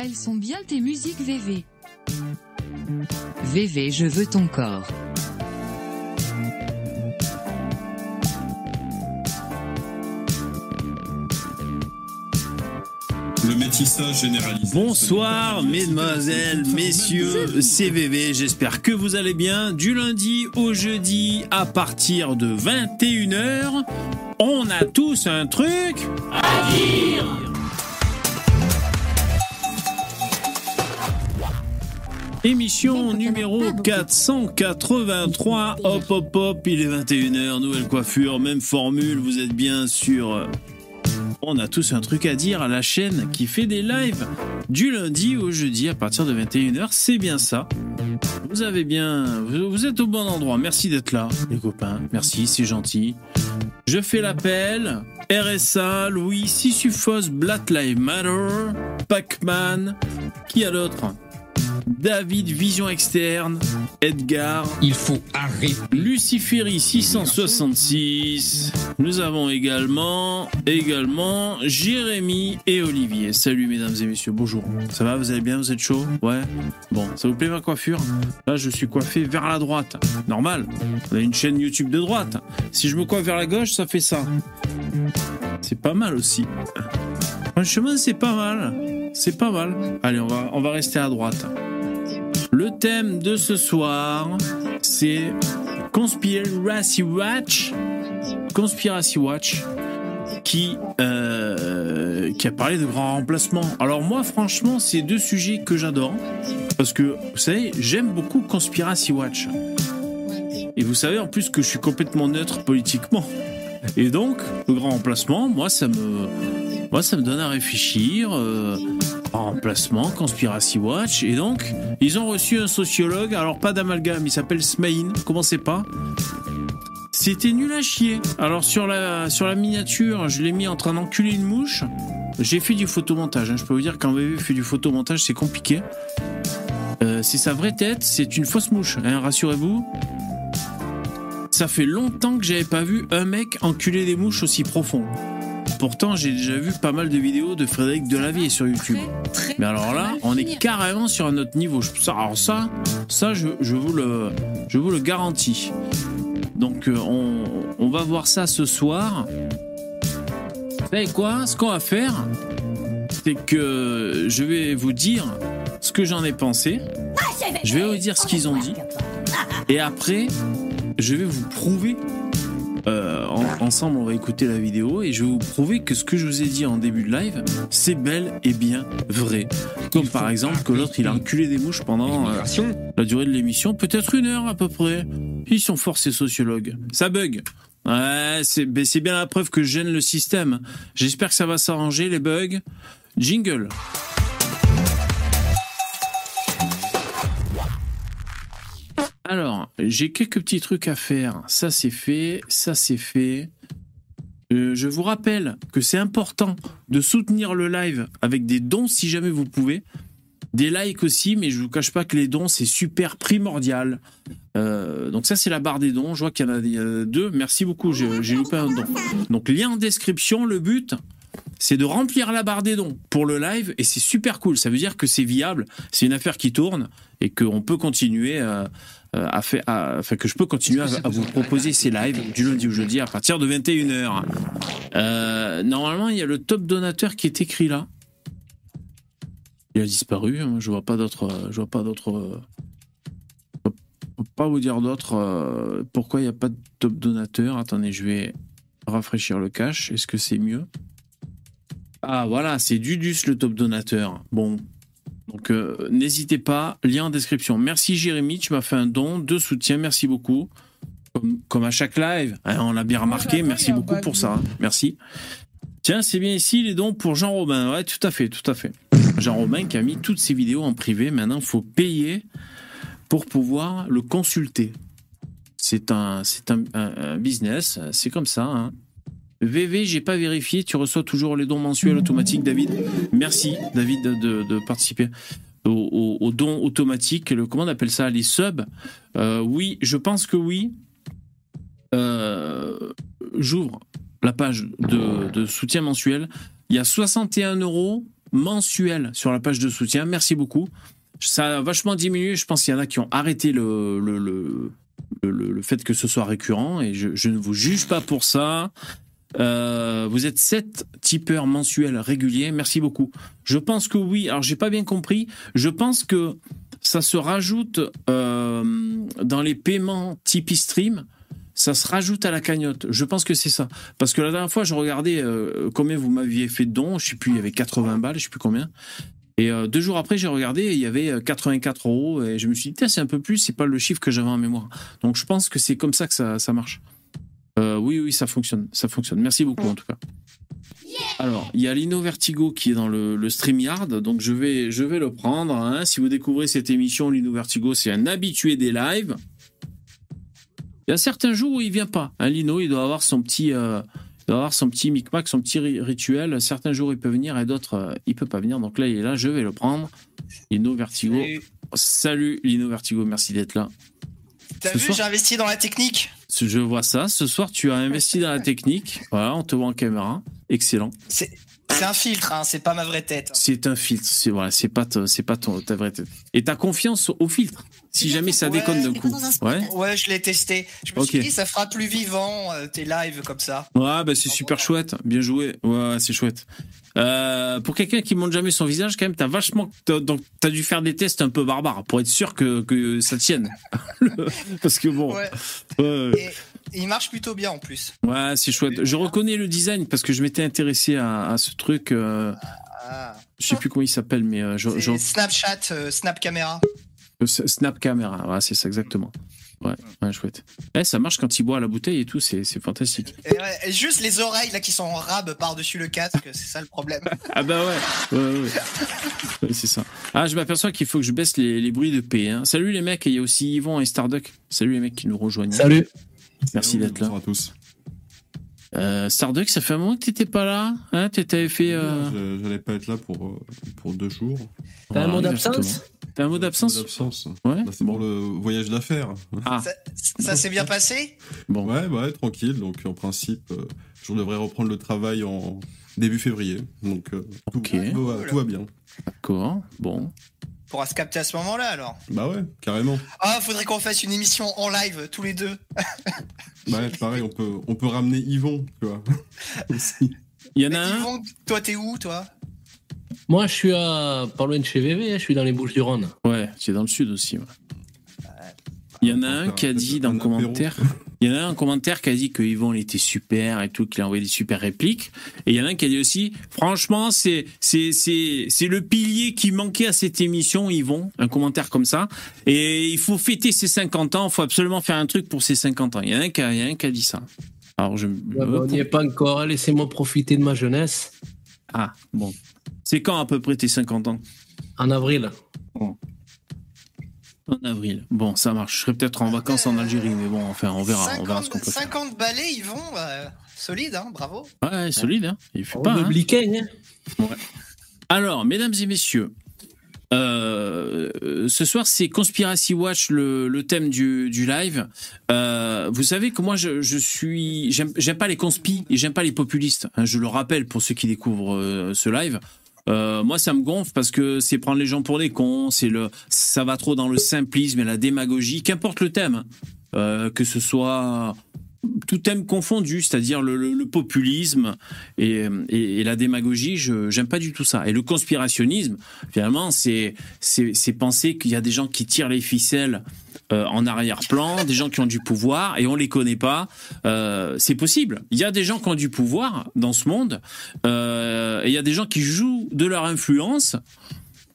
Elles sont bien tes musiques VV. VV, je veux ton corps. Le métissage généralisé. Bonsoir, mesdemoiselles, messieurs, CVV. J'espère que vous allez bien. Du lundi au jeudi, à partir de 21h, on a tous un truc à dire. Émission numéro 483. Hop, hop, hop, il est 21h, nouvelle coiffure, même formule. Vous êtes bien sur on a tous un truc à dire à la chaîne qui fait des lives du lundi au jeudi à partir de 21h. C'est bien ça. Vous avez bien, vous êtes au bon endroit. Merci d'être là, les copains. Merci, c'est gentil. Je fais l'appel. RSA, Louis, Sissufos, Black Lives Matter, Pac-Man. Qui a d'autre? David Vision Externe, Edgar. Il faut arrêter. Luciferi 666. Nous avons également, également Jérémy et Olivier. Salut mesdames et messieurs, bonjour. Ça va, vous allez bien, vous êtes chaud? Ouais Bon, ça vous plaît ma coiffure? Là, je suis coiffé vers la droite. Normal. On a une chaîne YouTube de droite. Si je me coiffe vers la gauche, ça fait ça. C'est pas mal aussi. Franchement, c'est pas mal. C'est pas mal. Allez, on va, on va rester à droite. Le thème de ce soir, c'est Conspiracy Watch. Conspiracy Watch qui, euh, qui a parlé de grands remplacements. Alors moi, franchement, c'est deux sujets que j'adore. Parce que, vous savez, j'aime beaucoup Conspiracy Watch. Et vous savez en plus que je suis complètement neutre politiquement. Et donc, le grand remplacement, moi, ça me, moi, ça me donne à réfléchir. Euh, remplacement, Conspiracy Watch. Et donc, ils ont reçu un sociologue, alors pas d'amalgame, il s'appelle Smaïn, commencez pas? C'était nul à chier. Alors sur la, sur la miniature, je l'ai mis en train d'enculer une mouche. J'ai fait du photomontage. Hein. Je peux vous dire qu'en VV fait du photomontage, c'est compliqué. Euh, c'est sa vraie tête, c'est une fausse mouche, hein, rassurez-vous. Ça fait longtemps que j'avais pas vu un mec enculer des mouches aussi profond. Pourtant, j'ai déjà vu pas mal de vidéos de Frédéric Delavier sur YouTube. Mais alors là, on est carrément sur un autre niveau. Alors ça, ça, je, vous le, je vous le garantis. Donc, euh, on, on va voir ça ce soir. Vous savez quoi? Ce qu'on va faire, c'est que je vais vous dire ce que j'en ai pensé. Je vais vous dire ce qu'ils ont dit. Et après, je vais vous prouver euh, ensemble, on va écouter la vidéo et je vais vous prouver que ce que je vous ai dit en début de live, c'est bel et bien vrai. Comme par exemple que l'autre, il a reculé des mouches pendant euh, la durée de l'émission, peut-être une heure à peu près. Ils sont forts ces sociologues. Ça bug. Ouais, c'est bien la preuve que je gêne le système. J'espère que ça va s'arranger, les bugs. Jingle. Alors, j'ai quelques petits trucs à faire. Ça, c'est fait. Ça, c'est fait. Euh, je vous rappelle que c'est important de soutenir le live avec des dons si jamais vous pouvez. Des likes aussi, mais je ne vous cache pas que les dons, c'est super primordial. Euh, donc ça, c'est la barre des dons. Je vois qu'il y en a, deux. Merci beaucoup, j'ai loupé un don. Donc lien en description, le but, c'est de remplir la barre des dons pour le live et c'est super cool. Ça veut dire que c'est viable, c'est une affaire qui tourne et qu'on peut continuer euh, euh, faire, enfin que je peux continuer à, vous proposer ces lives du lundi au jeudi à partir de 21h. Euh, normalement, il y a le top donateur qui est écrit là. Il a disparu. Hein. Je vois pas d'autres. Je vois pas d'autres. Pas vous dire d'autres. Pourquoi il n'y a pas de top donateur Attendez, je vais rafraîchir le cache. Est-ce que c'est mieux? Ah voilà, c'est Dudus le top donateur. Bon, donc euh, n'hésitez pas, lien en description. Merci Jérémy, tu m'as fait un don de soutien, merci beaucoup. Comme, à chaque live, hein, on l'a bien remarqué, merci beaucoup pour ça. Hein. Merci. Tiens, c'est bien ici les dons pour Jean Robin. Ouais, tout à fait, tout à fait. Jean Robin qui a mis toutes ses vidéos en privé. Maintenant, il faut payer pour pouvoir le consulter. C'est un, c'est un, business, c'est comme ça. Hein. VV, j'ai pas vérifié. Tu reçois toujours les dons mensuels automatiques, David. Merci, David, de, participer aux, dons automatiques. Le, comment on appelle ça? Les subs? Euh, Oui, je pense que oui. Euh, j'ouvre la page de, soutien mensuel. Il y a 61 euros mensuel sur la page de soutien. Merci beaucoup. Ça a vachement diminué. Je pense qu'il y en a qui ont arrêté le, le, le, le, fait que ce soit récurrent et je ne vous juge pas pour ça. Euh, vous êtes sept tipeurs mensuels réguliers. Merci beaucoup. Je pense que oui. Alors j'ai pas bien compris. Je pense que ça se rajoute euh, dans les paiements Tipeee Stream. Ça se rajoute à la cagnotte. Je pense que c'est ça. Parce que la dernière fois, je regardais euh, combien vous m'aviez fait de dons. Je sais plus, il y avait 80 balles, je sais plus combien. Et deux jours après, j'ai regardé, il y avait euh, 84 euros. Et je me suis dit, c'est un peu plus, c'est pas le chiffre que j'avais en mémoire. Donc je pense que c'est comme ça que ça marche. Euh, oui, oui, ça fonctionne. Ça fonctionne. Merci beaucoup, en tout cas. Alors, il y a Lino Vertigo qui est dans le, le StreamYard, donc je vais, je vais le prendre. hein. Si vous découvrez cette émission, Lino Vertigo, c'est un habitué des lives. Il y a certains jours où il vient pas. hein, Lino, il doit avoir son petit, euh, il doit avoir son petit micmac, son petit ri- rituel. Certains jours, il peut venir et d'autres, euh, il peut pas venir. Donc là, il est là, je vais le prendre. Lino Vertigo. Salut. Salut Lino Vertigo, merci d'être là. T'as vu, j'ai investi dans la technique. Je vois ça. Ce soir, tu as investi dans la technique. Voilà, on te voit en caméra. Excellent. C'est un filtre, hein, c'est pas ma vraie tête. C'est un filtre. C'est voilà, c'est pas ta- c'est pas ton, ta vraie tête. Et t'as confiance au filtre. Si jamais ça Ouais. déconne d'un coup. Ouais. Ouais, je l'ai testé. Je me suis dit, ça fera plus vivant euh, tes lives comme ça. Ouais, bah c'est super chouette. Bien joué. Ouais, c'est chouette. Euh, pour quelqu'un qui montre jamais son visage, quand même, t'as vachement, donc t'as dû faire des tests un peu barbares pour être sûr que, que ça tienne. Parce que bon, Ouais. ouais, Et, et il marche plutôt bien en plus. ouais, c'est chouette. Je reconnais le design parce que je m'étais intéressé à, à ce truc. euh, Ah. je sais plus comment il s'appelle, mais euh, je, C'est je- Snapchat, euh, Snap Camera. Euh, Snap Camera, ouais, c'est ça exactement. Ouais, ouais, chouette. Eh, ça marche quand il boit à la bouteille et tout, c'est, c'est fantastique. Et, ouais, et juste les oreilles là qui sont en rab par-dessus le casque, c'est ça le problème. Ah bah ouais, ouais, ouais. Ouais, c'est ça. Ah, je m'aperçois qu'il faut que je baisse les, les bruits de paix. hein. Salut les mecs, et il y a aussi Yvon et Starduck. Salut les mecs qui nous rejoignent. Salut. Merci d'être là. Bonsoir à tous. Euh, Starduck, ça fait un moment que t'étais pas là. Hein T'avais fait. Euh... Je- J'allais pas être là pour, euh, pour deux jours. T'as un mot d'absence exactement. T'as un mot d'absence D'absence. Ouais. Bah, c'est pour le voyage d'affaires. Ah, Ça, ça s'est bien passé? Bon. Ouais, ouais, tranquille. Donc, en principe, euh, je devrais reprendre le travail en début février. Donc, euh, tout, va, tout va bien. D'accord. Bon. On pourra se capter à ce moment-là alors? Bah ouais, carrément. Ah, faudrait qu'on fasse une émission en live tous les deux. Bah, ouais, pareil, on peut, on peut ramener Yvon, tu vois. Aussi. Il y en a Mais un? Yvon, toi t'es où toi? Moi, je suis à pas loin de chez VV, je suis dans les Bouches-du-Rhône. Ouais, es dans le sud aussi. ouais. Il y en a un qui a dit dans le commentaire. Il y en a un en commentaire qui a dit que Yvon il était super et tout, qu'il a envoyé des super répliques. Et il y en a un qui a dit aussi, franchement, c'est c'est c'est c'est le pilier qui manquait à cette émission, Yvon. Un commentaire comme ça. Et il faut fêter ses 50 ans. Il faut absolument faire un truc pour ses 50 ans. Il y en a un qui a, il y en a un qui a dit ça. Alors je. Ouais, bah, on n'y est pas encore, laissez-moi profiter de ma jeunesse. Ah bon. C'est quand à peu près tes 50 ans En avril. En avril. Bon, ça marche. Je serai peut-être en vacances en Algérie, mais bon, enfin, on verra. on verra ce qu'on peut faire. 50 balais, Yvon, bah, solide, hein, bravo. Ouais, solide, hein. Il fait On pas. hein. hein. Alors, mesdames et messieurs, euh, euh, ce soir c'est Conspiracy Watch le, le thème du, du live. Euh, vous savez que moi je, je suis j'aime j'aime pas les conspis et j'aime pas les populistes. hein, je le rappelle pour ceux qui découvrent euh, ce live. Euh, moi, ça me gonfle parce que c'est prendre les gens pour des cons, c'est le, ça va trop dans le simplisme et la démagogie, qu'importe le thème, euh, que ce soit tout thème confondu, c'est-à-dire le, populisme et, la démagogie, je j'aime pas du tout ça. Et le conspirationnisme, finalement, c'est c'est penser qu'il y a des gens qui tirent les ficelles euh, en arrière-plan, des gens qui ont du pouvoir et on les connaît pas. Euh, c'est possible. Il y a des gens qui ont du pouvoir dans ce monde euh, et il y a des gens qui jouent de leur influence.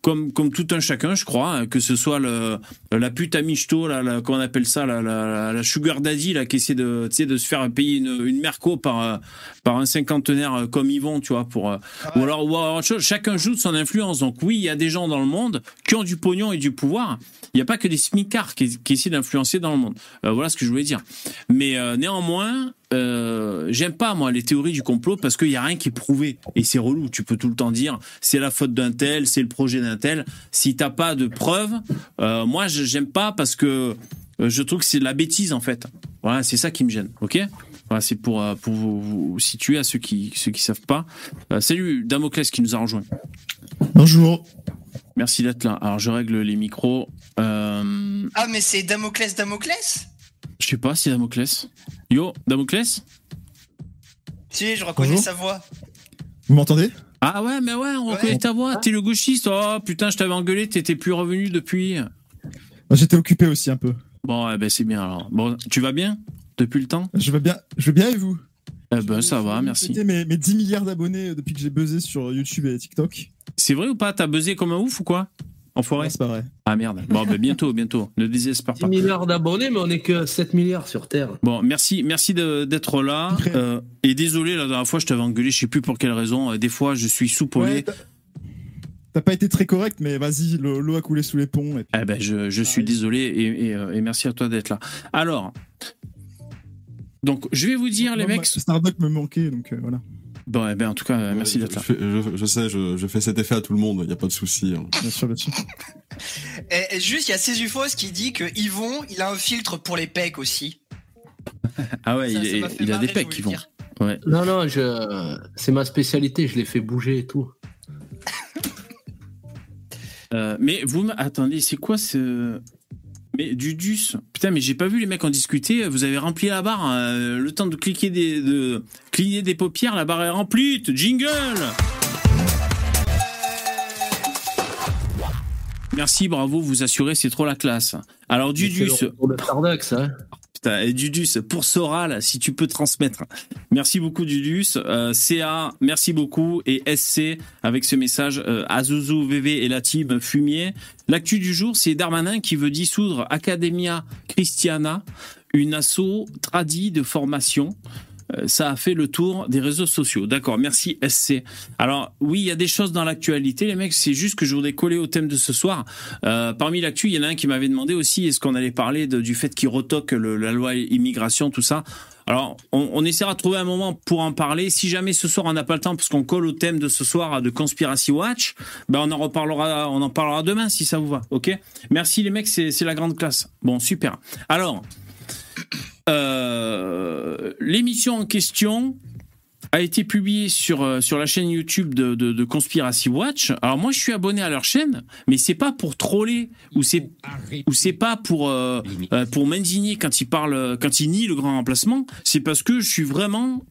Comme, comme tout un chacun, je crois, hein, que ce soit le, la pute à michto, la, comment on appelle ça, la, la, la sugar daddy, là, qui essaie de, de se faire payer une, une merco par, euh, par un cinquantenaire euh, comme Yvon, tu vois, pour, euh, ou alors, ou alors autre chose. Chacun joue de son influence. Donc oui, il y a des gens dans le monde qui ont du pognon et du pouvoir. Il n'y a pas que des smicards qui, qui essaient d'influencer dans le monde. Euh, voilà ce que je voulais dire. Mais euh, néanmoins, euh, j'aime pas moi les théories du complot parce qu'il y a rien qui est prouvé et c'est relou. Tu peux tout le temps dire c'est la faute d'un tel, c'est le projet d'un tel. Si t'as pas de preuves, euh, moi je- j'aime pas parce que euh, je trouve que c'est de la bêtise en fait. Voilà, c'est ça qui me gêne. Ok? Voilà, c'est pour euh, pour vous, vous situer à ceux qui ceux qui savent pas. Euh, salut Damoclès qui nous a rejoint. Bonjour. Merci d'être là. Alors, je règle les micros. Euh, Ah, mais c'est Damoclès Damoclès? Je sais pas si Damoclès. Yo, Damoclès Si, je reconnais Bonjour. sa voix. Vous m'entendez? Ah ouais, mais ouais, on Ouais. reconnaît ta voix. T'es le gauchiste. Oh putain, je t'avais engueulé, t'étais plus revenu depuis. J'étais occupé aussi un peu. Bon, eh ben c'est bien alors. Bon, tu vas bien? Depuis le temps? Je vais bien, je vais bien et vous? Eh ben ça va, merci. C'était mes, mes 10 milliards d'abonnés depuis que j'ai buzzé sur YouTube et TikTok. C'est vrai ou pas? T'as buzzé comme un ouf ou quoi? Enfoiré c'est pas vrai. Ah merde. Bon, ben bientôt, bientôt. Ne désespère 10 pas. milliards d'abonnés, mais on est que 7 milliards sur Terre. Bon, merci, merci de- d'être là. Euh, et désolé, la dernière fois, je t'avais engueulé, je sais plus pour quelle raison. Euh, Des fois, je suis soupolé. Ouais, t'as- pas été très correct, mais vas-y, le- l'eau a coulé sous les ponts. Et puis... Eh ben, je, je suis désolé et, et, euh, et merci à toi d'être là. Alors, donc, je vais vous dire, les mecs. Starbucks me manquait, donc euh, voilà. Bon, eh ben, en tout cas, euh, merci je, d'être là. fais- je, je sais, je, je fais cet effet à tout le monde, il n'y a pas de souci. hein. Bien sûr, bien sûr. Et, et juste, il y a Césufos qui dit que Yvon, il a un filtre pour les pecs aussi. Ah ouais, Ça, il, ça est- m'a fait il a des de pecs qui vont. Ouais. Non, non, je... c'est ma spécialité, je les fais bouger et tout. Euh, mais vous, attendez, c'est quoi ce. Mais Dudus, putain, mais j'ai pas vu les mecs en discuter. Vous avez rempli la barre. hein. le temps de cliquer des, de cligner des paupières, la barre est remplie. Jingle. Merci, bravo, vous assurez, c'est trop la classe. Alors Dudus, C'est le retour de Starbucks, hein. Dudus, pour Soral, si tu peux transmettre. Merci beaucoup, Dudus. Euh, CA, merci beaucoup. Et SC, avec ce message, euh, Azuzu, VV et la team Fumier. L'actu du jour, c'est Darmanin qui veut dissoudre Academia Christiana, une asso tradie de formation. Euh, Ça a fait le tour des réseaux sociaux. D'accord, merci SC. Alors oui, il y a des choses dans l'actualité, les mecs. C'est juste que je voudrais coller au thème de ce soir. Euh, parmi l'actu, il y en a un qui m'avait demandé aussi est-ce qu'on allait parler du fait qu'il retoque la loi immigration, tout ça. Alors, on, on essaiera de trouver un moment pour en parler. Si jamais ce soir on n'a pas le temps, parce qu'on colle au thème de ce soir de Conspiracy Watch, ben on en reparlera, on en parlera demain si ça vous va. Ok? Merci les mecs, c'est la grande classe. Bon, super. Alors, euh, l'émission en question a été publiée sur, euh, sur la chaîne YouTube de, Conspiracy Watch. Alors moi, je suis abonné à leur chaîne, mais c'est pas pour troller ou c'est ou c'est pas pour euh, pour m'indigner quand ils parlent quand ils nient le grand remplacement. C'est parce que je suis vraiment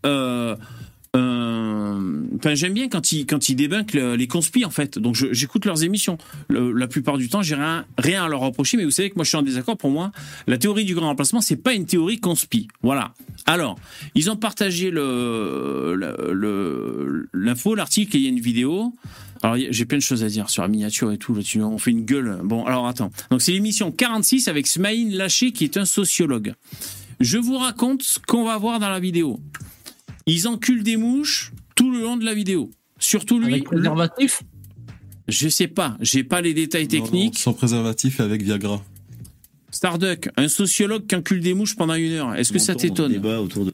Enfin, j'aime bien quand ils quand débunkent le- les conspis en fait. Donc j'écoute leurs émissions. La plupart du temps, j'ai rien rien à leur reprocher. Mais vous savez que moi, je suis en désaccord. Pour moi, la théorie du grand remplacement, c'est pas une théorie conspi. Voilà. Alors, ils ont partagé l'info, l'article. et Il y a une vidéo. Alors, j'ai plein de choses à dire sur la miniature et tout. On fait une gueule. Bon, alors attends. Donc, c'est l'émission 46 avec Smaïn Laché, qui est un sociologue. Je vous raconte ce qu'on va voir dans la vidéo. Ils enculent des mouches tout le long de la vidéo. Surtout lui. Avec préservatif Je sais pas, j'ai pas les détails Non, non, techniques. sans préservatif et avec Viagra. Starduck, un sociologue qui encule des mouches pendant une heure. Est-ce que ça t'étonne débat autour de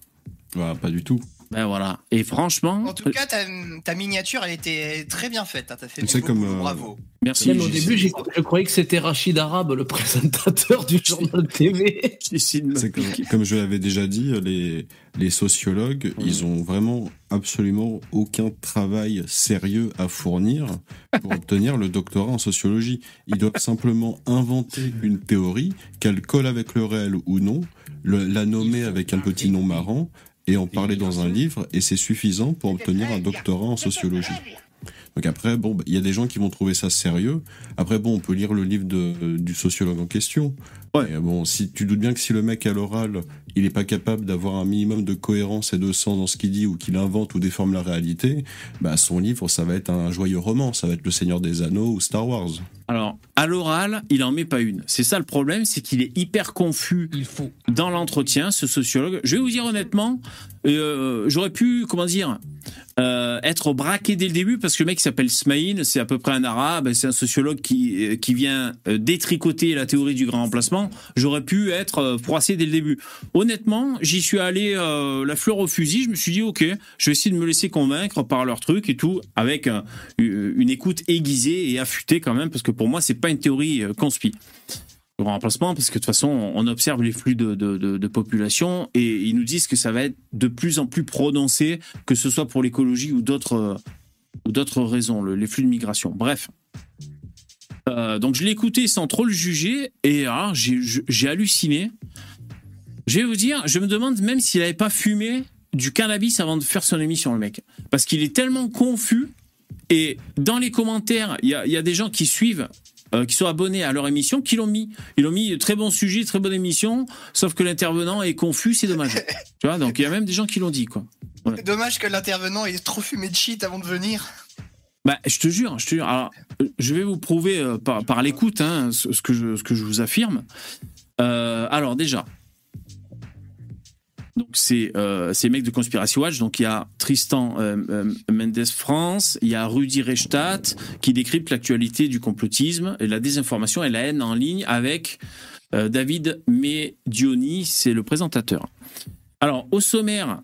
Voilà, pas du tout. Ben voilà. Et franchement, En tout cas, ta, ta miniature, elle était très bien faite. hein, T'as fait Tu sais, beau comme, euh, bravo. merci. Même au début, je croyais que c'était Rachid Arabe, le présentateur du journal TV. comme, comme je l'avais déjà dit, les, les sociologues, ils ont vraiment absolument aucun travail sérieux à fournir pour obtenir le doctorat en sociologie. Ils doivent simplement inventer une théorie, qu'elle colle avec le réel ou non, le- la nommer avec un petit nom marrant et en parler dans un livre, et c'est suffisant pour obtenir un doctorat en sociologie. Donc après, bon, bah, il y a des gens qui vont trouver ça sérieux. Après, bon, on peut lire le livre de, du sociologue en question. Ouais. bon, si tu doutes bien que si le mec à l'oral, il est pas capable d'avoir un minimum de cohérence et de sens dans ce qu'il dit ou qu'il invente ou déforme la réalité, bah son livre, ça va être un joyeux roman, ça va être Le Seigneur des Anneaux ou Star Wars. Alors, à l'oral, il en met pas une. C'est ça le problème, c'est qu'il est hyper confus dans l'entretien, ce sociologue. Je vais vous dire honnêtement, euh, j'aurais pu, comment dire, euh, être braqué dès le début parce que le mec s'appelle Smaïn, c'est à peu près un arabe, c'est un sociologue qui, euh, qui vient détricoter la théorie du grand remplacement. J'aurais pu être froissé dès le début. Honnêtement, j'y suis allé euh, la fleur au fusil. Je me suis dit, ok, je vais essayer de me laisser convaincre par leur truc et tout, avec une écoute aiguisée et affûtée quand même, parce que pour moi, c'est pas une théorie euh, conspi le remplacement, parce que de toute façon, on observe les flux de, population et ils nous disent que ça va être de plus en plus prononcé, que ce soit pour l'écologie ou d'autres euh, ou d'autres raisons, le- les flux de migration. Bref. Euh, donc je l'ai écouté sans trop le juger et alors, j'ai halluciné. Je vais vous dire, je me demande même s'il n'avait pas fumé du cannabis avant de faire son émission, le mec. Parce qu'il est tellement confus. Et dans les commentaires, il y a des gens qui suivent, euh, qui sont abonnés à leur émission, qui l'ont mis. Ils l'ont mis très bon sujet, très bonne émission, sauf que l'intervenant est confus, c'est dommage. tu vois, donc il y a même des gens qui l'ont dit, quoi. C'est dommage que l'intervenant ait trop fumé de shit avant de venir. Bah, je te jure, je te jure. Alors, je vais vous prouver euh, par, par l'écoute hein, ce, ce que je, ce que je vous affirme. Euh, alors déjà, donc c'est euh, ces mecs de Conspiracy Watch. Donc il y a Tristan euh, euh, Mendes France, il y a Rudy Reichstadt qui décrypte l'actualité du complotisme et la désinformation et la haine en ligne avec euh, David Medioni, c'est le présentateur. Alors au sommaire,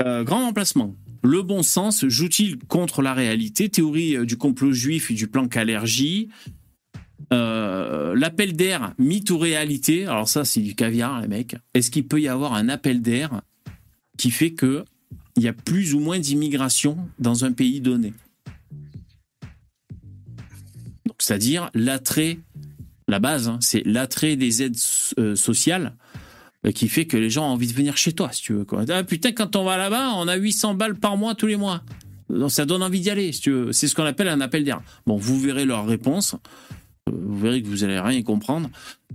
grand remplacement. Le bon sens joue-t-il contre la réalité? Théorie du complot juif et du plan qu'allergie. Euh, L'appel d'air, mythe ou réalité Alors ça, c'est du caviar, les mecs. Est-ce qu'il peut y avoir un appel d'air qui fait que il y a plus ou moins d'immigration dans un pays donné? C'est-à-dire l'attrait, la base, hein, c'est l'attrait des aides euh, sociales euh, qui fait que les gens ont envie de venir chez toi, si tu veux. Ah, putain, quand on va là-bas, on a 800 balles par mois tous les mois. Donc ça donne envie d'y aller, si tu veux. C'est ce qu'on appelle un appel d'air. Bon, vous verrez leur réponse. Vous verrez que vous allez rien comprendre.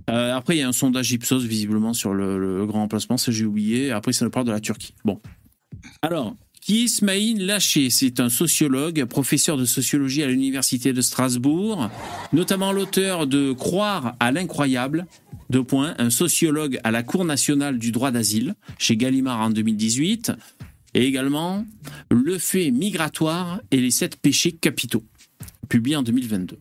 Euh, après, il y a un sondage Ipsos, visiblement, sur le, grand emplacement. Ça, j'ai oublié. Après, ça nous parle de la Turquie. Bon. Alors, qui Laché? C'est un sociologue, professeur de sociologie à l'Université de Strasbourg, notamment l'auteur de Croire à l'incroyable, deux points, un sociologue à la Cour nationale du droit d'asile, chez Gallimard en 2018, et également Le fait migratoire et les sept péchés capitaux, publié en 2022.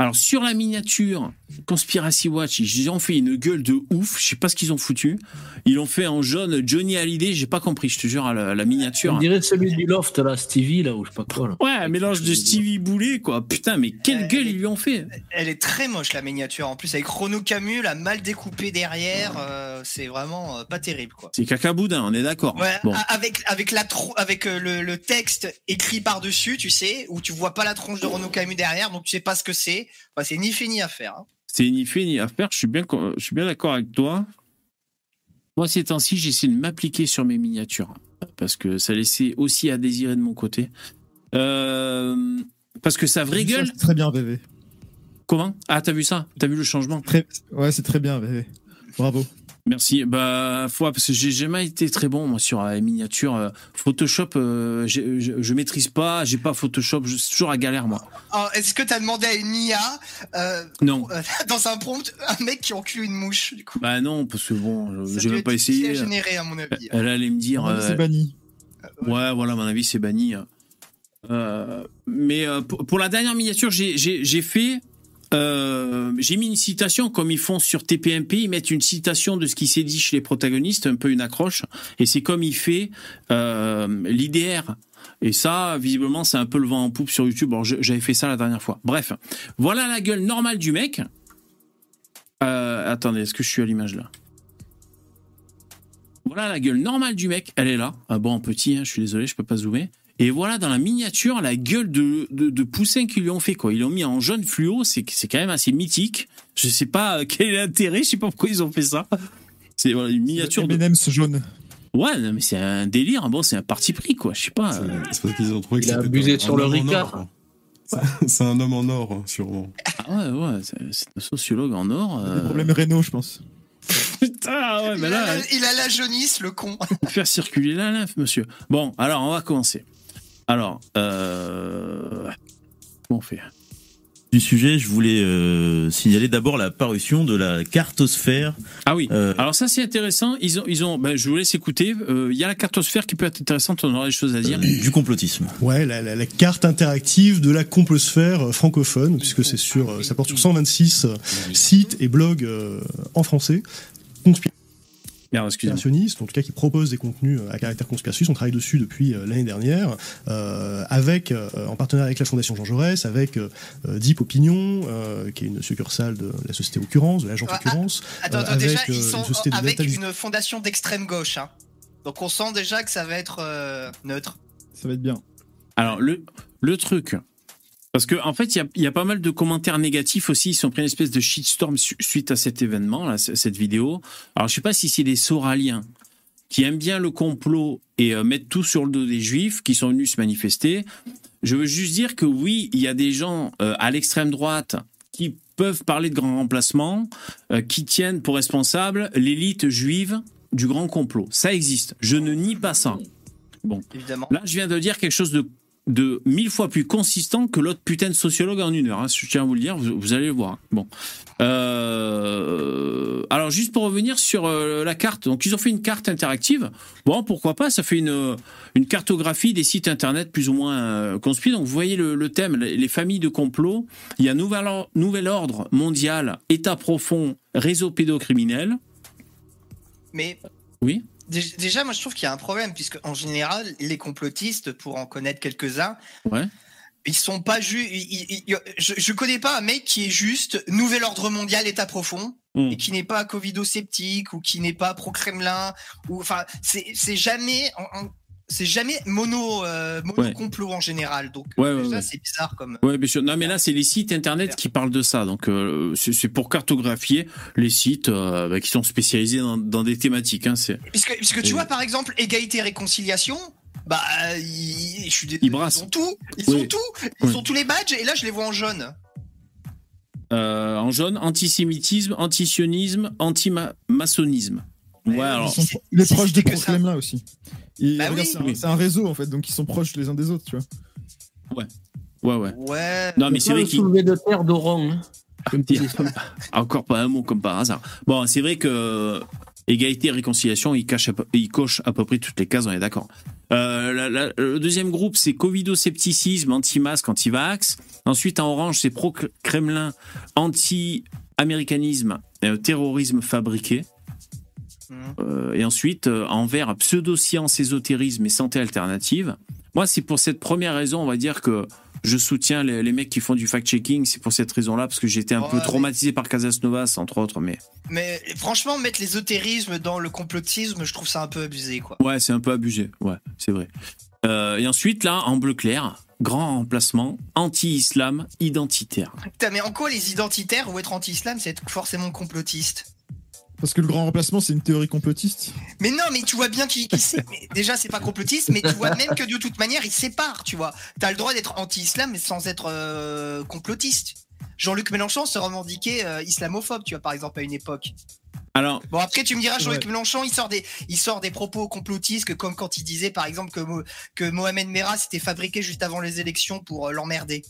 Alors sur la miniature Conspiracy Watch, ils ont fait une gueule de ouf. Je sais pas ce qu'ils ont foutu. Ils l'ont fait en jaune Johnny Hallyday. J'ai pas compris. Je te jure la, la miniature. On dirait celui du loft, là, Stevie, là, ou je sais pas quoi. Là. Ouais, un mélange de Stevie Boulet quoi. Putain, mais quelle Euh, gueule ils lui ont fait. Elle est très moche la miniature. En plus avec Renaud Camus, la mal découpée derrière, euh, c'est vraiment euh, pas terrible quoi. C'est caca boudin. On est d'accord. Ouais, Bon. avec avec la avec euh, le, le texte écrit par dessus, tu sais, où tu vois pas la tronche de Renaud Camus derrière, donc tu sais pas ce que c'est. Enfin, c'est ni fait ni à faire. hein. C'est ni fait ni à faire. Je suis bien, je suis bien d'accord avec toi. Moi, ces temps-ci, j'essaie de m'appliquer sur mes miniatures parce que ça laissait aussi à désirer de mon côté. Euh, parce que ça vraie Ça, gueule. c'est Très bien, VV. Comment? Ah, t'as vu ça? T'as vu le changement? Très... Ouais, c'est très bien, VV. Bravo. Merci. Bah, foi, parce que j'ai jamais été très bon moi sur la miniature. Euh, Photoshop, euh, je, je maîtrise pas. J'ai pas Photoshop. Je suis toujours à galère moi. Alors, Est-ce que t'as demandé à une IA euh, Non. euh, dans un prompt un mec qui encule une mouche du coup? Bah non, parce que bon, j'ai même pas essayé. à générer à mon avis. Elle allait me dire. Ah, euh, C'est banni. Ouais, voilà, à mon avis, c'est banni. Euh, mais euh, pour, pour la dernière miniature, j'ai fait. Euh, j'ai mis une citation comme ils font sur TPMP, ils mettent une citation de ce qui s'est dit chez les protagonistes, un peu une accroche, et c'est comme il fait euh, l'IDR. Et ça, visiblement, c'est un peu le vent en poupe sur YouTube. Je- j'avais fait ça la dernière fois. Bref, voilà la gueule normale du mec. Euh, attendez, est-ce que je suis à l'image là? Voilà la gueule normale du mec, elle est là. Ah bon, en petit, hein, je suis désolé, je peux pas zoomer. Et voilà dans la miniature la gueule de, de, de poussin qu'ils lui ont fait. quoi. Ils l'ont mis en jaune fluo, c'est c'est quand même assez mythique. Je sais pas euh, quel est l'intérêt, je sais pas pourquoi ils ont fait ça. C'est voilà, une miniature de. M&M's jaune. Ouais, non, mais c'est un délire. Bon, c'est un parti pris, quoi. Je sais pas. C'est parce qu'ils ont trouvé que Il a abusé sur le Ricard. or. C'est- un homme en or, hein, sûrement. Ah ouais, ouais, c'est un sociologue en or. Euh, problèmes rénaux, je pense. Putain, ouais, mais il, là, a, la- il a la jaunisse, le con. faire circuler la lymphe, monsieur. Bon, alors on va commencer. Alors, euh... comment on fait? Du sujet, je voulais euh, signaler d'abord la parution de la cartosphère. Ah oui. Euh, Alors ça c'est intéressant. Ils ont, ils ont. Ben, je vous laisse écouter. Euh, Il y a la cartosphère qui peut être intéressante. On aura des choses à dire. du complotisme. Ouais, la, la- la carte interactive de la complosphère francophone, puisque c'est sur, ça porte sur 126 euh, sites et blogs euh, en français. Merde, conspirationnistes, en tout cas qui proposent des contenus euh, à caractère conspirationniste. On travaille dessus depuis euh, l'année dernière, euh, avec, euh, en partenariat avec la Fondation Jean Jaurès, avec Deep Opinion, euh, qui est une succursale de la société Occurrence, de l'agence Ouais, Occurrence. Attends, euh, attends, avec, déjà, ils une sont de avec data- une fondation d'extrême gauche. Hein. Donc on sent déjà que ça va être euh, neutre. Ça va être bien. Alors, le, le truc. Parce que en fait, il y a, il y a pas mal de commentaires négatifs aussi. Ils sont pris une espèce de shitstorm su- suite à cet événement, là, cette vidéo. Alors, je sais pas si c'est des Soraliens qui aiment bien le complot et euh, mettent tout sur le dos des Juifs qui sont venus se manifester. Je veux juste dire que oui, il y a des gens euh, à l'extrême droite qui peuvent parler de grand remplacement, euh, qui tiennent pour responsable l'élite juive du grand complot. Ça existe. Je ne nie pas ça. Évidemment. Là, je viens de dire quelque chose de, de mille fois plus consistant que l'autre putain de sociologue en une heure. hein. Je tiens à vous le dire, vous, vous allez le voir. Bon. Euh, alors, juste pour revenir sur euh, la carte. Donc, ils ont fait une carte interactive. Bon, pourquoi pas? Ça fait une, une cartographie des sites internet plus ou moins euh, conspirés. Donc, vous voyez le, le thème, les, les familles de complot. Il y a nouvel, or- nouvel ordre mondial, État profond, réseau pédocriminel. Mais Oui. Dé- déjà, moi, je trouve qu'il y a un problème, puisque en général, les complotistes, pour en connaître quelques-uns, Ouais. ils sont pas juste. Je, je connais pas un mec qui est juste nouvel ordre mondial, état profond. Mm. Et qui n'est pas covido-sceptique ou qui n'est pas pro-Kremlin ou enfin c'est c'est jamais en- en- c'est jamais mono euh, mono Ouais. complot en général donc Ouais, ouais, déjà ouais. c'est bizarre comme Ouais, bien sûr. Non, mais là, c'est les sites internet qui parlent de ça. Donc, euh, c'est pour cartographier les sites euh, bah, qui sont spécialisés dans, dans des thématiques. Hein, Puisque, puisque tu Et- vois, par exemple, égalité réconciliation, bah, ils, je suis désolé, Ils brassent. ont tout, ils Oui. ont tout, ils Oui. ont tous les badges, et là, je les vois en jaune. euh, en jaune antisémitisme, antisionisme, anti-maçonnisme. Ouais, alors. Il est c'est- proche c'est de que ça. Pro-Kremlin aussi. Bah oui. c'est un- Oui. c'est un réseau en fait, donc ils sont proches les uns des autres, tu vois. Ouais, ouais. Ouais. Non, mais c'est vrai qu'il. soulevé de terre d'Oran. hein. Encore pas un mot comme par hasard. Bon, c'est vrai que euh, égalité et réconciliation, il, cache à peu- il coche à peu près toutes les cases, on est d'accord. Euh, la- la- le deuxième groupe, c'est covido-scepticisme, anti-masque, anti-vax. Ensuite, en orange, c'est pro-Kremlin, anti-américanisme, euh, terrorisme fabriqué. Euh, et ensuite, euh, en vert, pseudo-science, ésotérisme et santé alternative. Moi, c'est pour cette première raison, on va dire que je soutiens les, les mecs qui font du fact-checking. C'est pour cette raison-là, parce que j'ai été un peu mais- traumatisé par Casas Novas, entre autres. Mais Mais franchement, mettre l'ésotérisme dans le complotisme, je trouve ça un peu abusé, quoi. ouais, c'est un peu abusé. Ouais, c'est vrai. Euh, et ensuite, là, en bleu clair, grand remplacement, anti-islam, identitaire. Putain, mais en quoi les identitaires ou être anti-islam, c'est être forcément complotiste? Parce que le grand remplacement, c'est une théorie complotiste. Mais non, mais tu vois bien qu'il qu'il sait. mais déjà, c'est pas complotiste, mais tu vois même que de toute manière, il sépare, tu vois. T'as le droit d'être anti-islam, mais sans être euh, complotiste. Jean-Luc Mélenchon se revendiquait euh, islamophobe, tu vois, par exemple, à une époque. Alors, Bon, après, tu me diras, Jean-Luc Ouais. Mélenchon, il sort des, il sort des propos complotistes, que comme quand il disait, par exemple, que, Mo- que Mohamed Merah s'était fabriqué juste avant les élections pour euh, l'emmerder.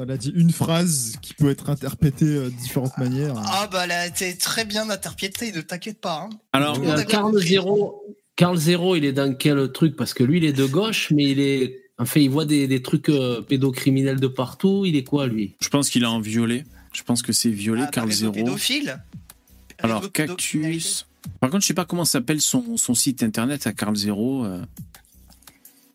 Elle a dit une phrase qui peut être interprétée euh, de différentes manières. Ah, bah là, t'es très bien interprété, ne t'inquiète pas. Hein. alors, a a Carl. Zero. Carl Zero, il est dans quel truc? Parce que lui, il est de gauche, mais il est. Enfin, il voit des, des trucs euh, pédocriminels de partout. Il est quoi, lui? Je pense qu'il a en violet. Je pense que c'est violet, Ah, Carl Zero. pédophile. Alors. Cactus. Par contre, je sais pas comment s'appelle son, son site internet à Carl Zero. euh.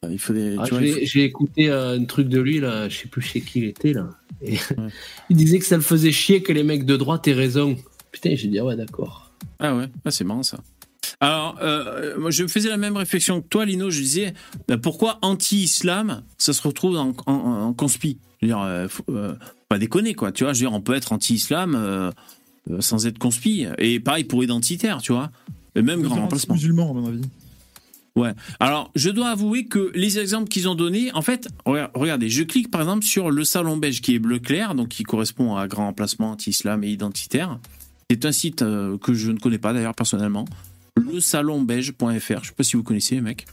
Euh, Il faut des. Ah, tu vois, il faut- J'ai écouté euh, un truc de lui, là. Je sais plus chez qui il était, là. Et il disait que ça le faisait chier que les mecs de droite aient raison. Putain, j'ai dit, ah ouais, d'accord. Ah ouais, ah, c'est marrant ça. Alors, euh, moi, je faisais la même réflexion que toi, Lino. Je disais, bah, pourquoi anti-islam, ça se retrouve en, en, en conspi? Je veux dire, euh, faut, euh, pas déconner, quoi. Tu vois, je veux dire, on peut être anti-islam euh, euh, sans être conspi. Et pareil pour identitaire, tu vois. Et même grand remplacement. musulman, à mon avis. Alors, je dois avouer que les exemples qu'ils ont donnés, en fait, regarde- regardez, je clique par exemple sur le salon belge qui est bleu clair, donc qui correspond à grand emplacement anti-islam et identitaire. C'est un site euh, que je ne connais pas d'ailleurs personnellement. Le salonbelge.fr, je sais pas si vous connaissez, mec.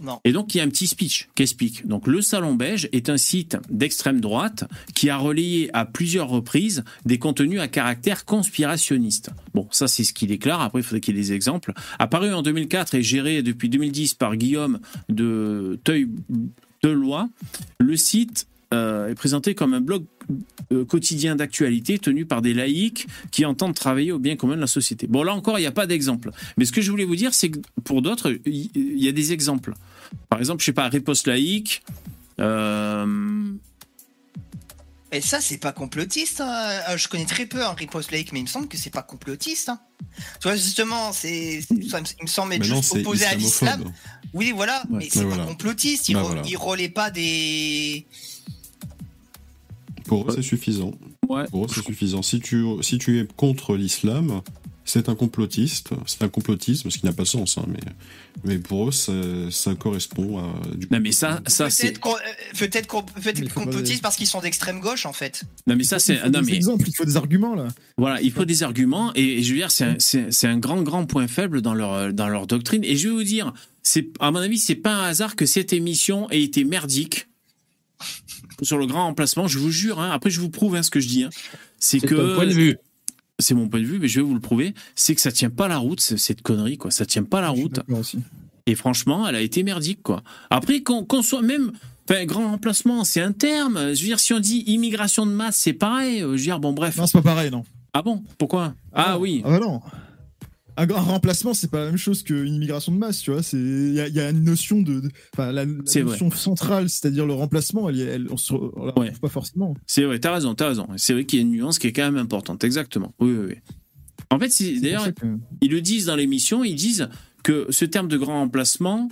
Non. Et donc, il y a un petit speech qui explique. Donc, le Salon Belge est un site d'extrême droite qui a relayé à plusieurs reprises des contenus à caractère conspirationniste. Bon, ça, c'est ce qu'il déclare. Après, il faudrait qu'il y ait des exemples. Apparu en 2004 et géré depuis 2010 par Guillaume de Teuil de le site euh, est présenté comme un blog euh, quotidien d'actualité tenu par des laïcs qui entendent travailler au bien commun de la société. Bon, là encore, il n'y a pas d'exemple. Mais ce que je voulais vous dire, c'est que pour d'autres, il y, a des exemples. Par exemple, je sais pas, Riposte laïque. euh, Et ça, c'est pas complotiste. hein. Euh, Je connais très peu un Riposte Lake, mais il me semble que c'est pas complotiste. hein. Tu vois, justement, c'est, il me semble être juste opposé à l'islam. Oui, voilà, Ouais. mais c'est pas voilà. complotiste. Il, Bah, re- voilà. il relaie pas des. Pour eux, c'est suffisant. Ouais. Pour eux, c'est suffisant. Si tu, si tu es contre l'islam, c'est un complotiste. C'est un complotisme, ce qui n'a pas de sens. hein, mais, mais pour eux, ça, ça correspond à du Non mais ça, ça c'est, Peut-être qu'on- euh, peut-être faut pas complotistes des- parce qu'ils sont d'extrême gauche en fait. non mais ça c'est, Il faut non des mais il faut des arguments là. Voilà, il faut des arguments et, et je veux dire, c'est un, c'est- c'est un grand, grand point faible dans leur, dans leur doctrine. Et je vais vous dire, c'est, à mon avis, c'est pas un hasard que cette émission ait été merdique sur le grand remplacement. Je vous jure, hein, après je vous prouve hein, ce que je dis. hein. c'est C'est que ton point de vue. c'est mon point de vue, mais je vais vous le prouver. C'est que ça tient pas la route, c'est- cette connerie, quoi. Ça tient pas la route. aussi. Et franchement, elle a été merdique, quoi. Après, qu'on soit même. Enfin, grand remplacement, c'est un terme. Je veux dire, si on dit immigration de masse, c'est pareil. Je veux dire, bon, bref. Non, c'est pas pareil, non. Ah bon? Pourquoi? Ah non. oui. Ah bah non. Un, un remplacement, c'est pas la même chose qu'une immigration de masse, tu vois. C'est il y, a- il y a une notion de, de- enfin la, la C'est vrai. notion centrale, c'est-à-dire le remplacement, elle, elle on se on la Ouais. retrouve pas forcément. C'est vrai, t'as raison, t'as raison. C'est vrai qu'il y a une nuance qui est quand même importante, exactement. Oui, oui, oui. En fait, d'ailleurs, que- ils le disent dans l'émission, ils disent que ce terme de grand remplacement,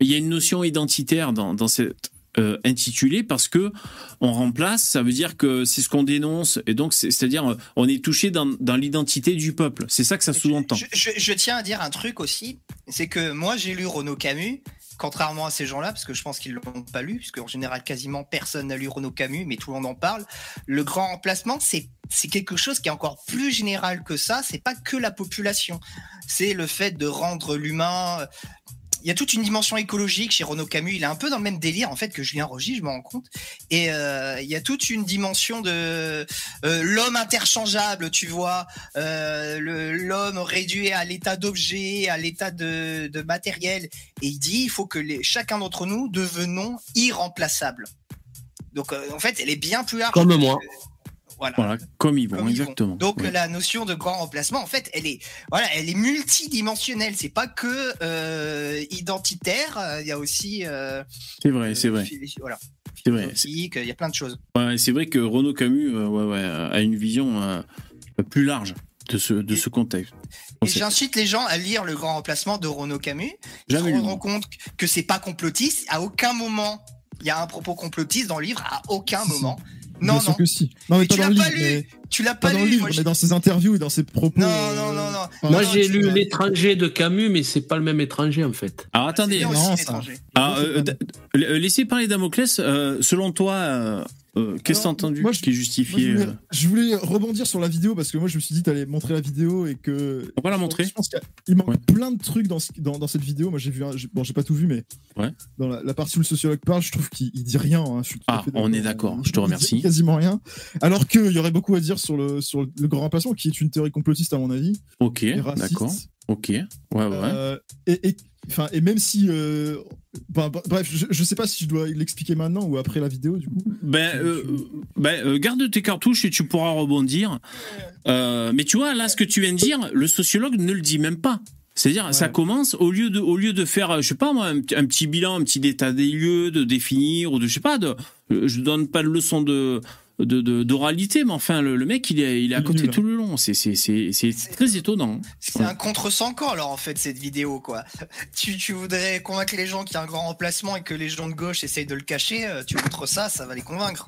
il y a une notion identitaire dans, dans cette euh, intitulé parce que on remplace, ça veut dire que c'est ce qu'on dénonce et donc c'est- c'est-à-dire euh, on est touché dans, dans l'identité du peuple. C'est ça que ça sous-entend. Je, je- je tiens à dire un truc aussi, c'est que moi j'ai lu Renaud Camus, contrairement à ces gens-là, parce que je pense qu'ils l'ont pas lu, puisque en général quasiment personne n'a lu Renaud Camus, mais tout le monde en parle. Le grand remplacement, c'est c'est quelque chose qui est encore plus général que ça. C'est pas que la population, c'est le fait de rendre l'humain. Il y a toute une dimension écologique chez Renaud Camus. Il est un peu dans le même délire en fait que Julien Rogy, je me rends compte. Et euh, il y a toute une dimension de euh, l'homme interchangeable, tu vois, euh, l'homme réduit à l'état d'objet, à l'état de, de matériel. Et il dit, il faut que les, chacun d'entre nous devenons irremplaçables. Donc en fait, elle est bien plus large. Comme que- moi. Voilà. Voilà, comme ils vont, Comme ils vont. exactement. Donc Ouais. la notion de grand remplacement, en fait, elle est voilà, elle est multidimensionnelle. C'est pas que euh, identitaire. euh, Il y a aussi euh, c'est vrai, c'est vrai, philo- Voilà. c'est vrai. Il y a plein de choses. ouais, c'est vrai que Renaud Camus euh, ouais, a une vision euh, plus large de ce, de ce contexte. J'incite les gens à lire le grand remplacement de Renaud Camus. Ils se rendront compte que c'est pas complotiste. À aucun moment, il y a un propos complotiste dans le livre. À aucun Si, moment. Bien Non, sûr non. que si. Non, mais tu l'as pas livre, lu. mais Tu l'as pas pas dans lu. le livre, moi, mais dans ses interviews et dans ses propos. Non, euh, non, non, non. enfin, Moi, non, j'ai lu vas- L'étranger de Camus, mais c'est pas le même étranger en fait. Alors attendez, bien non, aussi, ça. Ah, c'est euh, d- euh, laissez parler Damoclès. euh, selon toi, euh, qu'est-ce que entendu moi, je- qui est Moi, justifié je, voulais, euh, je voulais rebondir sur la vidéo parce que moi je me suis dit t'allais montrer la vidéo et que On va la montrer. Je pense qu'il manque Ouais. plein de trucs dans, ce- dans, dans cette vidéo. Moi j'ai vu, un- bon j'ai pas tout vu mais Ouais. dans la, la partie où le sociologue parle, je trouve qu'il il dit rien. hein. Je suis Ah, on est d'accord. Je te remercie. Quasiment rien. Alors qu'il y aurait beaucoup à dire sur le sur le grand remplacement qui est une théorie complotiste à mon avis. Ok, d'accord. Ok, ouais, ouais. Euh, et, et, enfin, et même si. euh, enfin, bref, je, je sais pas si je dois l'expliquer maintenant ou après la vidéo, du coup. Ben, euh, ben, euh, garde tes cartouches et tu pourras rebondir. Mais tu vois, là, ce que tu viens de dire, le sociologue ne le dit même pas. C'est-à-dire, ça commence au lieu de, au lieu de faire, je sais pas moi, un, un petit bilan, un petit état des lieux, de définir ou de, je sais pas, de, je donne pas de leçon de, de, de- d'oralité, mais enfin, le, le mec, il est, il est à côté tout le long. C'est, c'est, c'est, c'est très étonnant. C'est un contresens corps alors en fait cette vidéo quoi. Tu, tu voudrais convaincre les gens qu'il y a un grand remplacement et que les gens de gauche essayent de le cacher, euh, tu montres ça, ça va les convaincre.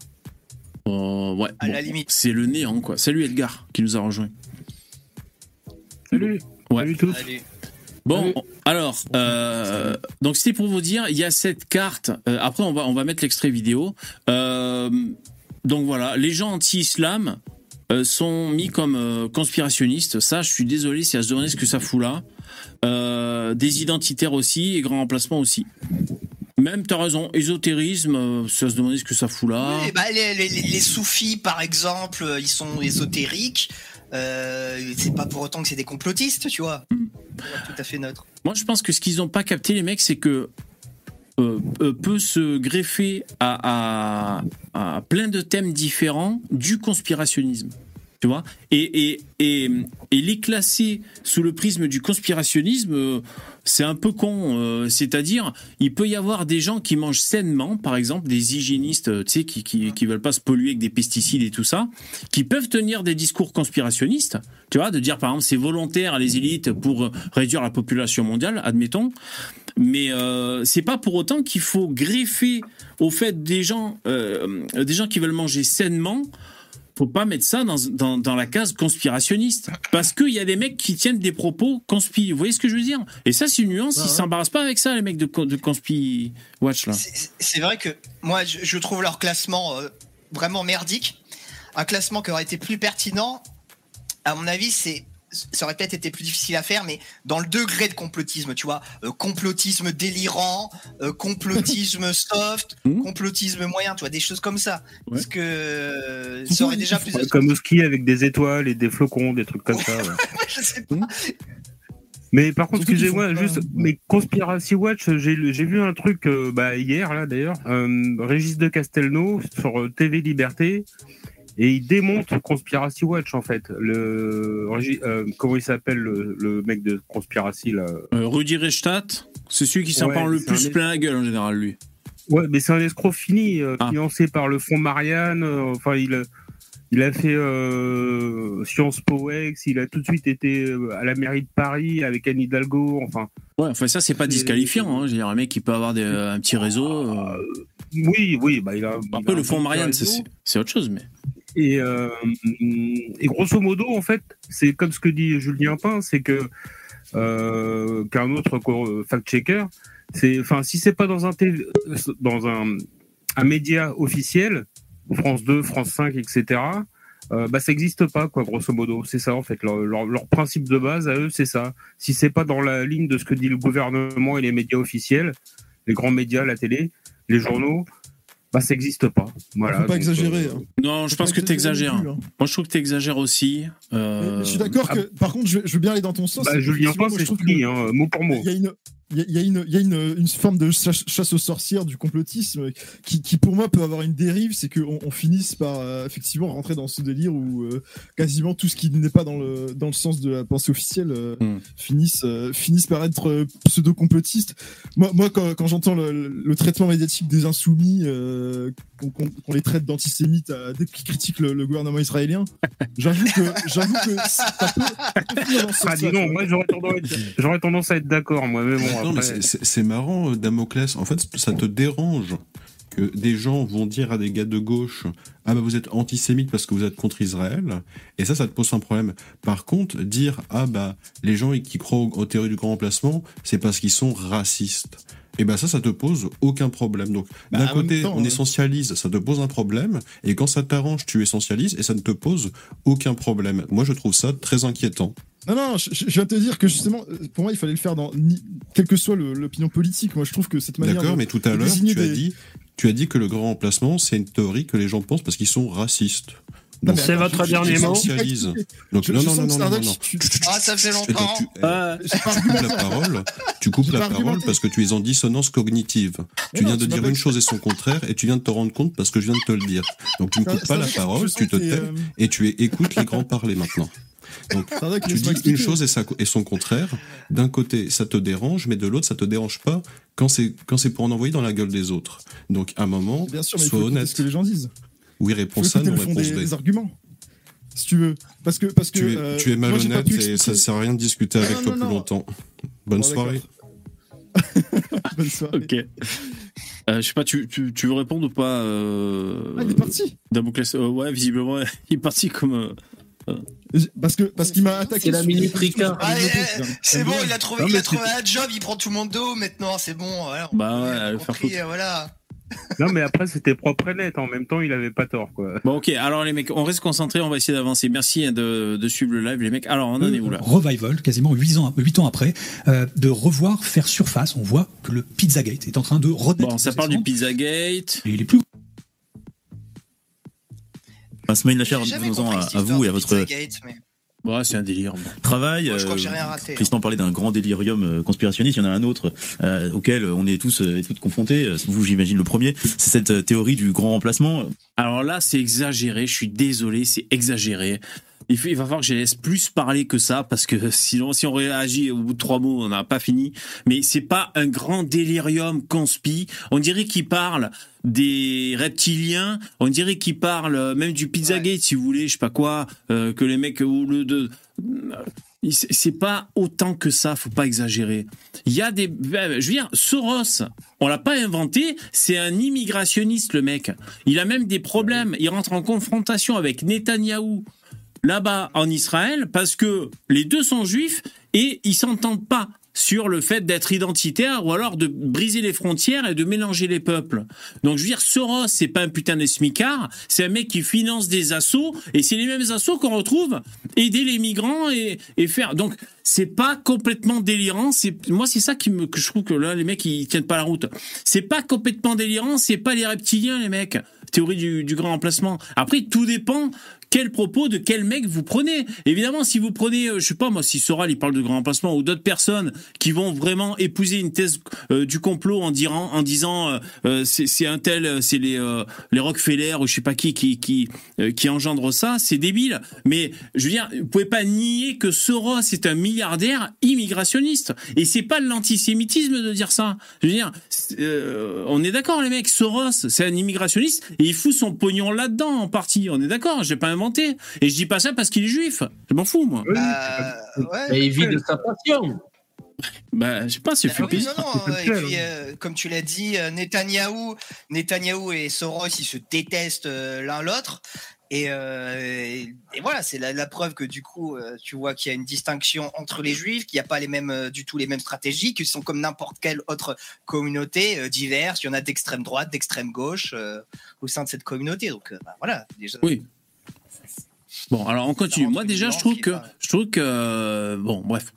Euh, ouais. À bon, la limite. C'est le néant, quoi. Salut Edgar, qui nous a rejoint. Salut. Ouais. Salut tous. Bon, alors, euh, donc c'était pour vous dire, il y a cette carte. euh, après, on va on va mettre l'extrait vidéo. Euh, donc voilà, les gens anti-islam euh, sont mis comme euh, conspirationnistes. Ça, je suis désolé si à se demander ce que ça fout là. Euh, des identitaires aussi et grand remplacement aussi. Même, t'as raison, ésotérisme, c'est à se demander ce que ça fout là. Oui, bah, les, les- les- les soufis par exemple, ils sont ésotériques. C'est pas pour autant que c'est des complotistes, tu vois. Hmm. Tout à fait neutre. Moi, je pense que ce qu'ils n'ont pas capté, les mecs, c'est que peut se greffer à, plein de thèmes différents du conspirationnisme. Tu vois? Et, et les classer sous le prisme du conspirationnisme, euh, c'est un peu con. euh, C'est-à-dire, il peut y avoir des gens qui mangent sainement, par exemple, des hygiénistes, tu sais, qui, qui, qui veulent pas se polluer avec des pesticides et tout ça, qui peuvent tenir des discours conspirationnistes, tu vois, de dire, par exemple, c'est volontaire les élites pour euh, réduire la population mondiale, admettons. Mais euh, c'est pas pour autant qu'il faut greffer au fait des gens, euh, des gens qui veulent manger sainement faut pas mettre ça dans, dans, dans la case conspirationniste. Parce qu'il y a des mecs qui tiennent des propos conspi. Vous voyez ce que je veux dire? Et ça, c'est une nuance. Ils s'embarrassent pas avec ça, les mecs de, de Conspi Watch, là. C'est c'est vrai que moi, je, je trouve leur classement euh, vraiment merdique. Un classement qui aurait été plus pertinent, à mon avis, c'est ça aurait peut-être été plus difficile à faire, mais dans le degré de complotisme, tu vois, euh, complotisme délirant, euh, complotisme soft, Mhm. complotisme moyen, tu vois, des choses comme ça. Ouais. Parce que euh, ça aurait déjà plus. Comme au ski avec des étoiles et des flocons, des trucs comme ça. ouais. je sais pas. Mais par contre, excusez-moi, juste, mais Conspiracy Watch, j'ai vu un truc euh, bah, hier, là d'ailleurs, euh, Régis de Castelnau sur TV Liberté, et il démonte Conspiracy Watch en fait. Le, euh, comment il s'appelle le, le mec de Conspiracy là Euh, Rudy Reichstadt, c'est celui qui s'en Ouais, prend le plus un- plein la gueule, en général, lui. Ouais, mais c'est un escroc fini, euh, Ah. financé par le fonds Marianne. euh, enfin, il, il a fait Sciences Po Ex, il a tout de suite été à la mairie de Paris avec Anne Hidalgo. Enfin, Ouais, enfin, ça, c'est pas disqualifiant. Hein. Je veux dire, un mec qui peut avoir des- un petit réseau. euh, oui, oui, bah, il a. il Après, a le un fond bon Marianne, c'est autre chose, mais. Et, euh, et grosso modo, en fait, c'est comme ce que dit Julien Pain, c'est que euh, qu'un autre fact-checker, c'est, enfin, si c'est pas dans un dans un, un média officiel, France 2, France 5, etc. euh, bah ça n'existe pas quoi grosso modo c'est ça en fait leur, leur, leur principe de base à eux c'est ça si c'est pas dans la ligne de ce que dit le gouvernement et les médias officiels les grands médias la télé les journaux bah ça n'existe pas voilà Faut pas Donc, exagérer. euh, hein. Non, je Faut pense que tu exagères. plus, hein. Moi, je trouve que tu exagères aussi. Euh, mais je suis d'accord que, par contre, je veux, je veux bien aller dans ton sens. Bah, c'est c'est je trouve ce qu'il que- hein, mot pour mot. Il y a une, il y a- il y a une, y a une, une forme de chasse, aux sorcières du complotisme qui, qui, pour moi, peut avoir une dérive, c'est qu'on on finisse par euh, effectivement rentrer dans ce délire où euh, quasiment tout ce qui n'est pas dans le, dans le sens de la pensée officielle euh, Hmm. finissent, euh, finissent par être pseudo-complotistes. Moi, moi quand, quand j'entends le, le traitement médiatique des insoumis, qu'on les traite d'antisémites dès qu'ils critiquent le, le gouvernement israélien, j'avoue que, j'avoue que ça peut, Ah, dis moi j'aurais tendance, à être- j'aurais tendance à être d'accord, moi, mais bon, Non, mais après. c'est- marrant, euh, Damoclès. En fait, ça te dérange que des gens vont dire à des gars de gauche Ah bah vous êtes antisémite parce que vous êtes contre Israël. Et ça, ça te pose un problème. Par contre, dire Ah bah les gens qui croient aux, théories du grand remplacement, c'est parce qu'ils sont racistes. Et ben ça, ça te pose aucun problème. Donc Bah, d'un côté, temps, on euh, essentialise, ça te pose un problème. Et quand ça t'arrange, tu essentialises et ça ne te pose aucun problème. Moi, je trouve ça très inquiétant. Non, non, je, je viens de te dire que justement, euh, pour moi, il fallait le faire dans ni- quelle que soit l'opinion politique. Moi, je trouve que cette manière. D'accord, mais tout à l'heure, tu désigner as des- dit, tu as dit que le grand remplacement, c'est une théorie que les gens pensent parce qu'ils sont racistes. Mais C'est votre je- dernier je- mot Donc, je- non, je non, non, non, non, non. Ah, ça fait longtemps. donc, tu, Euh, j'ai pas tu coupes la parole, tu coupes la parole parce que tu es en dissonance cognitive. Tu non, viens de dire une chose et son contraire et tu viens de te rendre compte parce que je viens de te le dire. Donc tu ne coupes pas la parole, tu te tais euh, et tu écoutes les grands parler maintenant. Donc tu dis une chose et, son contraire. D'un côté, ça te dérange, mais de l'autre, ça te dérange pas quand c'est quand c'est pour en envoyer dans la gueule des autres. Donc à un moment, Bien sûr, mais il sois honnête. ce que les gens disent. Oui, réponse A, non, réponse des, B. des arguments. Si tu veux. Parce que. Parce que Tu es, euh, tu es moi, malhonnête pu et ça sert à rien de discuter avec non, toi non, plus non. longtemps. Bonne Bon, soirée. Bonne soirée. Ok. Euh, je sais pas, tu, tu, tu veux répondre ou pas euh, Ah, il est parti. Damoclès euh, Ouais, visiblement, il est parti comme. Euh, Parce que parce qu'il m'a attaqué. C'est la minute Ricard. Ah, eh, C'est bon, il a trouvé, Non, il mais a trouvé un job, il prend tout le monde dos maintenant, c'est bon. Voilà, Bah ouais, a faire euh, voilà. Non, mais après, c'était propre et net. En même temps, il avait pas tort, quoi. Bon, ok, alors les mecs, on reste concentrés, on va essayer d'avancer. Merci hein, de, de suivre le live, les mecs. Alors, on en est où là? revival, quasiment 8 ans, 8 ans après, euh, de revoir faire surface. On voit que le Pizzagate est en train de renaître. Bon, ça de parle du. Pizzagate. Et il est plus Smaïn Lacher, compris à, vous et à votre Ouais, c'est un délire. bon. travail. Moi, je crois que euh, j'ai rien raté. hein. Tristan parlait d'un grand délirium euh, conspirationniste. Il y en a un autre euh, auquel on est tous et toutes confrontés. Vous, j'imagine, le premier. C'est cette théorie du grand remplacement. Alors là, c'est exagéré, je suis désolé, c'est exagéré. Il, faut- il va falloir que je laisse plus parler que ça parce que sinon, si on réagit au bout de trois mots, on n'a pas fini. Mais c'est pas un grand délirium conspi. On dirait qu'il parle des reptiliens. On dirait qu'il parle euh, même du Pizzagate, si vous voulez, je sais pas quoi, euh, que les mecs ou le de. C'est- C'est pas autant que ça, faut pas exagérer. Il y a des, ben, je veux dire, Soros, on l'a pas inventé, c'est un immigrationniste le mec. Il a même des problèmes. Il rentre en confrontation avec Netanyahou là-bas en Israël parce que les deux sont juifs et ils s'entendent pas sur le fait d'être identitaire ou alors de briser les frontières et de mélanger les peuples. Donc je veux dire, Soros, c'est pas un putain de smicard, c'est un mec qui finance des assauts et c'est les mêmes assauts qu'on retrouve aider les migrants et, et faire. Donc c'est pas complètement délirant. C'est moi c'est ça qui me que je trouve que là les mecs ils tiennent pas la route. C'est pas complètement délirant. C'est pas les reptiliens les mecs. Théorie du, grand remplacement. Après tout dépend quel propos de quel mec vous prenez. Évidemment, si vous prenez, euh, je sais pas moi, si Soral il parle de grand remplacement ou d'autres personnes qui vont vraiment épouser une thèse euh, du complot en disant, en disant euh, euh, c'est un tel, c'est les euh, les Rockefeller ou je sais pas qui qui qui engendre ça, c'est débile. Mais je veux dire, vous pouvez pas nier que Soros est un milliardaire immigrationniste et c'est pas de l'antisémitisme de dire ça. Je veux dire, euh, on est d'accord les mecs, Soros c'est un immigrationniste et il fout son pognon là-dedans en partie. On est d'accord, j'ai pas inventé. Et je dis pas ça parce qu'il est juif. Je m'en fous moi. Bah, ouais. Et il vit de sa passion. Bah, je sais pas, c'est Ah oui, non, non, et puis, euh, comme tu l'as dit, euh, Netanyahou, Netanyahou et Soros, ils se détestent euh, l'un l'autre. Et, euh, et- et voilà, c'est la, la preuve que du coup, euh, tu vois qu'il y a une distinction entre les juifs, qu'il n'y a pas les mêmes, euh, du tout les mêmes stratégies, qu'ils sont comme n'importe quelle autre communauté diverse. Il y en a d'extrême droite, d'extrême gauche au sein de cette communauté. Donc bah, voilà, déjà. Oui. Bon, alors on continue. Moi déjà, je trouve que, je trouve que, bon, bref.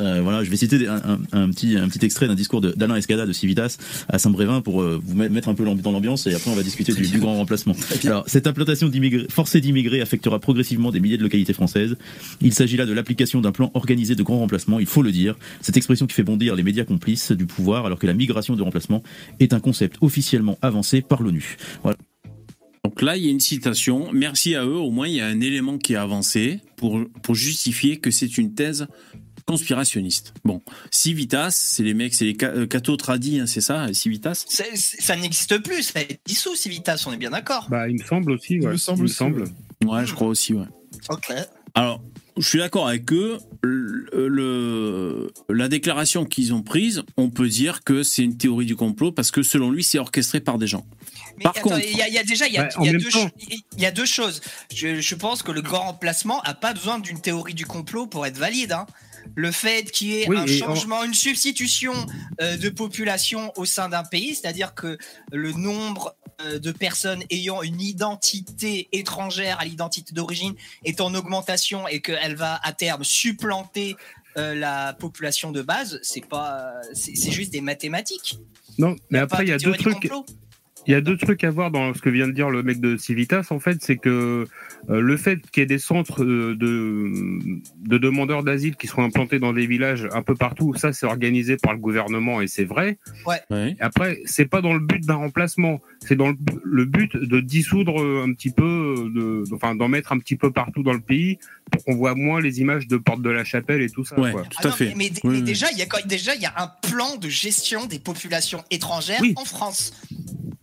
Euh, voilà, je vais citer un, un- un petit, un petit extrait d'un discours d'Alain Escada de Civitas à Saint-Brévin pour euh, vous met- mettre un peu dans l'ambiance et après on va discuter du, du grand remplacement. Alors, cette implantation forcée d'immigrés affectera progressivement des milliers de localités françaises. Il s'agit là de l'application d'un plan organisé de grand remplacement, il faut le dire. Cette expression qui fait bondir les médias complices du pouvoir alors que la migration de remplacement est un concept officiellement avancé par l'ONU. Voilà. Donc là, il y a une citation. Merci à eux. Au moins, il y a un élément qui est avancé pour, pour justifier que c'est une thèse conspirationniste. Bon, Civitas, c'est les mecs, c'est les euh, cathos tradis, hein, c'est ça, Civitas? Ça n'existe plus, ça est dissous, Civitas, on est bien d'accord. Bah, il me semble aussi. Ouais. me semble il me aussi, semble. Ouais, je crois aussi, ouais. Ok. Alors, je suis d'accord avec eux. Le, le- la déclaration qu'ils ont prise, on peut dire que c'est une théorie du complot parce que selon lui, c'est orchestré par des gens. Mais Par attends, contre- il y, a- il y a déjà il y a, Ouais, il en y a même deux, temps- cho- il y a deux choses. Je, je pense que le grand remplacement a pas besoin d'une théorie du complot pour être valide. hein. Le fait qu'il y ait Oui, un changement, une substitution euh, de population au sein d'un pays, c'est-à-dire que le nombre euh, de personnes ayant une identité étrangère à l'identité d'origine est en augmentation et qu'elle va à terme supplanter euh, la population de base, c'est pas, c'est juste des mathématiques. Non, mais après, il y a deux trucs. Il y a deux trucs à voir dans ce que vient de dire le mec de Civitas, en fait, c'est que le fait qu'il y ait des centres euh, de, de demandeurs d'asile qui sont implantés dans des villages un peu partout, ça c'est organisé par le gouvernement et c'est vrai. Ouais. Après, c'est pas dans le but d'un remplacement, c'est dans le, le but de dissoudre un petit peu, de, enfin d'en mettre un petit peu partout dans le pays pour qu'on voit moins les images de Porte de la Chapelle et tout ça. Ouais, quoi. tout Ah à non, fait. Mais, mais- Oui, mais oui. déjà, il y a quand- déjà il y a un plan de gestion des populations étrangères Oui. en France.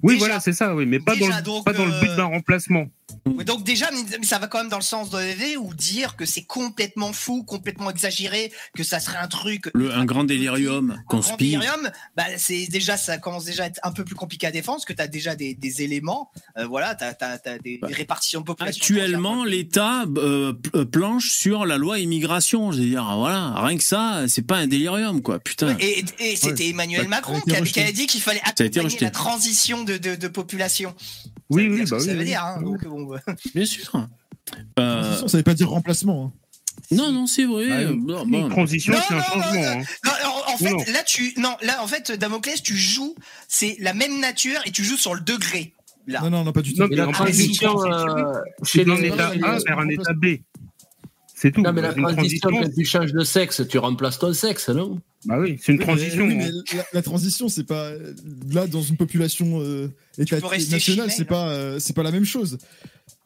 Oui, Déjà. voilà, c'est ça, oui, mais pas, Déjà, dans, le, donc, pas dans le but euh, d'un remplacement. Donc déjà, ça va quand même dans le sens de EV ou dire que c'est complètement fou, complètement exagéré, que ça serait un truc. Le, un grand délirium Un grand conspire. délirium, bah, c'est déjà ça commence déjà à être un peu plus compliqué à défendre parce que tu as déjà des, des éléments, euh, voilà, tu as, des, des répartitions de population. Actuellement, l'État euh, euh, planche sur la loi immigration. Je veux dire, voilà, rien que ça, c'est pas un délirium, quoi. Putain. Et, et c'était Emmanuel Ça a Macron qui avait, rejeté. qui avait dit qu'il fallait a accompagner la transition de, de, de population. Oui, oui, bah que oui, ça veut oui. dire. hein, donc, bon, bah. Bien sûr. Euh, ça veut pas dire remplacement. hein. Non, non, c'est vrai. Bah, euh, une- bon, une bon. transition, Non, c'est un changement. non. hein. Non, en, en fait, Non. là, tu, non, là, en fait, Damoclès, tu joues, c'est la même nature et tu joues sur le degré. Là. Non, non, non, pas du tout. Non, Et mais la transition euh, C'est d'un les état A vers un état B. C'est tout. Non, mais la transition, quand tu changes de sexe, tu remplaces ton sexe, non? Bah oui, c'est une Oui, mais- transition. oui, mais hein. la, la transition, c'est pas là dans une population euh, état- nationale, c'est pas euh, c'est pas la même chose.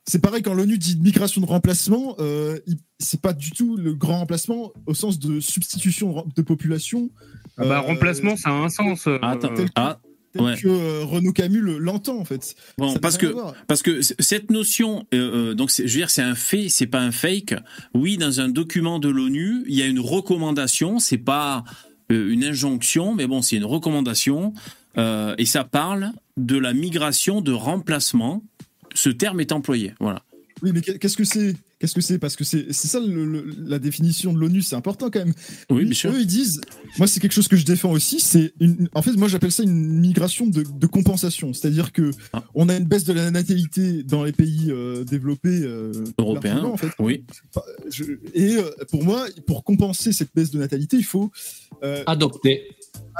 C'est pareil quand l'ONU dit migration de remplacement, euh, c'est pas du tout le grand remplacement au sens de substitution de population. Ah bah, euh, remplacement, ça a un sens. euh, Attends, tel que- ah, tel ouais. que euh, Renaud Camus le- l'entend en fait. Bon, parce que parce que cette notion, euh, donc c'est- je veux dire, c'est un fait, c'est pas un fake. Oui, dans un document de l'ONU, il y a une recommandation, c'est pas euh, une injonction, mais bon, c'est une recommandation, euh, et ça parle de la migration de remplacement. Ce terme est employé, voilà. Oui, mais qu'est-ce que c'est Qu'est-ce que c'est? Parce que c'est c'est ça le- le- la définition de l'ONU, c'est important quand même. Oui, bien sûr. Eux, ils disent, moi, c'est quelque chose que je défends aussi. C'est en fait, moi, j'appelle ça une migration de, de compensation. C'est-à-dire que Ah. on a une baisse de la natalité dans les pays euh, développés euh, Européen, largement, en fait. oui. Enfin, je- et euh, pour moi, pour compenser cette baisse de natalité, il faut euh, Adopté.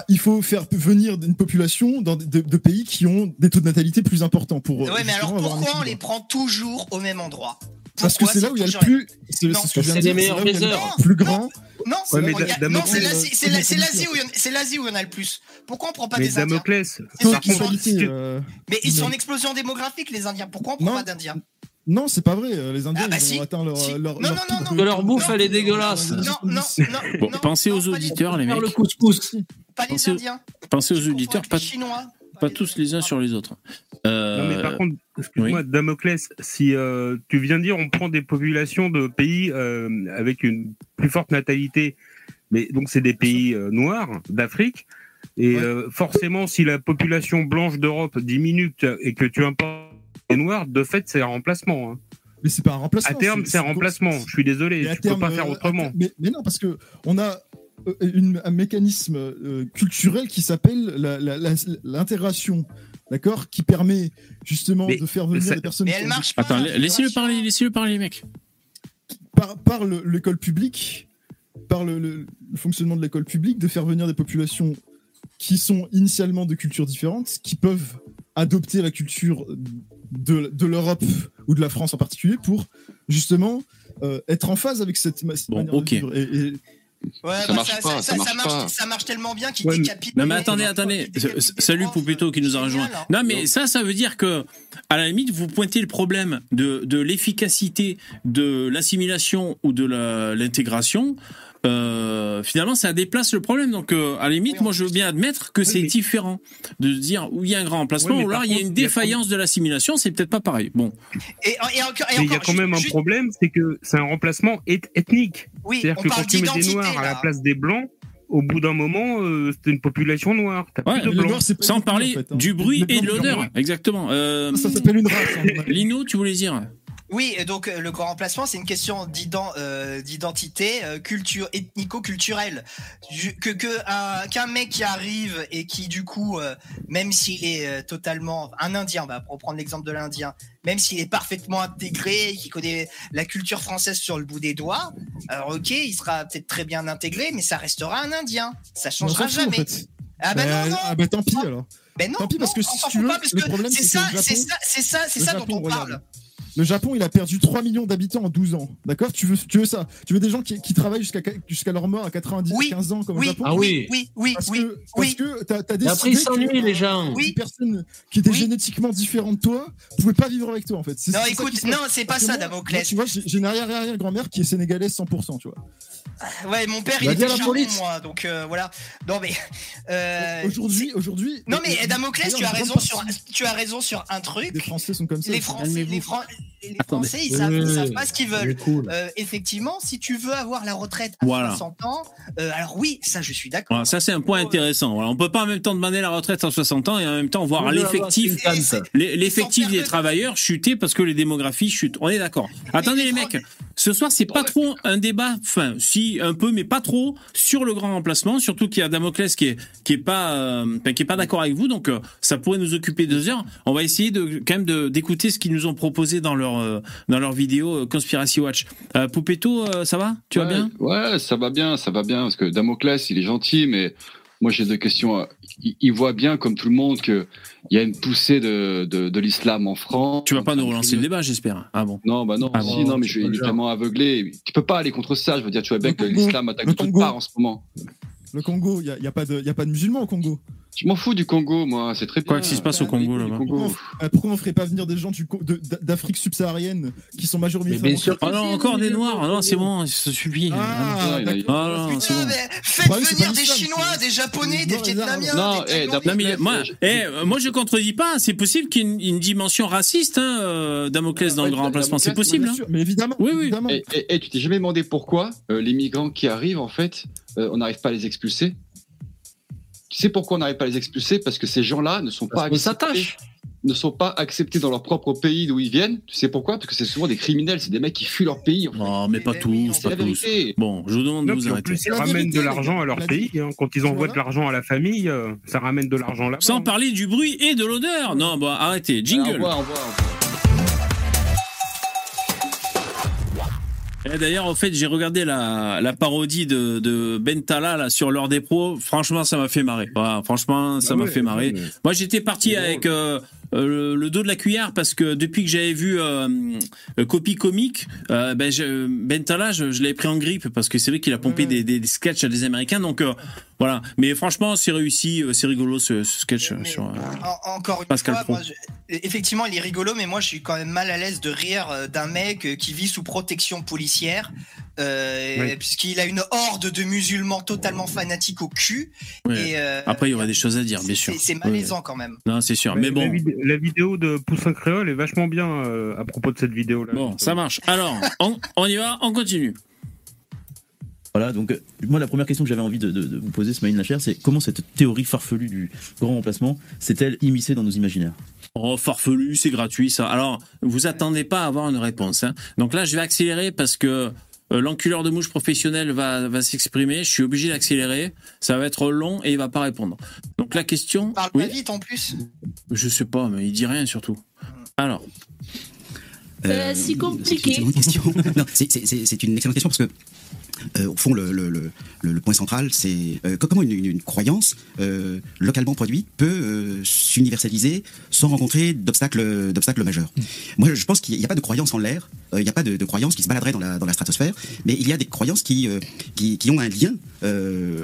Il faut faire venir une population dans de, de pays qui ont des taux de natalité plus importants pour. euh, Ouais, mais alors pourquoi on les prend toujours au même endroit? Parce que c'est là où il y a le plus. C'est ce que je viens c'est de dire, les c'est là où il y a le meilleurs plus grand. Non, C'est Ouais, là mais où il y a- Da- non, Damoclès- c'est l'Asie, où il y en- a le plus. Pourquoi on prend pas Mais des Indiens? Damoclès, euh, Mais ils sont en explosion démographique, les Indiens. Pourquoi on prend pas d'Indiens? Non, c'est pas vrai. euh, Les Indiens, Ah bah ils si, ont atteint leur. si. leur, Non, leur non, non, de- leur bouffe, elle est dégueulasse. Non, non, non. Bon, non, pensez non, aux les- auditeurs, les mecs. le couscous. Pas les Pensez- Indiens. Pensez aux auditeurs, pas, les Chinois. pas les tous les uns sur les autres. Non, Euh, mais par contre, excuse-moi, Damoclès, si euh, tu viens de dire on prend des populations de pays euh, avec une plus forte natalité, mais donc c'est des pays euh, noirs d'Afrique, et Ouais. euh, forcément, si la population blanche d'Europe diminue et que tu importes noirs, de fait, c'est un remplacement. hein. Mais c'est pas un remplacement. À terme, c'est un remplacement. Je suis désolé, tu peux terme, pas faire euh, autrement. Mais, mais non, parce que on a euh, une- un mécanisme euh, culturel qui s'appelle l'intégration, d'accord, qui permet justement Mais de faire venir ça- des personnes Mais elle marche pas. Attends, la laissez-le parler, laissez-le parler, les mecs. par, par le- l'école publique, par le, le- le fonctionnement de l'école publique, de faire venir des populations qui sont initialement de cultures différentes, qui peuvent adopter la culture de, de l'Europe ou de la France en particulier pour justement euh, être en phase avec cette, Bon, manière ok. de vivre. Et, et- Ouais, Ça bah, marche pas, ça marche pas. Ça marche tellement bien qu'il Ouais, décapite. Non mais attendez, attendez. Salut Poupetto qui nous a génial, rejoint. hein. Non mais ça, ça veut dire que, à la limite, vous pointez le problème de, de l'efficacité de l'assimilation ou de la- l'intégration. Euh, finalement, ça déplace le problème. Donc, euh, à la limite, moi, je veux bien admettre que Oui, c'est mais- différent de dire où il y a un grand emplacement Oui, ou alors par il y a une a défaillance de l'assimilation. C'est peut-être pas pareil. Bon, Et, et encore, et Mais il y a quand même un problème, c'est que c'est un remplacement eth- ethnique. Oui, C'est-à-dire que quand tu mets des noirs à la là. place des blancs, au bout d'un moment, euh, c'est une population noire. Ouais, plus de noir, sans parler en fait, hein. du bruit et de l'odeur. Exactement. Euh, Ça s'appelle une race. Lino, tu voulais dire? Oui, donc euh, le grand remplacement, c'est une question euh, d'identité euh, culture ethnico-culturelle. Que que un- qu'un mec qui arrive et qui du coup, euh, même s'il est euh, totalement un Indien, bah, pour prendre l'exemple de l'Indien, même s'il est parfaitement intégré, qui connaît la culture française sur le bout des doigts, alors ok, il sera peut-être très bien intégré, mais ça restera un Indien. Ça On changera en jamais. fait. Ah bah non, non. ah bah tant pis alors. Ben non, Tant pis, parce que si on s'en tu fout veux, pas, parce le problème, c'est ça, c'est ça, c'est ça, c'est dont on parle. Le Japon, il a perdu 3 millions d'habitants en 12 ans. D'accord? Tu veux, tu veux ça? Tu veux des gens qui, qui travaillent jusqu'à jusqu'à leur mort à 90, Oui, 15 ans comme au Oui, Japon? Ah oui. oui, oui, Parce oui, que, parce oui. que t'as, Et décidé après, ils s'ennuient, que, les gens. Oui. Une personne qui était Oui. génétiquement différente de toi pouvait pas vivre avec toi en fait. Non, écoute, non, c'est pas ça, Damoclès. tu vois, j'ai, une arrière-arrière-grand-mère qui est sénégalaise 100%, tu vois. Ouais, mon père, il était police. moi, donc euh, voilà. Non, mais. euh, aujourd'hui, aujourd'hui. Non, mais euh, Damoclès, tu as raison sur, partie tu as raison sur un truc. Les Français sont comme ça. Les Français, les. Fran- les Attendez. Français, ils savent, ils savent pas ce qu'ils veulent. cool. Euh, effectivement, si tu veux avoir la retraite à Voilà. 60 ans, euh, alors oui, ça, je suis d'accord. Voilà, ça c'est un point intéressant. Voilà, on peut pas en même temps demander la retraite à 60 ans et en même temps voir l'effectif, l'effectif des travailleurs chuter parce que les démographies chutent. On est d'accord. Attendez les les mecs, ce soir c'est pas trop un débat, enfin si un peu mais pas trop sur le grand remplacement, surtout qu'il y a Damoclès qui est qui est pas euh, qui est pas d'accord avec vous, donc euh, ça pourrait nous occuper deux heures. On va essayer de quand même d'écouter ce qu'ils nous ont proposé dans leur euh, dans leur vidéo euh, Conspiracy Watch. Euh, Poupetto, ça va? Tu vas bien? Ouais, ça va bien, ça va bien. Parce que Damoclès, il est gentil, mais moi j'ai deux questions. Il, voit bien, comme tout le monde, qu'il y a une poussée de, de, de l'islam en France. Tu vas pas nous relancer le débat, j'espère. Ah bon? Non, bah non, Ah si, bon, non, mais je suis tellement aveuglé. Tu peux pas aller contre ça. Je veux dire, tu vois bien que l'islam attaque le de toutes parts en ce moment. Le Congo, il n'y a, y a, pas de- y a pas de musulmans au Congo. Je m'en fous du Congo, moi, c'est très bien. Quoi qu'est-ce qui se passe au Congo, là-bas Congo. Euh, pourquoi on ferait pas venir des gens du co- de- d'Afrique subsaharienne qui sont majoritairement Mais bien sûr Ah non, encore des noirs. Ah non, c'est bon, ça suffit. Ah, Ah. Ah non, c'est bon. faites Bah venir des Chinois, des Japonais, des Vietnamiens, Non, eh. Non mais moi, Je- eh, euh, moi je contredis pas. C'est possible qu'il y ait une, une dimension raciste, hein, euh, Damoclès dans le grand remplacement. C'est possible. Hein. mais évidemment. Oui, oui. évidemment. Et, et tu t'es jamais demandé pourquoi euh, les migrants qui arrivent, en fait, euh, on n'arrive pas à les expulser Tu sais pourquoi on n'arrive pas à les expulser? Parce que ces gens-là ne sont pas Parce acceptés. Ne sont pas acceptés dans leur propre pays d'où ils viennent. Tu sais pourquoi? Parce que c'est souvent des criminels, c'est des mecs qui fuient leur pays. En fait. Non, mais pas Mais oui, tous, c'est pas la tous. vérité. Bon, je vous demande de Non, vous en arrêter. plus, ils ramènent de l'argent à leur la pays. hein. Quand ils envoient Voilà. de l'argent à la famille, euh, ça ramène de l'argent là-bas. Sans hein. parler du bruit et de l'odeur. Non, bon, arrêtez. Alors, Jingle. au revoir, au revoir, au revoir. Et D'ailleurs, au fait, j'ai regardé la, la parodie de, de Bentala là, sur l'heure des pros. Franchement, ça m'a fait marrer. Voilà, franchement, ça Ah m'a ouais, fait marrer. ouais. Moi, j'étais parti avec euh, euh, le, dos de la cuillère parce que depuis que j'avais vu euh, Copie Comique, euh, ben, je, Bentala, je, je l'avais pris en grippe parce que c'est vrai qu'il a pompé Ouais. des, des, des sketchs à des Américains. Donc, euh, voilà. Mais franchement, c'est réussi. C'est rigolo ce, ce sketch. Mais- sur, euh, En- encore une Pascal fois, Pro. moi, je- effectivement, il est rigolo, mais moi, je suis quand même mal à l'aise de rire d'un mec qui vit sous protection policière, euh, Oui. puisqu'il a une horde de musulmans totalement fanatiques au cul. ouais. Et, euh, Après, il y aurait des choses à dire, bien sûr. c'est- malaisant quand même. Non, c'est sûr. Mais bon. la, vid- la vidéo de Poussin Créole est vachement bien euh, à propos de cette vidéo-là. Bon, ça marche. Alors, on, on y va, on continue. Voilà, donc euh, moi la première question que j'avais envie de, de- de vous poser, Smaïn Lacher, c'est comment cette théorie farfelue du grand remplacement s'est-elle immiscée dans nos imaginaires? Oh, farfelu, c'est gratuit ça. Alors, vous attendez pas à avoir une réponse. hein. Donc là, je vais accélérer parce que euh, l'enculeur de mouche professionnel va, va s'exprimer. Je suis obligé d'accélérer. Ça va être long et il va pas répondre. Donc la question. Il parle Oui, pas vite en plus. je sais pas, mais il dit rien surtout. Alors, Euh, si compliqué. C'est une excellente question parce que, euh, au fond, le, le- le- point central, c'est euh, co- comment une, une- une croyance euh, localement produite peut euh, s'universaliser sans rencontrer d'obstacles majeurs. Moi, je pense qu'il n'y a pas de croyance en l'air, euh, il n'y a pas de, de croyance qui se baladerait dans la, dans la stratosphère, mais il y a des croyances qui, euh, qui, qui ont un lien euh,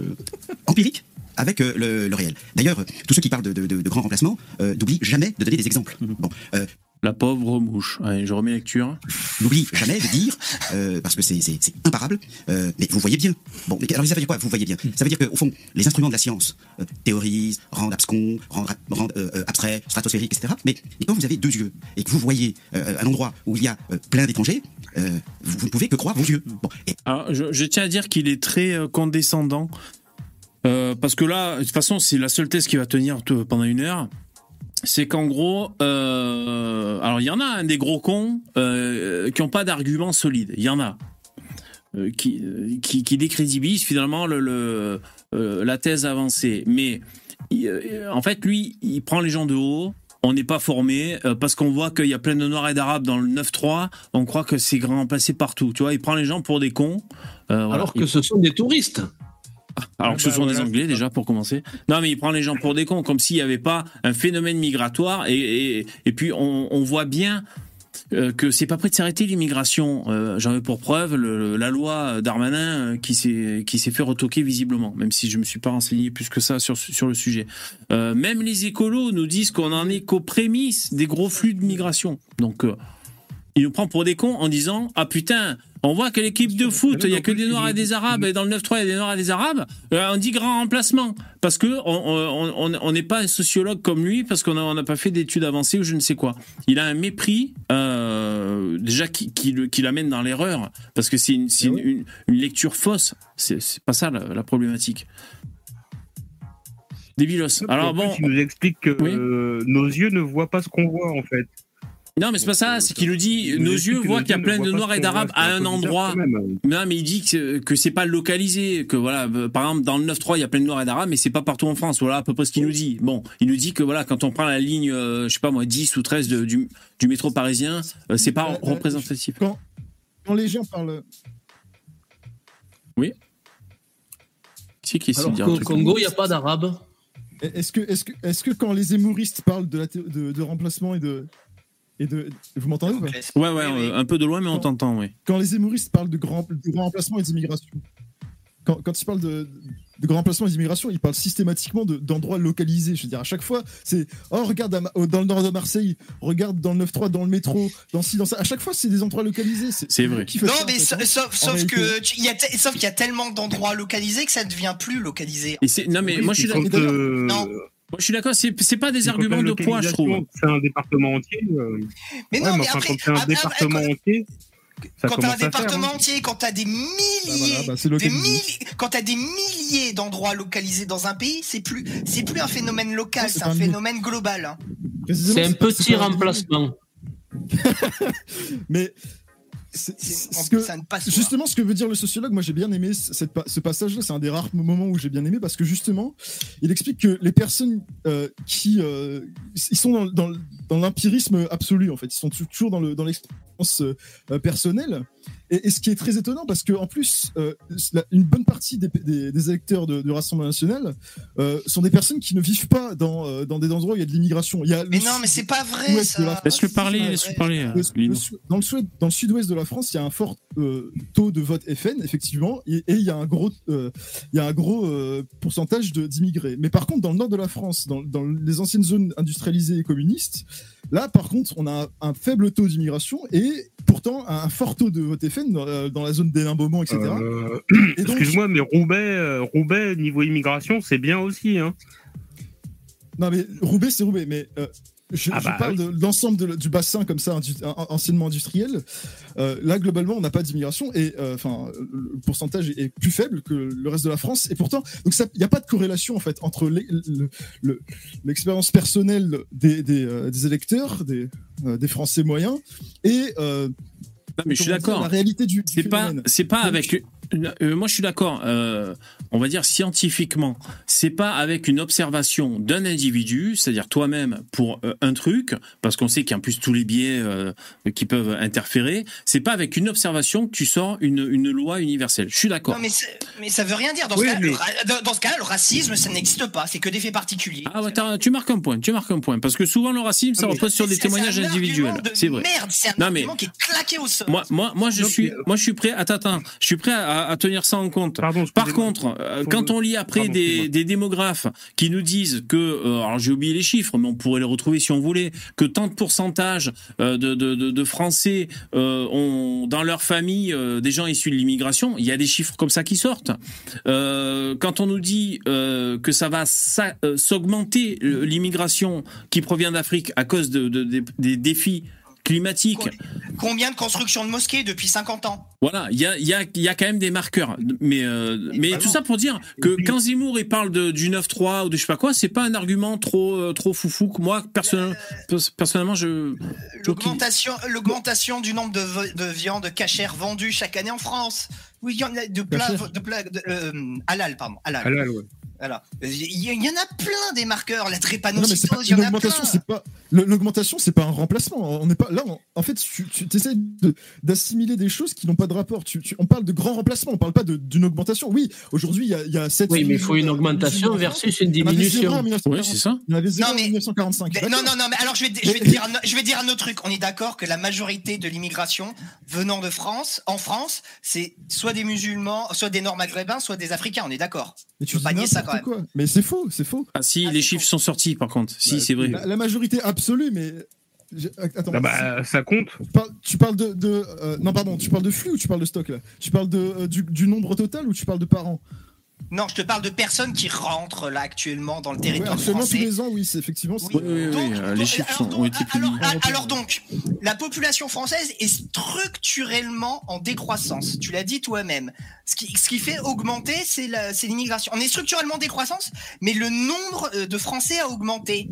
empirique avec euh, le, le réel. D'ailleurs, tous ceux qui parlent de, de, de, de grands remplacements euh, n'oublient jamais de donner des exemples. Bon, euh, la pauvre mouche. Allez, je remets lecture. n'oublie jamais de dire, euh, parce que c'est imparable, euh, mais vous voyez bien. Bon, mais alors ça veut dire quoi Vous voyez bien? Ça veut dire qu'au fond, les instruments de la science euh, théorisent, rendent abscons, rendent, rendent, abstraits, stratosphériques, etc. Mais, quand vous avez deux yeux et que vous voyez un endroit où il y a plein d'étrangers, vous, vous ne pouvez que croire vos yeux. Bon, et Alors, je, je tiens à dire qu'il est très condescendant. Parce que là, de toute façon, c'est la seule thèse qui va tenir pendant une heure. C'est qu'en gros, euh, alors il y en a un des gros cons euh, qui n'ont pas d'arguments solides. Il y en a euh, qui, qui, décrédibilisent finalement le, le, la thèse avancée. Mais en fait, lui, il prend les gens de haut. On n'est pas formé parce qu'on voit qu'il y a plein de noirs et d'arabes dans le 9-3. On croit que c'est grand placé partout. Tu vois, il prend les gens pour des cons. Alors que ce sont des touristes. alors Ah que ce bah sont des Anglais déjà pour commencer. Non mais il prend les gens pour des cons comme s'il n'y avait pas un phénomène migratoire et, et, et puis on, on voit bien euh, que c'est pas prêt de s'arrêter l'immigration. Euh, J'en veux pour preuve le- la loi Darmanin euh, qui s'est qui s'est fait retoquer visiblement, même si je me suis pas renseigné plus que ça sur sur le sujet. Euh, même les écolos nous disent qu'on en est qu'aux prémices des gros flux de migration. Donc euh, il nous prend pour des cons en disant ah putain on voit que l'équipe de foot il y a que des noirs et des arabes et dans le 9-3 il y a des noirs et des arabes Euh, on dit grand remplacement. Parce que on on- on- on n'est pas un sociologue comme lui parce qu'on n'a pas fait d'études avancées ou je ne sais quoi. Il a un mépris euh, déjà qui, qui, le- qui l'amène dans l'erreur. Parce que c'est une, c'est une, une- une lecture fausse. C'est pas ça la, la problématique. Débilos. Alors En plus, bon, il nous explique que Oui. euh, nos yeux ne voient pas ce qu'on voit en fait. Non mais c'est pas ça, c'est qu'il nous dit nos yeux voient qu'il y a plein de noirs et d'arabes à un endroit. Non, mais il dit que, que c'est pas localisé, que voilà, euh, par exemple, dans le 9-3, il y a plein de noirs et d'arabes, mais c'est pas partout en France. Voilà à peu près ce qu'il nous dit. Bon, il nous dit que voilà, quand on prend la ligne, euh, je sais pas moi, 10 ou 13 de- du, du métro parisien, euh, c'est pas Euh, euh, représentatif. Quand, quand les gens parlent. C'est qui essaie de Alors qu'au Congo, il n'y a pas d'arabes. Est-ce que, est que, est que quand les hémoristes parlent de, la de remplacement et de. Et de vous m'entendez ou pas? Ouais, ouais, un peu de loin, mais on t'entend, oui. Quand les hémoristes parlent de grand, de grand remplacement et d'immigration, quand, quand ils parlent de, de grand remplacement des immigrations, il parle systématiquement de- d'endroits localisés. Je veux dire, à chaque fois, c'est oh regarde à dans le nord de Marseille, regarde dans le 9-3, dans le métro, dans ci, dans ça. À chaque fois, c'est des endroits localisés. C'est vrai. Non, mais hein sauf, que tu- il y a sauf qu'il y a tellement d'endroits localisés que ça ne devient plus localisé. Et c'est- non, mais moi, je suis d'accord. Moi, je suis d'accord. C'est c'est pas des arguments de poids, je trouve. C'est un département entier. euh, Mais ouais, non, mais enfin, après, quand c'est un département ah, entier, ça quand t'as un faire. département hein. entier, quand t'as des milliers, Bah voilà, bah, des localisé. milli- quand t'as des milliers d'endroits localisés dans un pays, c'est plus, c'est plus un phénomène local, c'est c'est un phénomène global. hein. C'est un petit remplacement. Mais ce que- ça ne passe pas. Justement, ce que veut dire le sociologue, moi j'ai bien aimé cette ce passage-là, c'est un des rares moments où j'ai bien aimé parce que justement, il explique que les personnes euh, qui euh, ils sont dans, dans, dans l'empirisme absolu en fait, ils sont tou- toujours dans le dans l'expérience euh, personnelle. Et, et ce qui est très étonnant parce que en plus, euh, la- une bonne partie des, des, des électeurs de- du Rassemblement national euh, sont des personnes qui ne vivent pas dans, euh, dans des endroits où il y a de l'immigration. Il y a Mais non, mais c'est pas vrai la. Laisse-le parler, C'est laisse-le vrai. parler. le- le Lino. sud- dans le sud dans le sud-ouest de la France, il y a un fort euh, taux de vote FN, effectivement, et, et il y a un gros, euh, il y a un gros euh, pourcentage d'immigrés. Mais par contre, dans le nord de la France, dans, dans les anciennes zones industrialisées et communistes, là, par contre, on a un, un faible taux d'immigration et pourtant un fort taux de vote FN dans, la- dans la zone des Limbomont, etc. Euh, Et donc- Excuse-moi, mais Roubaix, euh, Roubaix, niveau immigration, c'est bien aussi. Hein. Non, mais Roubaix, c'est Roubaix, mais. euh, je, Ah je bah parle de l'ensemble du bassin comme ça, anciennement industriel. Euh, là, globalement, on n'a pas d'immigration et euh, enfin, le pourcentage est plus faible que le reste de la France. Et pourtant, donc il n'y a pas de corrélation en fait entre l'e- le- le- l'expérience personnelle des, des, euh, des électeurs, des, des Français moyens, et Non, mais je suis d'accord. la réalité du, du C'est pas, c'est pas avec. Euh, moi, je suis d'accord. euh, on va dire scientifiquement, c'est pas avec une observation d'un individu, c'est-à-dire toi-même pour euh, un truc, parce qu'on sait qu'en plus tous les biais euh, qui peuvent interférer, c'est pas avec une observation que tu sors une, une loi universelle. Je suis d'accord. Mais, mais ça veut rien dire. Dans Oui, ce cas, mais- le ra- dans- ce cas, le racisme, ça n'existe pas. C'est que des faits particuliers. Ah ouais, tu marques un point, tu marques un point, parce que souvent le racisme, ça repose sur des témoignages individuels. C'est vrai. Merde, c'est un Non, mais- qui est claqué au sol. Moi, moi, moi, je suis, euh, moi, je suis prêt. Attends, attends, je suis prêt à, à tenir ça en compte. Pardon, Par contre, euh, quand on lit après Pardon, des, démographes qui nous disent que, euh, alors j'ai oublié les chiffres, mais on pourrait les retrouver si on voulait, que tant de pourcentage euh, de, de, de, de Français ont dans leur famille des gens issus de l'immigration, il y a des chiffres comme ça qui sortent. Quand on nous dit que ça va sa- s'augmenter l'immigration qui provient d'Afrique à cause de, de- des- des défis climatiques, Combien de constructions de mosquées depuis 50 ans? Voilà, il y a, il y, a, il y a quand même des marqueurs. Mais, euh, mais tout ça pour dire que quand Zemmour il parle de, du 9-3 ou de je sais pas quoi, c'est pas un argument trop, euh, trop foufou que moi, personnellement, personnellement je. L'augmentation, l'augmentation du nombre de, de viandes cachères vendues chaque année en France. Oui, il y en a de plats, de plats, de, euh, halal, pardon, halal. Halal, ouais. Voilà. Il y, en a plein des marqueurs. La drépanocytose, il y en a augmentation, plein. c'est pas l'augmentation, c'est pas un remplacement. On n'est pas là. on- en fait, tu, tu essaies de- d'assimiler des choses qui n'ont pas de rapport. Tu, tu- on parle de grand remplacement, on parle pas de- d'une augmentation. Oui, aujourd'hui, il y a, y a 7 Oui, mais il faut une augmentation versus une diminution. Oui, c'est ça. Il y en avait Non, en mais- 1945. Mais- D'accord. non, non, non, mais alors je vais, te- je vais te dire, un, je vais te dire un autre truc. On est d'accord que la majorité de l'immigration venant de France, en France, c'est soit des musulmans, soit des nord-maghrébins, soit des africains. On est d'accord. Mais tu peux pas nier ça, n'importe quoi. Mais c'est faux, c'est faux. Ah si, Ah, les chiffres faux. sont sortis par contre. Si, Bah, c'est vrai. La, la majorité absolue, mais attends. Ah bah, ça compte. Tu parles, tu parles de, de, euh, non pardon, tu parles de flux ou tu parles de stock là? Tu parles de euh, du, du nombre total ou tu parles de par an? Non, je te parle de personnes qui rentrent là actuellement dans le Ouais, territoire Actuellement tous français. les ans, oui, c'est effectivement. c'est- Oui, oui, oui, Donc, euh, les chiffres alors sont- donc- ont été publiés. alors, ah, alors donc, la population française est structurellement en décroissance. Tu l'as dit toi-même. Ce qui, ce qui fait augmenter, c'est l'immigration. On est structurellement en décroissance, mais le nombre euh, de Français a augmenté.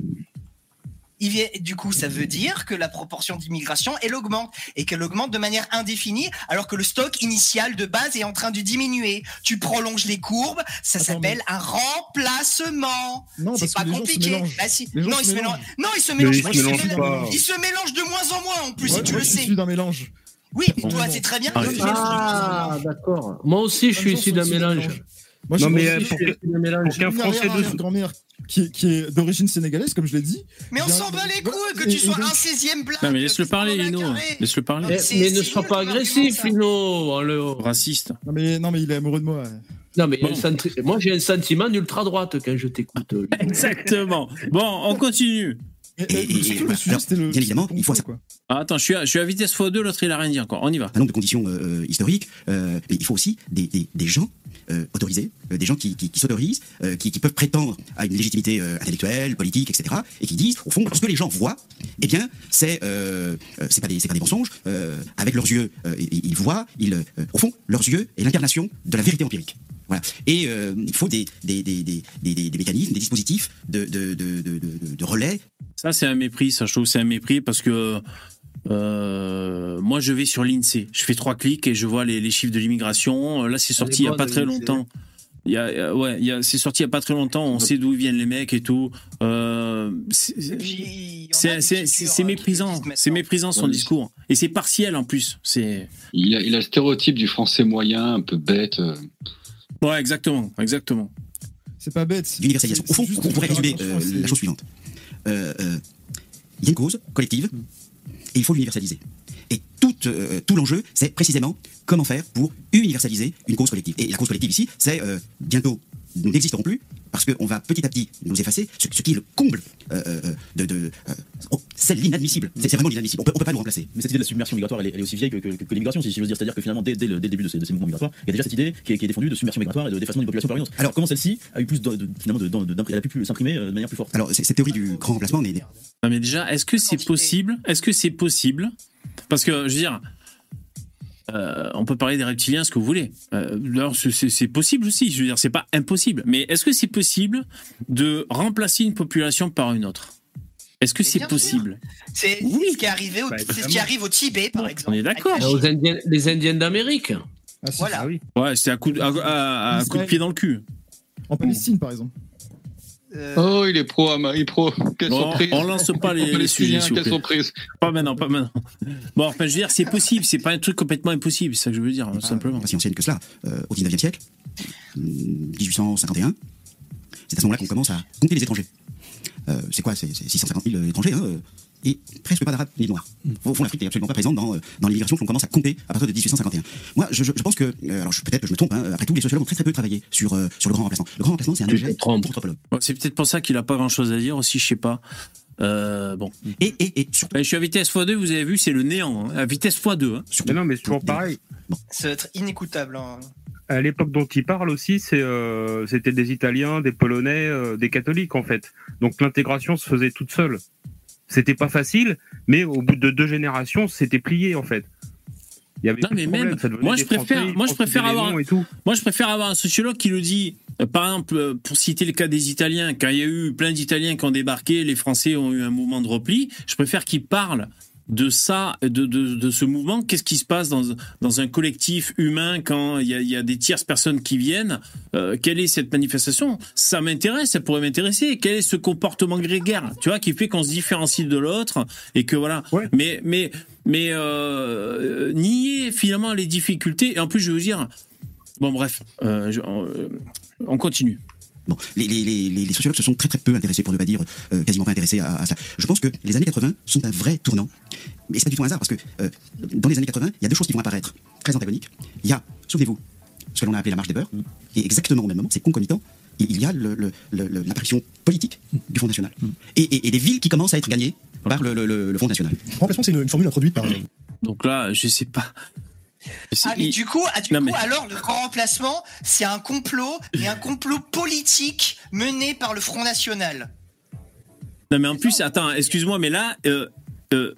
Il vient- du coup, ça veut dire que la proportion d'immigration, elle augmente et qu'elle augmente de manière indéfinie, alors que le stock initial de base est en train de diminuer. Tu prolonges les courbes, ça s'appelle un remplacement. Non, C'est parce pas compliqué. mélangent. Bah si. Non, se il se mélange. mélangent. Non, il se Mais mélange. ils se il se mélangent mélange- pas. Il se mélange de moins en moins en plus, Ouais, si tu moi, le je suis sais. issu d'un mélange. Oui, toi, c'est très bien. Ah, Ah, d'accord. Moi aussi, je suis issu d'un mélange. Moi, Non, mais, euh, pour qu'un Français de arrière-grand-mère qui, qui est d'origine sénégalaise, comme je l'ai dit. Mais on s'en bat les couilles que Et- tu et sois un 16e blague. Non mais laisse-le parler, Lino. Laisse-le parler. Mais, ne sois pas agressif. Lino. Oh. Raciste. Non mais, non, mais il est amoureux de moi. Non, mais senti- moi j'ai un sentiment d'ultra droite quand je t'écoute. Exactement. Bon, on continue. Et- et- le le alors, le. bien évidemment, il faut quoi. Ah, attends, je suis, à, je suis à vitesse x2, l'autre il a rien dit encore. On y va. un nombre de conditions euh, historiques, euh, mais il faut aussi des, des, des gens autorisés, euh, des gens qui, qui, qui s'autorisent, euh, qui, peuvent prétendre à une légitimité euh, intellectuelle, politique, etc., et qui disent, au fond, ce que les gens voient, eh bien, c'est euh, euh, c'est pas des pas des mensonges. euh, avec leurs yeux, euh, ils, voient, ils, euh, au fond, leurs yeux est l'incarnation de la vérité empirique. Voilà. Et euh, il faut des, des, des, des, mécanismes, des dispositifs de, de, de, de, relais Ça, c'est un mépris. Ça, je trouve c'est un mépris parce que euh, moi, je vais sur l'INSEE. Je fais trois clics et je vois les, les chiffres de l'immigration. Là, c'est sorti il y a pas très longtemps. Il y a, euh, ouais, il y a, c'est sorti il y a pas très longtemps. On sait d'où viennent les mecs et tout. Euh, c'est- euh, méprisant. C'est méprisant son discours. Et c'est partiel en plus. C'est Il a, il a le stéréotype du français moyen, un peu bête. euh. ouais, exactement, exactement. C'est pas bête. d'universalisation. Au fond, on pourrait résumer euh, la chose suivante. Euh, euh, Il y a une cause collective et il faut l'universaliser. Et tout, euh, tout l'enjeu, c'est précisément comment faire pour universaliser une cause collective. Et la cause collective ici, c'est euh, bientôt, nous n'existerons plus parce qu'on va petit à petit nous effacer, ce, ce qui est le comble euh, euh, de... de euh, oh, c'est l'inadmissible. C'est vraiment l'inadmissible. On peut, on peut pas nous remplacer. Mais cette idée de la submersion migratoire, elle est, elle est aussi vieille que, que, que l'immigration, si je veux dire. C'est-à-dire que finalement, dès, dès le, dès le début de ces, de ces mouvements migratoires, il y a déjà cette idée qui est, qui est défendue de submersion migratoire et de défacement d'une population par une autre. Alors, comment celle-ci a eu plus de, de- finalement, de, elle a pu s'imprimer euh, de manière plus forte? Alors, c'est- cette théorie du grand remplacement, mais Non, mais déjà, est-ce que c'est possible Est-ce que c'est possible? Parce que, je veux dire, euh, on peut parler des reptiliens, ce que vous voulez. Euh, alors, c'est- c'est c'est possible aussi. Je veux dire, c'est pas impossible. Mais est-ce que c'est possible de remplacer une population par une autre? Est-ce que c'est possible? C'est Oui. c'est ce qui est arrivé au, Bah, c'est ce qui arrive au Tibet, par exemple. On est d'accord. Indiens- les Indiens d'Amérique. Ah. Voilà. Ah oui. Ouais, c'était à coup de, à, à- à coup de pied dans le cul. En Palestine, par exemple. Euh, Oh, il est pro, Ama- il est pro. Quelle Bon, surprise. on lance pas les, les sujets, Quelle surprise. Pas maintenant, pas maintenant. Bon, enfin, je veux dire, c'est possible. C'est pas un truc complètement impossible. C'est ça que je veux dire, simplement. pas si ancienne que cela, euh, au 19e siècle, hum, 1851, c'est à ce moment-là qu'on commence à compter les étrangers. Euh, c'est quoi C'est c'est 650 000 étrangers, hein, euh, et presque pas d'arabes ni de noirs. Au fond, l'Afrique n'est absolument pas présente dans, euh, dans l'immigration qu'on commence à compter à partir de 1851. Moi, je, je- je pense que, euh, alors je- peut-être que je me trompe, hein, après tout, les sociologues ont très très peu travaillé sur, euh, sur le grand remplacement. Le grand remplacement, c'est un objet anthropologue. Bon, c'est peut-être pour ça qu'il a pas grand-chose à dire aussi. Je sais pas. Euh, bon. Et, et, et surtout, Eh, Je suis à vitesse x2, vous avez vu, c'est le néant. hein. À vitesse x2. hein. surtout Mais non, mais c'est toujours pareil. Ça va être inécoutable. hein. À l'époque dont il parle aussi, euh, c'était des Italiens, des Polonais, euh, des catholiques en fait. Donc l'intégration se faisait toute seule. C'était pas facile, mais au bout de deux générations, c'était plié en fait. Il y avait Non, mais même, moi, je préfère- Français, moi, je préfère avoir- tout. Moi, je préfère avoir un sociologue qui le dit. Euh, Par exemple, pour citer le cas des Italiens, quand il y a eu plein d'Italiens qui ont débarqué, les Français ont eu un mouvement de repli. Je préfère qu'il parle de ça, de, de, de ce mouvement. Qu'est-ce qui se passe dans, dans un collectif humain quand il y a, il y a des tierces personnes qui viennent? Euh, Quelle est cette manifestation? Ça m'intéresse, ça pourrait m'intéresser. Quel est ce comportement grégaire, tu vois, qui fait qu'on se différencie de l'autre et que voilà. Ouais. Mais mais mais euh, nier finalement les difficultés. Et en plus, je veux dire, bon bref, euh, je- on, euh, on continue. Bon, les, les, les, sociologues se sont très très peu intéressés, pour ne pas dire euh, quasiment pas intéressés à, à ça. Je pense que les années 80 sont un vrai tournant. Mais c'est pas du tout un hasard, parce que euh, dans les années 80, il y a deux choses qui vont apparaître très antagoniques. Il y a, souvenez-vous, ce que l'on a appelé la marche des beurs, et exactement au même moment, c'est concomitant, il il y a le- le- le- le- l'apparition politique du Front National. Et, et- et des villes qui commencent à être gagnées par le, le- le- le Front National. Remplacement, c'est une, une formule introduite par. Donc là, je sais pas. Ah, mais du coup, ah, du Non, coup mais- alors, le grand remplacement, c'est un complot, mais un complot politique mené par le Front National. Non mais en plus, attends, excuse-moi, mais là, euh, euh,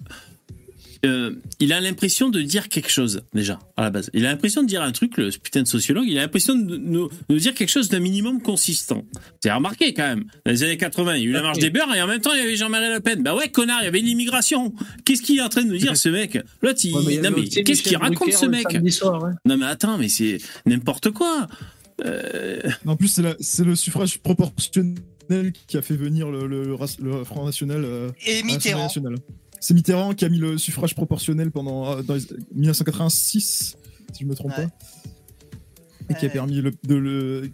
euh, il a l'impression de dire quelque chose déjà à la base. Il a l'impression de dire un truc, le putain de sociologue. Il a l'impression de nous de dire quelque chose d'un minimum consistant. C'est remarqué quand même. Dans les années 80, il y a eu la marche des beurs et en même temps il y avait Jean-Marie Le Pen. Bah ouais, connard, il y avait l'immigration. Qu'est-ce qu'il est en train de nous dire ce mec? L'autre, il... Ouais, mais non qu'est-ce qu'il raconte ce mec? soir. Non mais attends, mais c'est n'importe quoi. Euh, En plus, c'est le suffrage proportionnel qui a fait venir le, le, le race- le Front National. euh, Et Mitterrand. nationale. C'est Mitterrand qui a mis le suffrage proportionnel pendant euh, dans les- 1986, si je me trompe Ouais. pas, et qui a permis le, de le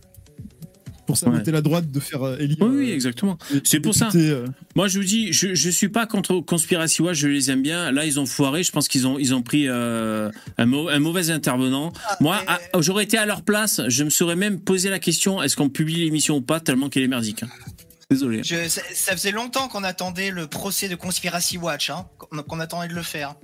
pour saboter Ouais. la droite de faire euh, élire. Oui, oui, euh, exactement. C'est pour ça. euh, Moi, je vous dis, je, je suis pas contre Conspiracy Watch, je les aime bien. Là, ils ont foiré. Je pense qu'ils ont, ils ont pris euh, un, mau- un mauvais intervenant. Moi, à- j'aurais été à leur place, je me serais même posé la question est-ce qu'on publie l'émission ou pas, tellement qu'elle est merdique. Désolé. Je- ça, ça faisait longtemps qu'on attendait le procès de Conspiracy Watch, hein, qu'on attendait de le faire.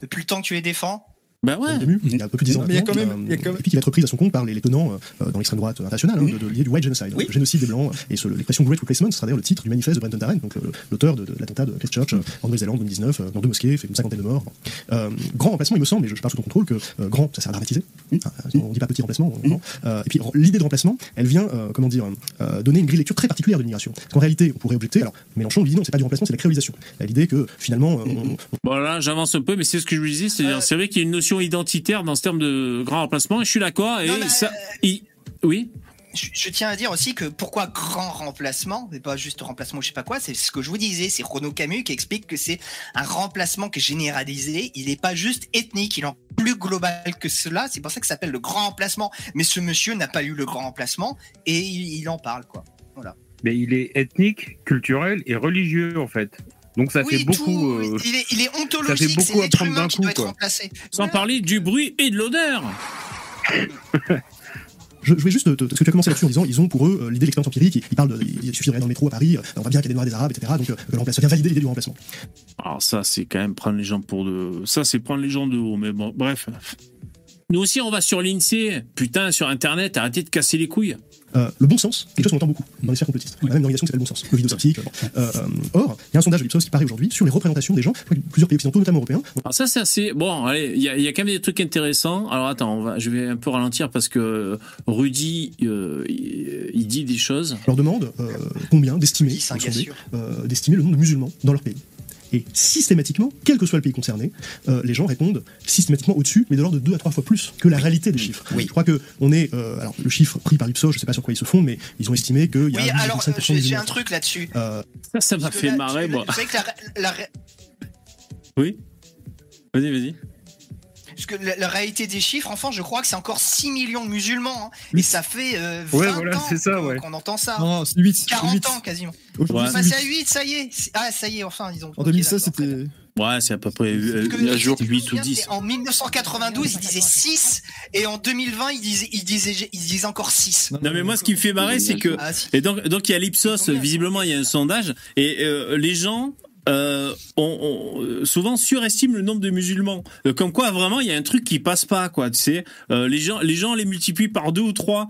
Depuis le temps que tu les défends. Bah ouais. Il y a un peu plus de 10 ans. Mais il y a quand même- il y a quand même- Et puis qui va être reprise à son compte par les, les tenants euh, dans l'extrême droite internationale hein, de, de l'idée du white genocide, le génocide des blancs. Et ce- l'expression Great Replacement sera d'ailleurs le titre du manifeste de Brenton Tarrant, donc le- l'auteur de, de l'attentat de Christchurch euh, en Nouvelle-Zélande en 2019, euh, dans deux mosquées, fait une cinquantaine de morts. Euh, grand remplacement, il me semble, et je, je parle sous ton contrôle, que euh, grand, ça sert à dramatiser. Hein, on dit pas petit remplacement. grand. Euh, et puis l'idée de remplacement, elle vient, euh, comment dire, euh, donner une grille lecture très particulière de l'immigration. Parce qu'en réalité, on pourrait objecter, alors Mélenchon lui dit non, c'est pas du remplacement, c'est de la créolisation. L'idée que finalement, euh, on- Bon, là, j'avance un peu, mais c'est ce que je vous disais. C'est c'est vrai qu'il y a une notion identitaire dans ce terme de grand remplacement, et je suis d'accord. Et Non, mais, il- Oui Je, je tiens à dire aussi que pourquoi grand remplacement, et pas juste remplacement, je sais pas quoi, c'est ce que je vous disais, c'est Renaud Camus qui explique que c'est un remplacement qui est généralisé, il n'est pas juste ethnique, il est plus global que cela, c'est pour ça que ça s'appelle le grand remplacement. Mais ce monsieur n'a pas lu le grand remplacement et il, il en parle, quoi. Voilà. Mais il est ethnique, culturel et religieux en fait. Donc ça Oui, fait beaucoup. euh, il, est, il est ça fait ontologique, beaucoup à prendre d'un coup, quoi. Sans parler du bruit et de l'odeur. Je, je vais juste, te- te- parce que tu as commencé là-dessus en disant, ils ont pour eux euh, l'idée de l'expérience empirique, ils, ils parlent de, il suffirait dans le métro à Paris, euh, on voit bien qu'il y a des Noirs, des Arabes, etc. Donc euh, le remplacement, ça vient valider l'idée du remplacement. Alors ça, c'est quand même prendre les gens pour de... Ça, c'est prendre les gens de haut, mais bon, bref. Nous aussi, on va sur l'INSEE. Putain, sur Internet, arrêtez de casser les couilles. Euh, le bon sens, quelque chose qu'on entend beaucoup dans les sphères complotistes. La même organisation qui s'appelle le bon sens, le vidéo bon. Euh, euh, or, il y a un sondage de l'Ipsos qui paraît aujourd'hui sur les représentations des gens, plusieurs pays occidentaux, notamment européens. Alors ça, c'est assez... Bon, allez, il y, a- il y a quand même des trucs intéressants. Alors attends, on va... je vais un peu ralentir parce que Rudy, euh, il, dit des choses. leur demande euh, combien d'estimer euh, d'estimer le nombre de musulmans dans leur pays. Et systématiquement, quel que soit le pays concerné, euh, les gens répondent systématiquement au-dessus, mais de l'ordre de deux à trois fois plus que la réalité des chiffres. Je crois que on est, euh, alors le chiffre pris par Ipsos, je sais pas sur quoi ils se fondent, mais ils ont estimé qu'il y a Oui, 12,5% alors euh, j'ai un truc là-dessus. Euh, Ça, ça m'a fait là, marrer, tu- moi. Vous savez que la, la, Oui Vas-y, vas-y. Parce que la, la réalité des chiffres, enfin, je crois que c'est encore 6 millions de musulmans. hein. et ça fait euh, 20 Ouais, voilà, ans c'est ça, qu'on- ouais. qu'on entend ça. Non, c'est 8. 40 ans quasiment. Aujourd'hui, On c'est est passé à 8. 8, ça y est. Ah, ça y est, enfin, ils ont. En ok, 2016, d'accord. c'était. Ouais, c'est à peu près euh, Parce que euh, si tu te 8 ou souviens, 10. c'est En 1992, ils disaient 6, et en 2020, ils disaient, ils disaient, ils disaient encore 6. Non mais moi ce qui me fait marrer c'est que Ah, si. et donc donc il y a l'Ipsos visiblement il y a un sondage et euh, les gens euh, on, on- souvent surestiment le nombre de musulmans. Euh, comme quoi vraiment il y a un truc qui passe pas quoi tu sais. Euh, les gens les gens les multiplient par deux ou trois.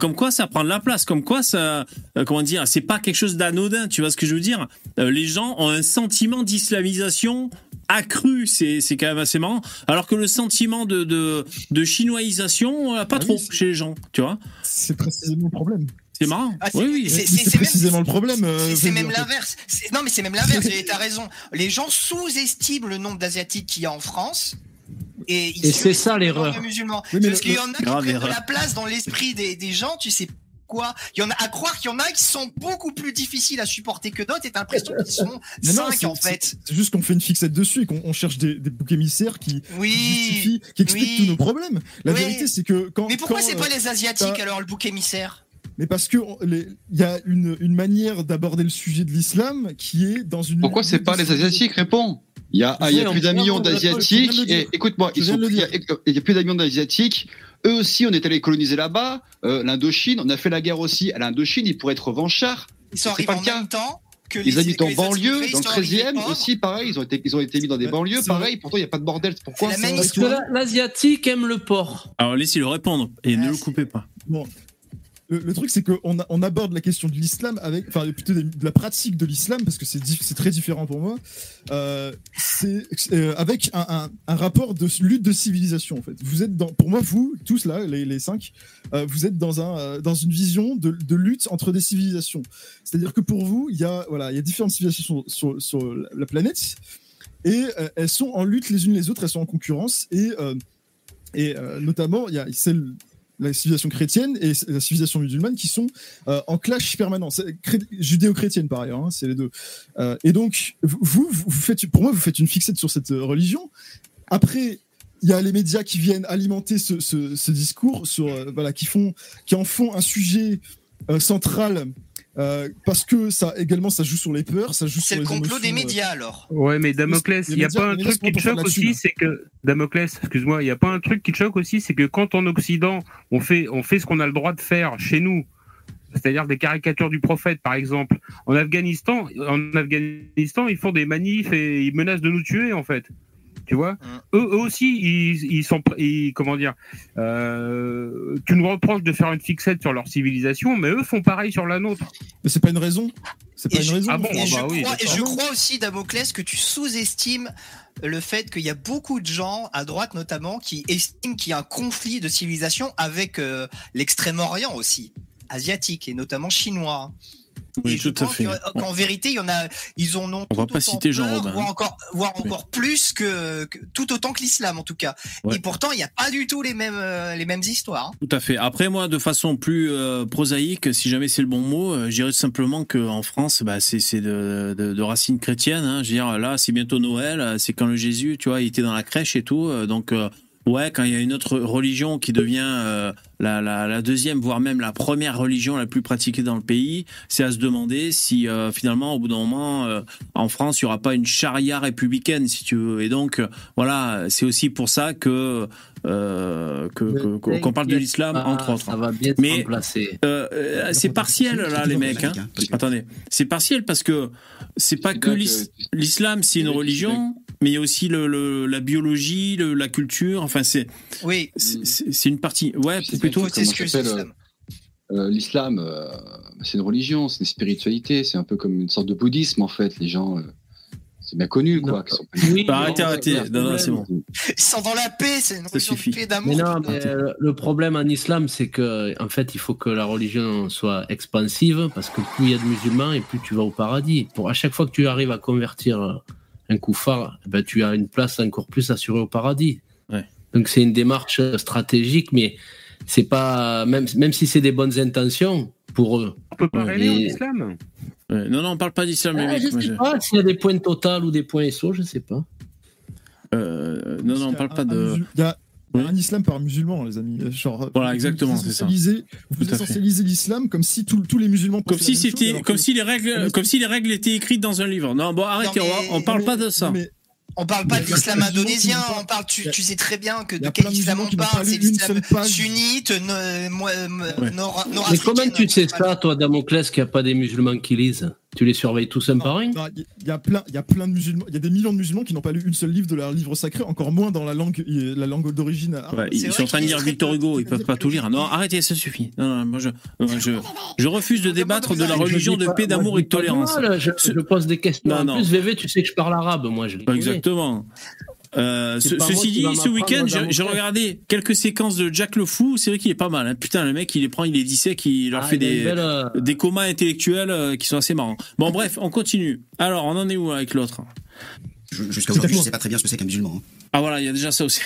Comme quoi ça prend de la place. Comme quoi ça comment dire c'est pas quelque chose d'anodin tu vois ce que je veux dire. Les gens ont un sentiment d'islamisation accru. C'est c'est quand même assez marrant. Alors que le sentiment de de, de chinoisisation euh, pas Ah oui, trop chez les gens tu vois. C'est précisément le problème. C'est marrant. Ah, c'est- oui, oui. c'est- précisément le problème. euh, C'est- même l'inverse. C'est- Non, mais c'est même l'inverse. et T'as raison. Les gens sous-estiment le nombre d'asiatiques qu'il y a en France. Et, ils Et c'est ça, l'erreur. Oui, mais Parce qu'il y en a qui prennent de la place dans l'esprit des, des gens, tu sais quoi. Il y en a à croire qu'il y en a qui sont beaucoup plus difficiles à supporter que d'autres et t'as l'impression qu'ils sont Mais non, 5 c'est- en fait. c'est- juste qu'on fait une fixette dessus et qu'on on cherche des, des boucs émissaires qui, qui Oui. justifient, qui expliquent oui. tous nos problèmes. La Oui. vérité, c'est que quand. Mais pourquoi quand, c'est euh, pas les Asiatiques t'as- alors le bouc émissaire? Mais parce que il y a une, une manière d'aborder le sujet de l'islam qui est dans une. Pourquoi c'est pas les Asiatiques Réponds. Il y a, il y a Oui, plus d'un on- million on- on- d'Asiatiques. Et écoute-moi, il y a, il y a plus d'un million d'Asiatiques. Eux aussi, on est allé coloniser là-bas. Euh, L'Indochine, on a fait la guerre aussi à l'Indochine. Ils pourraient être revanchards. Ils sont C'est arrivés pas en le cas. même temps que Les habitent en banlieue, dans le ils sont arrivés 13e pauvres. aussi, pareil. Ils ont été, ils ont été mis dans des banlieues, pareil. Pourtant, il n'y a pas de bordel. Pourquoi l'asiatique aime le porc. Alors laissez-le répondre et ne le coupez pas. Bon. Le, truc, c'est qu'on aborde la question de l'islam avec, enfin, plutôt de, la pratique de l'islam, parce que c'est très différent pour moi. Euh, c'est euh, avec un, rapport de lutte de civilisation, en fait. Vous êtes pour moi, vous tous là, les, cinq, euh, vous êtes dans un, dans une vision de, lutte entre des civilisations. C'est-à-dire que pour vous, il y a, voilà, il y a différentes civilisations sur, la planète, et elles sont en lutte les unes les autres, elles sont en concurrence, et et notamment, il y a celle la civilisation chrétienne et la civilisation musulmane qui sont euh, en clash permanent. Judéo-chrétienne par ailleurs, hein, c'est les deux. Euh, et donc, vous, vous, faites, pour moi, vous faites une fixette sur cette euh, religion. Après, il y a les médias qui viennent alimenter ce, discours, sur, voilà, qui, font, qui en font un sujet central. Euh, parce que ça également ça joue sur les peurs, ça joue C'est sur le les complot des euh, médias alors. Ouais, mais Damoclès, il n'y a médias- pas un truc qui te choque aussi, c'est que Damoclès, excuse-moi, il n'y a pas un truc qui te choque aussi, c'est que quand en Occident on fait, on fait ce qu'on a le droit de faire chez nous, c'est-à-dire des caricatures du prophète, par exemple, en Afghanistan, en Afghanistan, ils font des manifs et ils menacent de nous tuer en fait. Tu vois, eux, eux aussi, ils, ils sont, ils- comment dire, euh, tu nous reproches de faire une fixette sur leur civilisation, mais eux font pareil sur la nôtre. Mais c'est pas une raison. C'est pas Et une je, raison. Ah bon, et ah je bah oui, crois, et d'accord. je crois aussi, Damoclès, que tu sous-estimes le fait qu'il y a beaucoup de gens, à droite notamment, qui estiment qu'il y a un conflit de civilisation avec euh, l'extrême-orient aussi, asiatique et notamment chinois. Oui, et je tout pense qu'en vérité, il y en a, ils en ont On va pas citer Jean Robin, voire encore, voire encore plus que, que- tout autant que l'islam en tout cas. Ouais. Et pourtant, il n'y a pas du tout les mêmes, euh, les mêmes histoires. hein. Tout à fait. Après, moi, de façon plus euh, prosaïque, si jamais c'est le bon mot, euh, je dirais simplement qu'en France, bah, c'est c'est de, de, de racines chrétiennes. Hein. Je veux dire, là, c'est bientôt Noël, euh, c'est quand le Jésus, tu vois, il était dans la crèche et tout. donc, ouais, quand il y a une autre religion qui devient euh, la, deuxième, voire même la première religion la plus pratiquée dans le pays, c'est à se demander si euh, finalement, au bout d'un moment, euh, en France, il y aura pas une charia républicaine, si tu veux. Et donc, voilà, c'est aussi pour ça que euh, que- que- qu'on parle de l'islam, entre autres. Ça va bien se Mais euh, euh, c'est partiel là, les mecs. Hein. Attendez, c'est partiel parce que c'est pas que l'is- l'islam, c'est une religion, mais il y a aussi le, le- la biologie, le- la culture. Enfin, c'est Oui. c'est c'est une partie. Ouais, plutôt. S'appelle, euh, euh, L'islam, euh, c'est une religion, c'est une spiritualité, c'est un peu comme une sorte de bouddhisme en fait. Les gens, euh, c'est bien connu quoi. qui sont- Bah, arrêtez, arrêtez. Non, non, c'est bon. Ils sont dans la paix, c'est une religion de paix, d'amour. Mais non, mais euh, le problème en islam, c'est que en fait, il faut que la religion soit expansive parce que plus il y a de musulmans et plus tu vas au paradis. Pour à chaque fois que tu arrives à convertir un koufar, eh ben, tu as une place encore plus assurée au paradis. Donc c'est une démarche stratégique, mais c'est pas même même si c'est des bonnes intentions pour eux. On peut pas rêver en Mais- islam. Ouais, Non, non, on parle pas d'islam, Ah, je sais je- pas s'il y a des points totales ou des points SO, je sais pas. Euh, non, non, on parle pas de. Il y a un islam par musulman, les amis. Genre, Voilà, vous exactement, c'est ça. Vous Tout essentialisez l'islam comme si tous tous les musulmans Comme si c'était, comme que- si les règles, comme si les règles étaient écrites dans un livre. Non, bon, arrêtez, Non, on mais- on parle pas de ça. On parle pas de l'islam indonésien, on parle, tu, tu sais très bien que de quel islam on parle, c'est l'islam sunnite, no- moi- euh, nord- Mais comment tu sais ça, toi, Damoclès, qu'il n'y a pas des musulmans qui lisent? Tu les surveilles tous un par un Il y a plein, il y a plein de musulmans, il y a des millions de musulmans qui n'ont pas lu une seule livre de leur livre sacré, encore moins dans la langue, la langue d'origine. arabe. Ouais, ils sont en train de lire Victor Hugo, ils peuvent pas tout lire. Non, arrêtez, ça suffit. Non, non, moi je, moi, je, je refuse de débattre de la religion de pas- paix, d'amour et de pas tolérance. mal, Je, je pose des questions. Non, en non. plus, VV, tu sais que je parle arabe, moi, je connais. Exactement. Euh, ce- ceci dit, ce week-end, j'ai regardé quelques séquences de Jack le Fou. C'est vrai qu'il est pas mal. Hein. Putain, le mec, il les prend, il les dissèque, il leur Ah, fait il des, belle, euh, des comas intellectuels euh, qui sont assez marrants. Bon, bref, on continue. Alors, on en est où avec l'autre? Je- Jusqu'à aujourd'hui, je sais pas très bien ce que c'est qu'un musulman. hein. Ah voilà, il y a déjà ça aussi.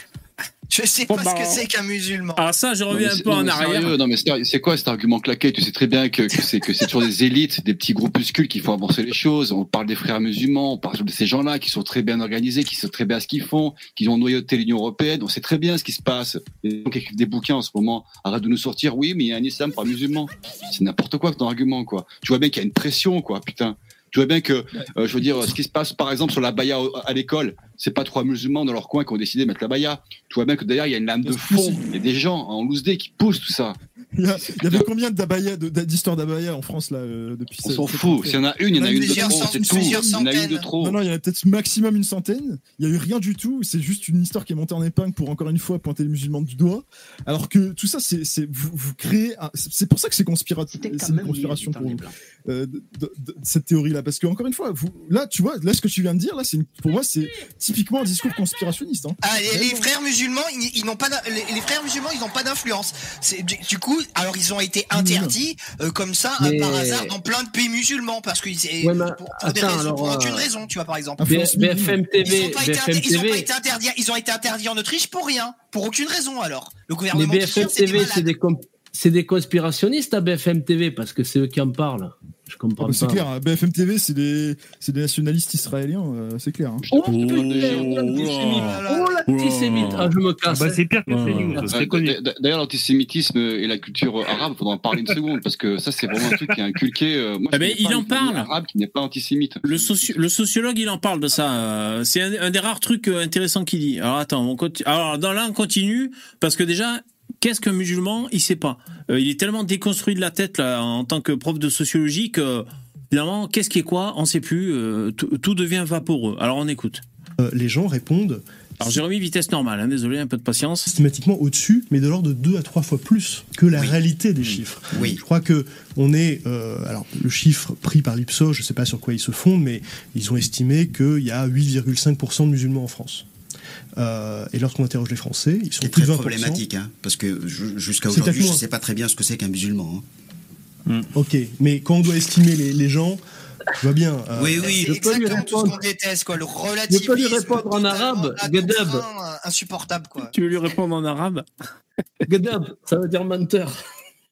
Je sais Bon, pas bah, ce que c'est qu'un musulman. Ah ça, je reviens un peu non, en mais arrière. sérieux, non mais c'est c'est quoi cet argument claqué? Tu sais très bien que, que c'est que c'est toujours des élites, des petits groupuscules qui font avancer les choses. On parle des frères musulmans, on parle de ces gens-là qui sont très bien organisés, qui savent très bien ce qu'ils font, qui ont noyauté l'Union européenne. On sait très bien ce qui se passe. Les gens qui écrivent des bouquins en ce moment arrêtent de nous sortir. Oui, mais il y a un islam par musulman. C'est n'importe quoi ton argument quoi. Tu vois bien qu'il y a une pression quoi, putain. Tu vois bien que, euh, je veux dire, ce qui se passe par exemple sur la baya à l'école, c'est pas trois musulmans dans leur coin qui ont décidé de mettre la baya. Tu vois bien que d'ailleurs il y a une lame de fond, il y a des gens en loose day qui poussent tout ça. Il y, a- il y avait combien d'histoires d'abaya en France là euh, depuis On s'en fout. S'il y en a une, il y en a une de trop, c'est tout. Il y en a une de trop. Non, non, il y en a peut-être maximum une centaine. Il y a eu rien du tout. C'est juste une histoire qui est montée en épingle pour encore une fois pointer les musulmans du doigt. Alors que tout ça, c'est, vous, vous créez. un- c'est pour ça que c'est une conspiration pour vous. euh, de, de- de- cette théorie-là, parce que encore une fois, vous, là, tu vois, là, ce que tu viens de dire, là, c'est une- pour moi, c'est typiquement un discours conspirationniste. hein. Ah, les, frères musulmans, ils, ils n'ont pas, les, les frères musulmans, ils n'ont pas d'influence. C'est du, du coup, alors ils ont été interdits euh, comme ça Mais- par hasard dans plein de pays musulmans parce que Ouais, mais pour, pour des raisons, alors, pour aucune euh, raison, tu vois par exemple. BFM TV, Ils ont pas été, BFM inter- ils ont pas TV. été interdits, ils ont été interdits en Autriche pour rien, pour aucune raison alors. Le Mais gouvernement BFM autrichien, c'était TV, c'est des, com- c'est des conspirationnistes à BFM TV parce que c'est eux qui en parlent. Je comprends Ah bah, c'est pas. clair. BFM TV, c'est des, c'est des nationalistes israéliens, euh, c'est clair. hein. Oh putain, l'antisémite. Oh. Ah, je me casse. Bah, c'est pire que Ouais. D- D'ailleurs, l'antisémitisme et la culture arabe, il faudra en parler une seconde, parce que ça, c'est vraiment un truc qui est inculqué. euh, moi, je connais il pas en parle. arabe qui n'est pas antisémite. Le, soci- le sociologue, il en parle de ça. euh, C'est un, un des rares trucs intéressants qu'il dit. Alors attends, on continue. Alors dans là, on continue parce que déjà, qu'est-ce qu'un musulman Il sait pas. Euh, il est tellement déconstruit de la tête là en tant que prof de sociologie que finalement, qu'est-ce qui est quoi On sait plus. euh, tout, devient vaporeux. Alors on écoute. Euh, les gens répondent Alors Jérémy, vitesse normale. hein, désolé, un peu de patience. systématiquement au-dessus, mais de l'ordre de deux à trois fois plus que la réalité des chiffres. Oui. Je crois que on est, euh, alors le chiffre pris par l'Ipsos, je ne sais pas sur quoi ils se fondent, mais ils ont estimé qu'il y a 8,5% de musulmans en France. Euh, et lorsqu'on interroge les Français, ils sont C'est plus très de 20%. problématique, hein, parce que ju- jusqu'à C'est aujourd'hui, je ne sais pas très bien ce que c'est qu'un musulman. hein. Ok, mais quand on doit estimer les, les gens, je vois bien. euh, Oui, oui, je c'est peux lui exactement tout ce répondre. qu'on déteste, quoi. Le Je relativisme. peux lui répondre en arabe, Gadab. euh, Insupportable, quoi. Tu veux lui répondre en arabe? Gadab, ça veut dire menteur.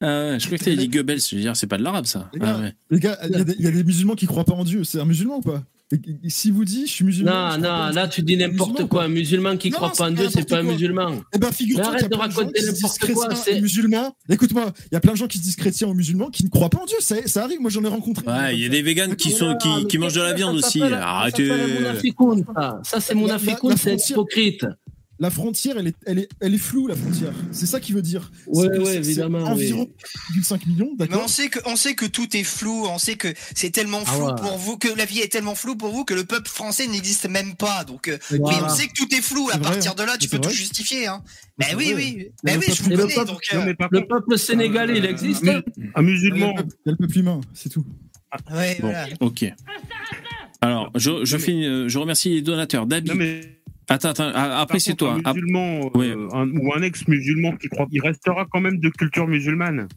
ah ouais, Je crois que t'avais dit Goebbels. Je veux dire, c'est pas de l'arabe ça. Les gars, Ah ouais. Il y, a des- il y a des musulmans qui croient pas en Dieu. C'est un musulman ou pas? Si vous dit, je suis musulman. Non, non, là tu dis n'importe Musulman, quoi. Un musulman qui Non, croit pas en Dieu, c'est pas un musulman. Eh ben, figure-toi arrête de raconter n'importe quoi, c'est- et musulmans. Écoute-moi, il y a plein de gens qui se disent chrétiens ou musulmans qui ne croient pas en Dieu. Ça, ça arrive, moi j'en ai rencontré. Ouais, il y a des véganes qui sont qui, qui mangent de la viande aussi. Ça s'appelle- Arrêtez. Ça c'est mon la c'est hypocrite. La frontière, elle est, elle est, elle est floue, la frontière. C'est ça qui veut dire. Ouais, C'est que ouais, c'est- c'est évidemment, Environ 5 millions, Mais d'accord on sait que on sait que tout est flou, on sait que c'est tellement Ah flou ouais. pour vous que la vie est tellement floue pour vous que le peuple français n'existe même pas. Donc euh, Voilà. mais on sait que tout est flou à vrai, partir de là, tu c'est peux tout justifier hein. Mais Ben c'est oui vrai. oui. Mais Ben oui, je peuple- vous connais peuple- donc Non, euh, mais par Le peuple sénégalais, il euh, existe un mu- Un musulman. Il y a le peuple humain, c'est tout. ouais, Bon, voilà. ok. Alors, je, je, mais- fais je remercie les donateurs. Dabi. Attends, attends, ah, après c'est toi. Un Ah, musulman euh, Oui. un- ou un ex-musulman qui croit, il restera quand même de culture musulmane.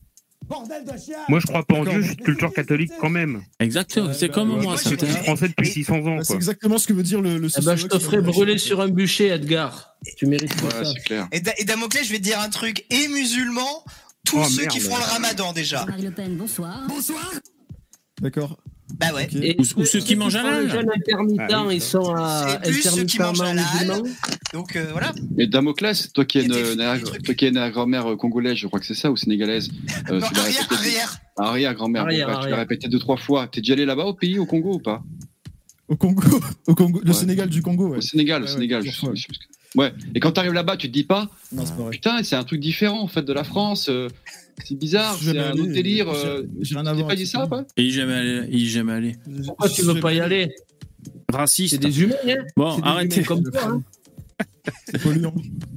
Moi, je crois pas en. Dieu, je suis de culture catholique quand même. exactement, c'est comme Ouais, moi. suis français depuis Et- 600 ans. Bah, c'est exactement ce que veut dire le, le ben, je te ferai va- brûler sur un bûcher, Edgar. Tu mérites pas Ouais, ça. c'est clair. Et, Da- et Damoclès, je vais te dire un truc, et musulmans, tous Oh, ceux merde. qui font le ramadan déjà. Marie Le Pen, bonsoir. D'accord. Bah ouais. Et Ou- ou ceux qui mangent font halal. le jeûne intermittent, Ah oui, ils sont à C'est plus ceux qui mangent halal. Donc euh, voilà. Et Damoclès, toi qui es une, des une- trucs. toi qui es une grand-mère euh, congolaise, je crois que c'est ça, ou sénégalaise. euh, non, arrière, arrière. Arrière-grand-mère, Arrière, bref, tu l'as répété deux, trois fois. T'es déjà allé là-bas au pays, au Congo ou pas? Au Congo, au Congo, le Ouais. Sénégal du Congo. Ouais. Au Sénégal, au Ouais, Sénégal. je- je- Ouais. Et quand t'arrives là-bas, tu te dis pas, Non, putain, c'est un truc différent en fait de la France. C'est bizarre, Je vais c'est un autre délire. j'ai- euh, rien à pas dit ça. pas Il est jamais allé. Il est jamais allé. Pourquoi tu veux pas y aller C'est Raciste. des humains, hein Bon, C'est arrêtez. humains comme toi. hein.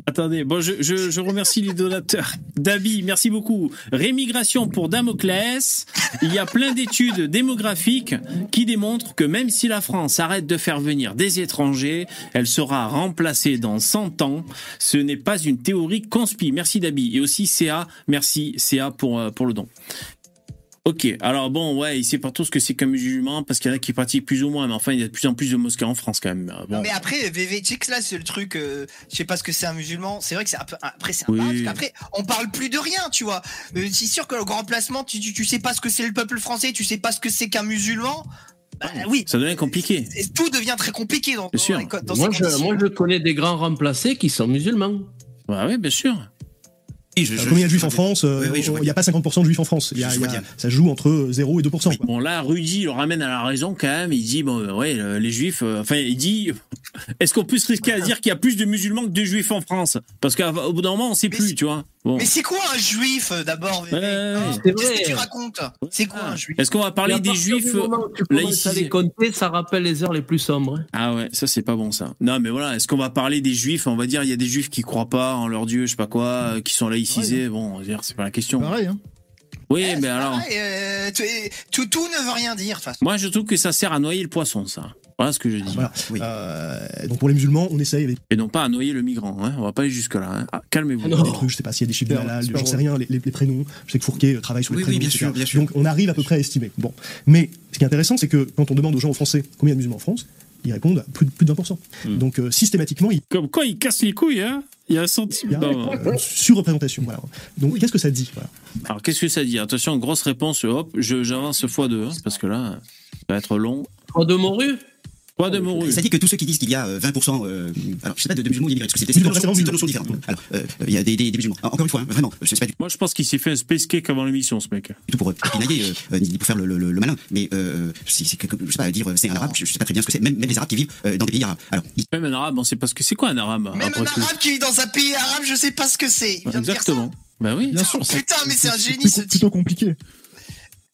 Attendez, bon, je, je, je remercie les donateurs. Dabi, merci beaucoup. Rémigration pour Damoclès. Il y a plein d'études démographiques qui démontrent que même si la France arrête de faire venir des étrangers, elle sera remplacée dans 100 ans. Ce n'est pas une théorie conspi. Merci Dabi. Et aussi CA, merci CA pour, euh, pour le don. Ok, alors bon, ouais, il sait pas trop ce que c'est qu'un musulman, parce qu'il y en a qui pratiquent plus ou moins, mais enfin, il y a de plus en plus de mosquées en France quand même. Bon. Non, mais après, VV, tu sais que là, c'est le truc, euh, je sais pas ce que c'est un musulman, c'est vrai que c'est un peu, après, c'est un Oui. parce qu'après, on parle plus de rien, tu vois. Euh, c'est sûr que le grand placement, tu, tu, tu sais pas ce que c'est le peuple français, tu sais pas ce que c'est qu'un musulman. Bah oui, Ça devient compliqué. Et tout devient très compliqué dans, Bien sûr. dans dans Moi ces je, moi, je connais des grands remplacés qui sont musulmans. Ouais, ouais, bien sûr. Je- Euh, je- Combien il y a de juifs en France euh, Oui, oui, Il n'y a pas 50% de juifs en France. Il y a- Je il y a- vois bien. ça joue entre 0 et 2%. quoi. Bon là, Rudy le ramène à la raison quand même. Il dit bon, euh, ouais, euh, les juifs. euh, enfin, il dit, est-ce qu'on peut se risquer à dire qu'il y a plus de musulmans que de juifs en France? Parce qu'au bout d'un moment, on sait plus, tu vois. Bon. Mais c'est quoi un juif euh, d'abord Ouais, ouais, Hein ouais. C'est Qu'est-ce que tu racontes C'est quoi un juif Est-ce qu'on va parler des juifs tu commences à laïcisés les compter, ça rappelle les heures les plus sombres. hein. Ah ouais, ça c'est pas bon ça. Non mais voilà, est-ce qu'on va parler des juifs? On va dire il y a des juifs qui croient pas en leur Dieu, je sais pas quoi, euh, qui sont laïcisés. Bon, on va dire c'est pas la question. Pareil, hein. Oui, Eh, mais alors, pareil, euh, tout, tout, tout ne veut rien dire, de toute façon. moi je trouve que ça sert à noyer le poisson, ça. Voilà ce que je dis. Voilà. Oui. Euh, donc pour les musulmans, on essaye avec Et non pas à noyer le migrant. Hein. On va pas aller jusque là. Ah Calmez-vous. des trucs, je sais pas s'il y a des chiffres super j'en sais rien, les, les- les prénoms. Je sais que Fourquet euh, travaille sur les Oui, oui, prénoms. bien etc. sûr, bien sûr. Donc on arrive à peu près à estimer. Bon, mais ce qui est intéressant, c'est que quand on demande aux gens aux Français combien de musulmans en France, ils répondent à plus, de- plus de 20%. Hmm. Donc euh, systématiquement, ils Comme quoi, il casse les couilles, hein Il y a un sentiment. il y a Non. euh, surreprésentation. Voilà. Donc qu'est-ce que ça dit voilà? Alors, qu'est-ce que ça dit? Attention, grosse réponse, hop, j'avance x2, hein, parce que là, ça va être long. Trois de morue Quoi de morue Ça dit que tous ceux qui disent qu'il y a euh, 20%, euh, alors je sais pas, de, de musulmans immigrés, parce que c'est deux notions, différentes. Alors, euh, il y a des, des, des musulmans. Encore une fois, hein, vraiment, c'est pas du Moi, je pense qu'il s'est fait un space cake avant l'émission, ce mec. tout pour euh, pinailler, euh, euh, ni pour faire le, le, le- le malin, mais euh, si c'est quelque, je sais pas, dire euh, c'est un arabe, je, je sais pas très bien ce que c'est, même, même les arabes qui vivent euh, dans des pays arabes. Alors, Même un arabe, on sait pas ce que c'est quoi un arabe. Même un tout. arabe qui vit dans un pays arabe, je sais pas ce que c'est. Il vient de dire Exactement. Bah oui, Bien sûr. ça. Putain, mais c'est un génie C'est ce type. plutôt compliqué.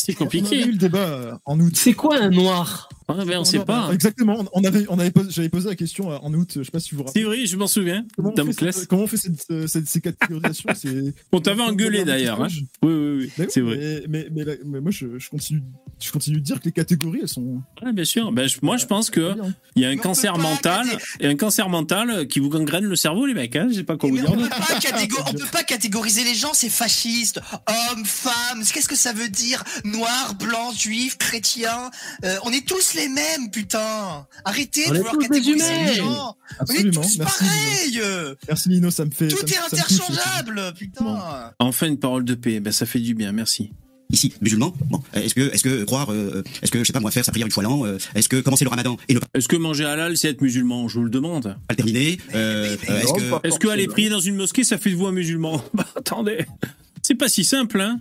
C'est On avait eu compliqué. le débat euh, en août. C'est quoi un noir? Ah, ben, on sait pas. Exactement. On avait, on j'avais posé la question euh, en août. Je sais pas si vous vous rappelez. C'est vrai, je m'en souviens. Comment on, fait cette, comment on fait cette, euh, cette- ces catégorisations. On t'avait engueulé d'ailleurs. hein. Oui, oui, oui. Mais oui, C'est vrai. Mais, mais, mais, la- mais moi, je, je continue, je continue de dire que les catégories, elles sont. Ouais, bien sûr. Ben, je- moi, je pense que il y a un on cancer mental, et un cancer mental qui vous gangrène le cerveau, les mecs. Hein. Je sais pas quoi vous Mais dire. on peut, pas catégo- on peut pas catégoriser les gens, c'est fasciste. Hommes, femmes, qu'est-ce que ça veut dire Noir, blanc, juif, chrétien. Euh, on est tous les mêmes, putain. Arrêtez On de est vouloir catégoriser les gens. On est tous Merci. Pareils. Merci Lino, ça me fait. Tout est interchangeable, putain. Enfin, une parole de paix. Ben, ça fait du bien. Merci. ici, musulmans, bon, euh, est-ce que, est-ce que croire, euh, est-ce que, je sais pas moi, faire sa prière une fois l'an, euh, est-ce que commencer le ramadan et ne pas Est-ce que manger halal, c'est être musulman? Je vous le demande. le terminer, euh, euh, est-ce que, Est-ce que aller prier dans une mosquée, ça fait de vous un musulman? Bah, attendez. C'est pas si simple, hein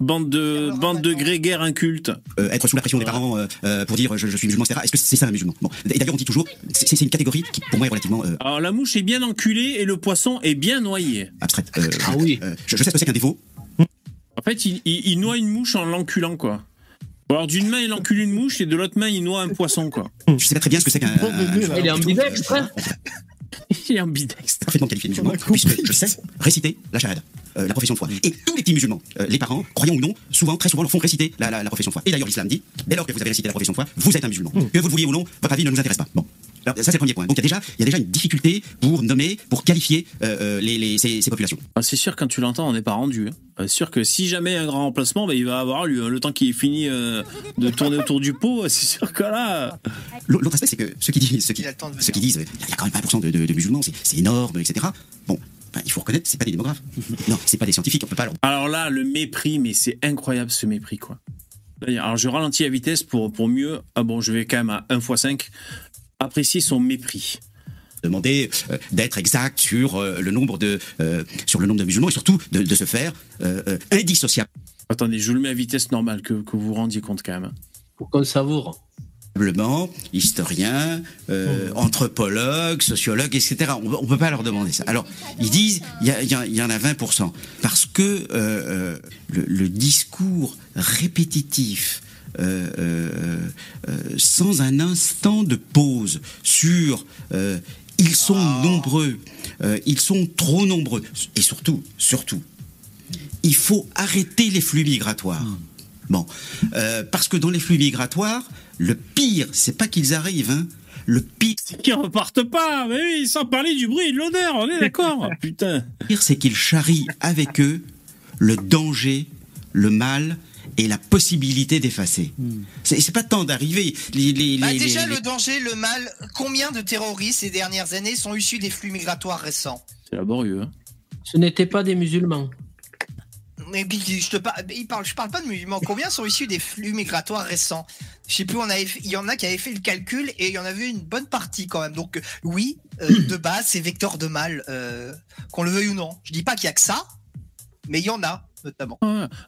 Bande de, bande de grégaires incultes. euh, être sous la pression des parents euh, euh, pour dire je, je suis musulman, etc. Est-ce que c'est ça un musulman? Bon, et d'ailleurs on dit toujours, c'est une catégorie qui pour moi est relativement euh, Alors, la mouche est bien enculée et le poisson est bien noyé. abstraite. Euh, Ah oui. euh, je, je sais ce que c'est qu'un défaut. En fait, il, il- il noie une mouche en l'enculant, quoi. Alors, d'une main, il encule une mouche et de l'autre main, il noie un poisson, quoi. Je sais pas très bien ce que c'est qu'un. Il est hein Il est ambidextre. parfaitement qualifié musulman, puisque je sais réciter la shahada, euh, la profession de foi. Et tous les petits musulmans, euh, les parents, croyants ou non, souvent, très souvent, leur font réciter la, la, la profession de foi. Et d'ailleurs, l'islam dit, dès lors que vous avez récité la profession de foi, vous êtes un musulman. Que vous le vouliez ou non, votre avis ne nous intéresse pas. Bon. Alors, ça, c'est le premier point. Donc, il y a déjà, il y a déjà une difficulté pour nommer, pour qualifier euh, euh, les, les, ces, ces populations. Ah, c'est sûr, quand tu l'entends, on n'est pas rendu. hein. C'est sûr que si jamais un grand remplacement, bah, il va avoir lui, le temps qu'il est fini euh, de tourner autour du pot. C'est sûr que là. L'autre aspect, c'est que ceux qui disent, ceux qui, ceux disent, il y a quand même 20% de, de, de musulmans, c'est c'est énorme, etc. Bon, ben, il faut reconnaître, c'est pas des démographes. Non, c'est pas des scientifiques, on peut pas leur Alors là, le mépris, mais c'est incroyable ce mépris, quoi. Alors je ralentis la vitesse pour, pour mieux. Ah bon, je vais quand même à 1 x 5. Apprécier son mépris. demander euh, d'être exact sur euh, le nombre de euh, sur le nombre de musulmans et surtout de, de se faire indissociable. Attendez, je le mets à vitesse normale, que, que vous vous rendiez compte quand même. Pour qu'on savoure. Probablement, historien, euh, anthropologue, sociologue, etc. On ne peut pas leur demander ça. Alors, ils disent, il y, en a 20%, parce que le, le discours répétitif, sans un instant de pause sur euh, ils sont nombreux, euh, ils sont trop nombreux, et surtout, surtout, il faut arrêter les flux migratoires. Bon, Euh, parce que dans les flux migratoires, le pire, c'est pas qu'ils arrivent, hein. Le pire, C'est qu'ils repartent pas, mais oui, sans parler du bruit et de l'odeur, on est d'accord. Putain. pire, c'est qu'ils charrient avec eux le danger, le mal et la possibilité d'effacer. C'est c'est pas tant d'arriver. Les, les, Bah, les- déjà, les- le danger, le mal. Combien de terroristes ces dernières années sont issus des flux migratoires récents? C'est laborieux. Hein. Ce n'étaient pas des musulmans. Mais puis, je te parle, il parle, je parle pas de musulmans. Combien sont issus des flux migratoires récents? Je sais plus. On avait, fait- il y en a qui avaient fait le calcul et il y en avait une bonne partie quand même. Donc oui, euh, de base, c'est vecteur de mal, euh, qu'on le veuille ou non. Je dis pas qu'il y a que ça, mais il y en a notamment.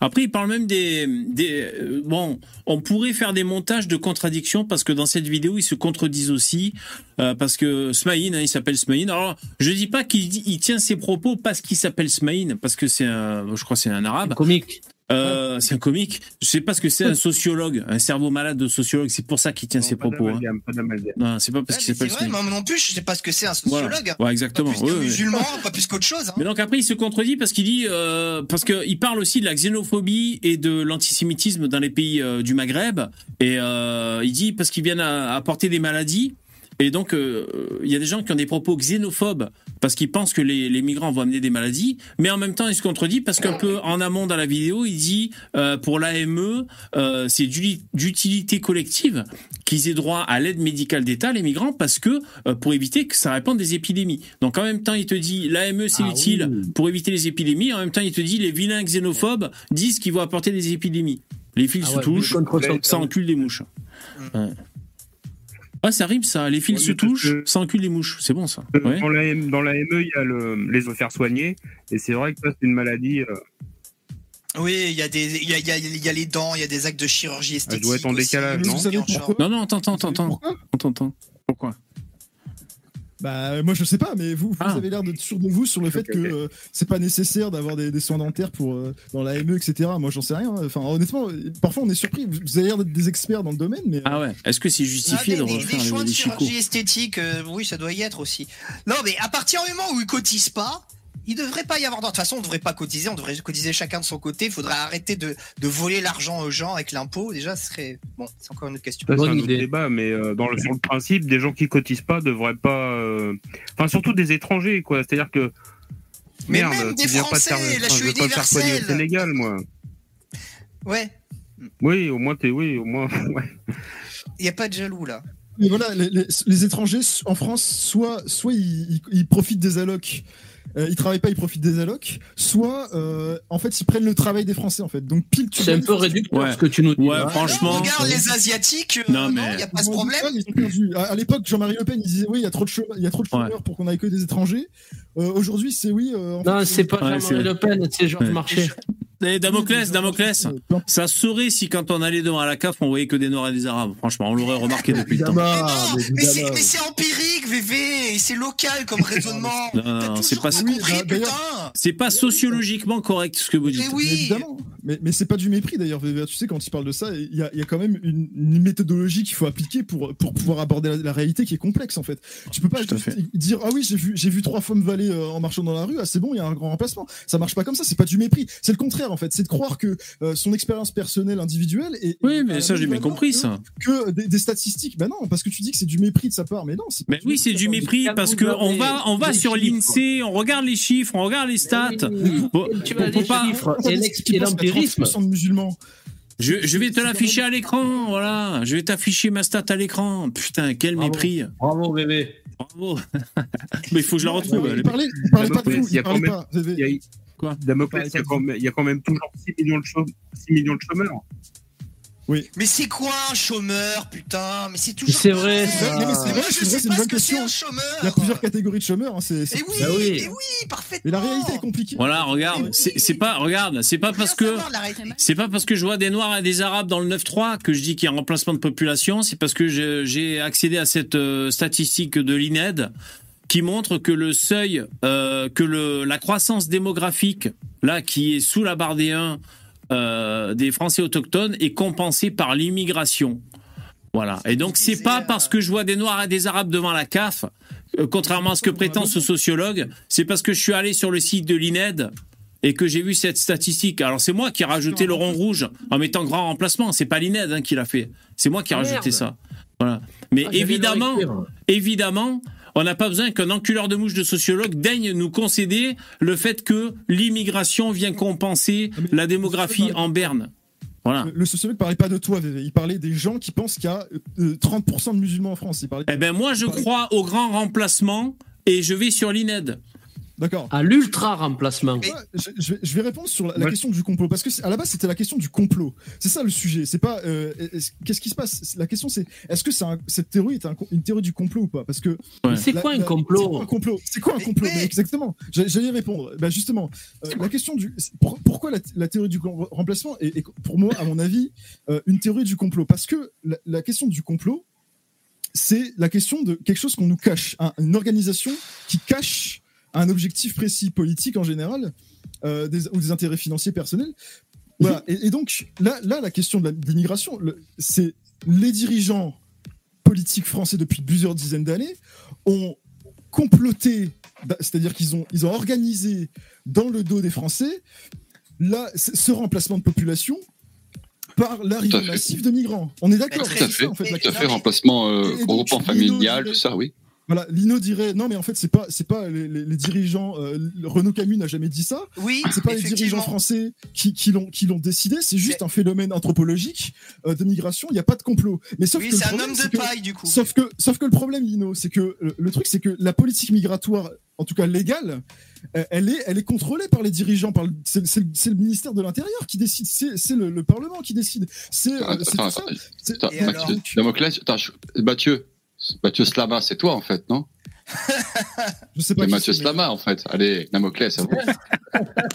Après, il parle même des, des euh, bon. On pourrait faire des montages de contradictions parce que dans cette vidéo, ils se contredisent aussi euh, parce que Smaïn, hein, il s'appelle Smaïn. Alors, je dis pas qu'il tient ses propos parce qu'il s'appelle Smaïn, parce que c'est un, je crois, que c'est un arabe. Comique. Euh, c'est un comique. Je sais pas ce que c'est un sociologue, un cerveau malade de sociologue. C'est pour ça qu'il tient ses Pas propos. Hein. pas. Non, c'est pas parce Ouais, qu'il mais c'est s'appelle vrai, moi non plus, je sais pas ce que c'est un Voilà. sociologue. Ouais, Pas exactement. plus Ouais, ouais. musulman, pas plus qu'autre chose. hein. Mais donc après, il se contredit parce qu'il dit, euh, parce qu'il parle aussi de la xénophobie et de l'antisémitisme dans les pays euh, du Maghreb. Et euh, il dit, parce qu'ils viennent à- apporter des maladies. Et donc, euh, il y a des gens qui ont des propos xénophobes parce qu'ils pensent que les, les migrants vont amener des maladies, mais en même temps, il se contredit parce qu'un peu en amont dans la vidéo, il dit euh, pour l'AME, euh, c'est d'utilité collective qu'ils aient droit à l'aide médicale d'État, les migrants, parce que euh, pour éviter que ça répande des épidémies. Donc en même temps, il te dit l'AME c'est Ah utile oui. pour éviter les épidémies, en même temps, il te dit les vilains xénophobes disent qu'ils vont apporter des épidémies. Les fils Ah se ouais, touchent, ça. ça encule des mouches. Ouais. Ah, ça rime ça. Les fils Ouais, se touchent, que- ça encule des mouches. C'est bon ça. Ouais. Dans la, M- dans la ME, il y a le, les faire soigner. Et c'est vrai que ça, c'est une maladie. euh, Oui, il y, a des- il y a, il y a- il y a les dents, il y a des actes de chirurgie esthétique. doit être en décalage, non. Non, non, t'entends, t'entends. On t'entend. Pourquoi Bah, moi je sais pas, mais vous, vous Ah. avez l'air d'être sûr de vous sur le fait que euh, c'est pas nécessaire d'avoir des, des soins dentaires pour euh, dans la ME, etc. Moi j'en sais rien. Enfin, honnêtement, euh, parfois on est surpris. Vous vous avez l'air d'être des experts dans le domaine, mais. Ah ouais. Est-ce que c'est Ah, justifié des, de des- refaire des les, soins de les chicots chirurgie esthétique, euh, oui, ça doit y être aussi. Non, mais à partir du moment où ils cotisent pas, il devrait pas y avoir. De toute façon, on devrait pas cotiser, on devrait cotiser chacun de son côté. Il faudrait arrêter de, de voler l'argent aux gens avec l'impôt. Déjà, ce serait. Bon, c'est encore une autre question. C'est un autre débat, mais euh, dans le, sur le principe, des gens qui cotisent pas devraient pas. euh, Enfin, surtout des étrangers, quoi. C'est-à-dire que. Mais merde, même tu des viens pas de Français, enfin, pas me faire soigner au universel. Sénégal, moi. Ouais, Oui, au moins, t'es. Oui, au moins. Ouais. il y a pas de jaloux là. Mais voilà, les, les- les étrangers en France, soit, soit ils, ils- ils profitent des allocs, euh, ils travaillent pas, ils profitent des allocs, soit euh, en fait ils prennent le travail des Français en fait. Donc pile tu C'est un peu réducteur Ouais. ce que tu nous dis. Ouais, là. franchement. Regarde les Asiatiques, euh, Non, mais- il y a pas ce problème. À, à l'époque, Jean-Marie Le Pen, il disait oui, il y a trop de chômeurs, il y a trop de chômeurs pour qu'on aille que des étrangers. Euh, Aujourd'hui, c'est oui. euh, en Non, c'est pas Ouais, Jean-Marie Le Pen, c'est Georges Ouais. Marchais. Eh, Damoclès, Damoclès, ça saurait si quand on allait devant la CAF, on voyait que des Noirs et des Arabes. Franchement, on l'aurait remarqué depuis le temps. Mais c'est mais c'est empirique, VV, et c'est local comme raisonnement. Non, non, non, c'est pas, Oui, c'est sociologiquement correct ce que vous dites. Mais évidemment. Mais, mais c'est pas du mépris d'ailleurs, VVA. Tu sais, quand il parle de ça, il y a, il y a quand même une, une méthodologie qu'il faut appliquer pour, pour pouvoir aborder la, la réalité qui est complexe en fait. Tu peux pas juste dire Ah oui, j'ai vu, j'ai vu trois femmes valer euh, en marchant dans la rue, ah c'est bon, il y a un grand remplacement. Ça marche pas comme ça, c'est pas du mépris. C'est le contraire en fait. C'est de croire que euh, son expérience personnelle individuelle est. Oui, mais ça, j'ai bien compris, que- ça. Que des, des statistiques. Ben non, parce que tu dis que c'est du mépris de sa part, mais non, Mais oui, c'est du mépris parce que on va, on va sur l'INSEE, on regarde les chiffres, on regarde les stats. Bon, Tu faut les pas- chiffres et l'empirisme. de musulmans. Je, je vais te l'afficher à l'écran, voilà. Je vais t'afficher ma stat à l'écran. Putain, quel mépris. Bravo, bébé. Bravo. Mais il faut que je la retrouve. elle est- parlait, il parlait pas de vous, il il parlait pas. VV. il y a- Quoi Damoclès, il y, a quand même, il y a quand même toujours 6 millions de, chômeurs, 6 millions de chômeurs. Oui. Mais c'est quoi un chômeur, putain? Mais c'est toujours. C'est vrai, pareil. ça. Non, mais c'est vrai, c'est je vrai, sais c'est une pas bonne ce que c'est question. un chômeur. Il y a plusieurs catégories de chômeurs. Hein, c'est, c'est- Et oui, Bah oui. et oui, parfaitement. Mais la réalité est compliquée. Voilà, regarde, c'est c'est pas, regarde, c'est pas parce que, c'est pas parce que je vois des Noirs et des Arabes dans le 9-3 que je dis qu'il y a un remplacement de population, c'est parce que j'ai accédé à cette euh, statistique de l'INED qui montre que le seuil, euh, que le, la croissance démographique, là, qui est sous la barre des 1 euh, des Français autochtones, est compensée par l'immigration. Voilà. Et donc, c'est pas parce que je vois des Noirs et des Arabes devant la CAF, euh, contrairement à ce que prétend ce sociologue, c'est parce que je suis allé sur le site de l'INED et que j'ai vu cette statistique. Alors, c'est moi qui ai rajouté le rond rouge en mettant grand remplacement. C'est pas l'INED hein, qui l'a fait. C'est moi qui ai Ah, rajouté ça. Voilà. Mais Ah, évidemment, évidemment, on n'a pas besoin qu'un enculeur de mouche de sociologue daigne nous concéder le fait que l'immigration vient compenser Ah, mais- la démographie en berne. Voilà. Le, sociologue parlait pas de toi, il parlait des gens qui pensent qu'il y a euh, 30% de musulmans en France. Il parlait... Eh ben moi, je crois au grand remplacement et je vais sur l'INED. D'accord. À l'ultra remplacement. Je, je vais, je vais répondre sur la, la Ouais. question du complot parce que à la base c'était la question du complot. C'est ça le sujet. C'est pas euh, est-ce- qu'est-ce qui se passe? La question c'est est-ce que c'est un- cette théorie est un- une théorie du complot ou pas? Parce que Ouais. C'est quoi un la- complot? C'est quoi un complot? C'est quoi un complot? mais- Mais Exactement. J'a- J'allais répondre. Bah justement, euh, la question du pour- pourquoi la, la théorie du remplacement est, est, pour moi, à mon avis, euh, une théorie du complot? Parce que la, la question du complot, c'est la question de quelque chose qu'on nous cache, un- une organisation qui cache un objectif précis politique en général euh, des, ou des intérêts financiers personnels. Voilà. Et, et donc là, là, la question de l'immigration, le- c'est les dirigeants politiques français depuis plusieurs dizaines d'années ont comploté, da- c'est-à-dire qu'ils ont, ils ont organisé dans le dos des Français là, ce remplacement de population par l'arrivée massive de migrants. On est d'accord. Tout à fait, ça, en fait, tout à fait, remplacement euh, familial, tout ça, oui. Voilà, Lino dirait non mais en fait c'est pas c'est pas les, les- les dirigeants euh, Renaud Camus n'a jamais dit ça. Oui, c'est pas les dirigeants français qui, qui l'ont qui l'ont décidé, c'est juste un phénomène anthropologique euh, de migration, il n'y a pas de complot. Mais sauf Oui, que c'est un homme de que- paille, du coup. Sauf que sauf que le problème Lino, c'est que le, le truc c'est que la politique migratoire en tout cas légale, euh, elle est elle est contrôlée par les dirigeants par c'est c'est le, ministère de l'intérieur qui décide, c'est c'est le, le parlement qui décide. C'est euh, c'est Attends, tout ça. attends, attends, attends, je- Mathieu, Mathieu Slama, c'est toi en fait, non Je sais pas C'est qui Mathieu c'est, mais- Slama en fait. Allez, vous.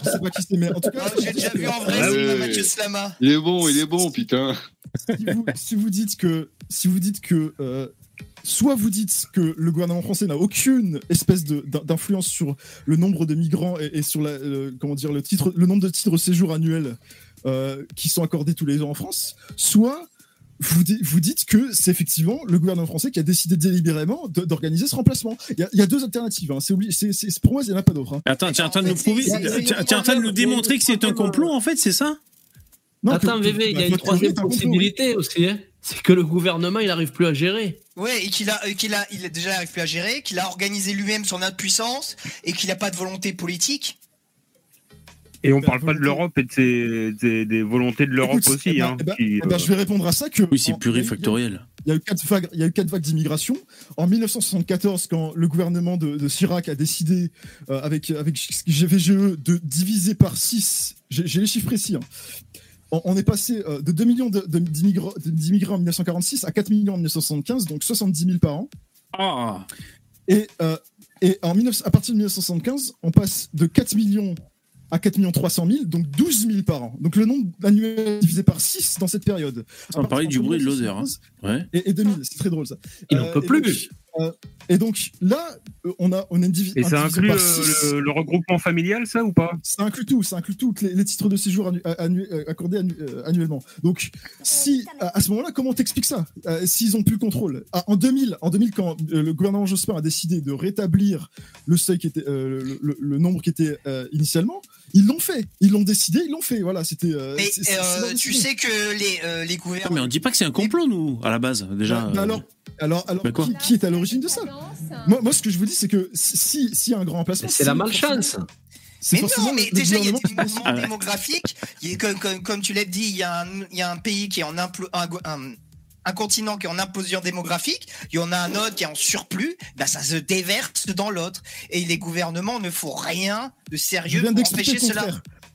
je sais pas qui c'est mais en tout cas J'ai déjà vu en vrai, Ah c'est oui. Mathieu Slama. Il est bon, il est bon, putain. si vous, si vous dites que si vous dites que euh, soit vous dites que le gouvernement français n'a aucune espèce d'influence sur le nombre de migrants et, et sur la, euh, comment dire le titre le nombre de titres de séjour annuels euh, qui sont accordés tous les ans en France, soit vous, di- vous dites que c'est effectivement le gouvernement français qui a décidé délibérément d'organiser ce remplacement. Il y, a- il y a deux alternatives. hein. C'est obligé- c'est- c'est- pour moi, il n'y en a pas d'autre. hein. Attends, tu es en train de nous prouver, tu es en train de nous démontrer que c'est un complot en fait, c'est ça? Non, Attends, VV, il y a que- une troisième possibilité aussi. hein. C'est que le gouvernement, il n'arrive plus à gérer. Ouais, et qu'il a, qu'il a, il a déjà arrive plus à gérer, qu'il a organisé lui-même son impuissance et qu'il n'a pas de volonté politique. Et on parle pas de l'Europe et de ses- des, des volontés de l'Europe aussi. eh ben- hein, eh ben- qui, eh ben, euh, je vais répondre à ça que. Oui, c'est plurifactoriel. Il y a eu quatre vagues, il y a eu quatre vagues d'immigration. En 1974, quand le gouvernement de, de Chirac a décidé, euh, avec, avec GVGE, de diviser par 6, j'ai les chiffres précis, hein. on, on est passé euh, de 2 millions d'immigrants en 1946 à 4 millions en 1975, donc 70 000 par an. Ah Et, euh, et en 19 à partir de 1975, on passe de 4 millions à 4 millions 300 000, donc 12 000 par an. Donc le nombre annuel divisé par 6 dans cette période. Sans parler du bruit de l'odeur. hein. Ouais. Et, et 2000, c'est très drôle ça. Il n'en Euh, peut et plus. donc, euh, et donc là, euh, on a, on a une divi- Et un ça divisé inclut euh, le, le regroupement familial, ça ou pas? Ça inclut tout, ça inclut tout, les, les titres de séjour annu- annu- euh, accordés annu- euh, annuellement. Donc, si à, à ce moment-là, comment t'expliques ça? Euh, S'ils ont plus le contrôle? Ah, en 2000, en 2000, quand euh, le gouvernement Jospin a décidé de rétablir le seuil qui était, euh, le, le- le nombre qui était euh, initialement, ils l'ont fait, ils l'ont décidé, ils l'ont fait. Voilà, c'était. euh, Mais euh, tu sais que les, euh, les Non, gouvernements. mais on dit pas que c'est un complot, nous, à la base, déjà. Bah, bah alors, alors, alors quoi qui, qui est à l'origine de ça moi, moi, ce que je vous dis, c'est que si, si y a un grand emplacement, C'est la malchance. C'est Mais non, mais déjà, il y a des mouvements Ah démographiques. Il y a- comme, comme- comme tu l'as dit, il y, a un, il y a un pays qui est en implo- un, un- un continent qui est en implosion démographique, il y en a un autre qui est en surplus, bah ça se déverse dans l'autre. Et les gouvernements ne font rien de sérieux pour empêcher cela.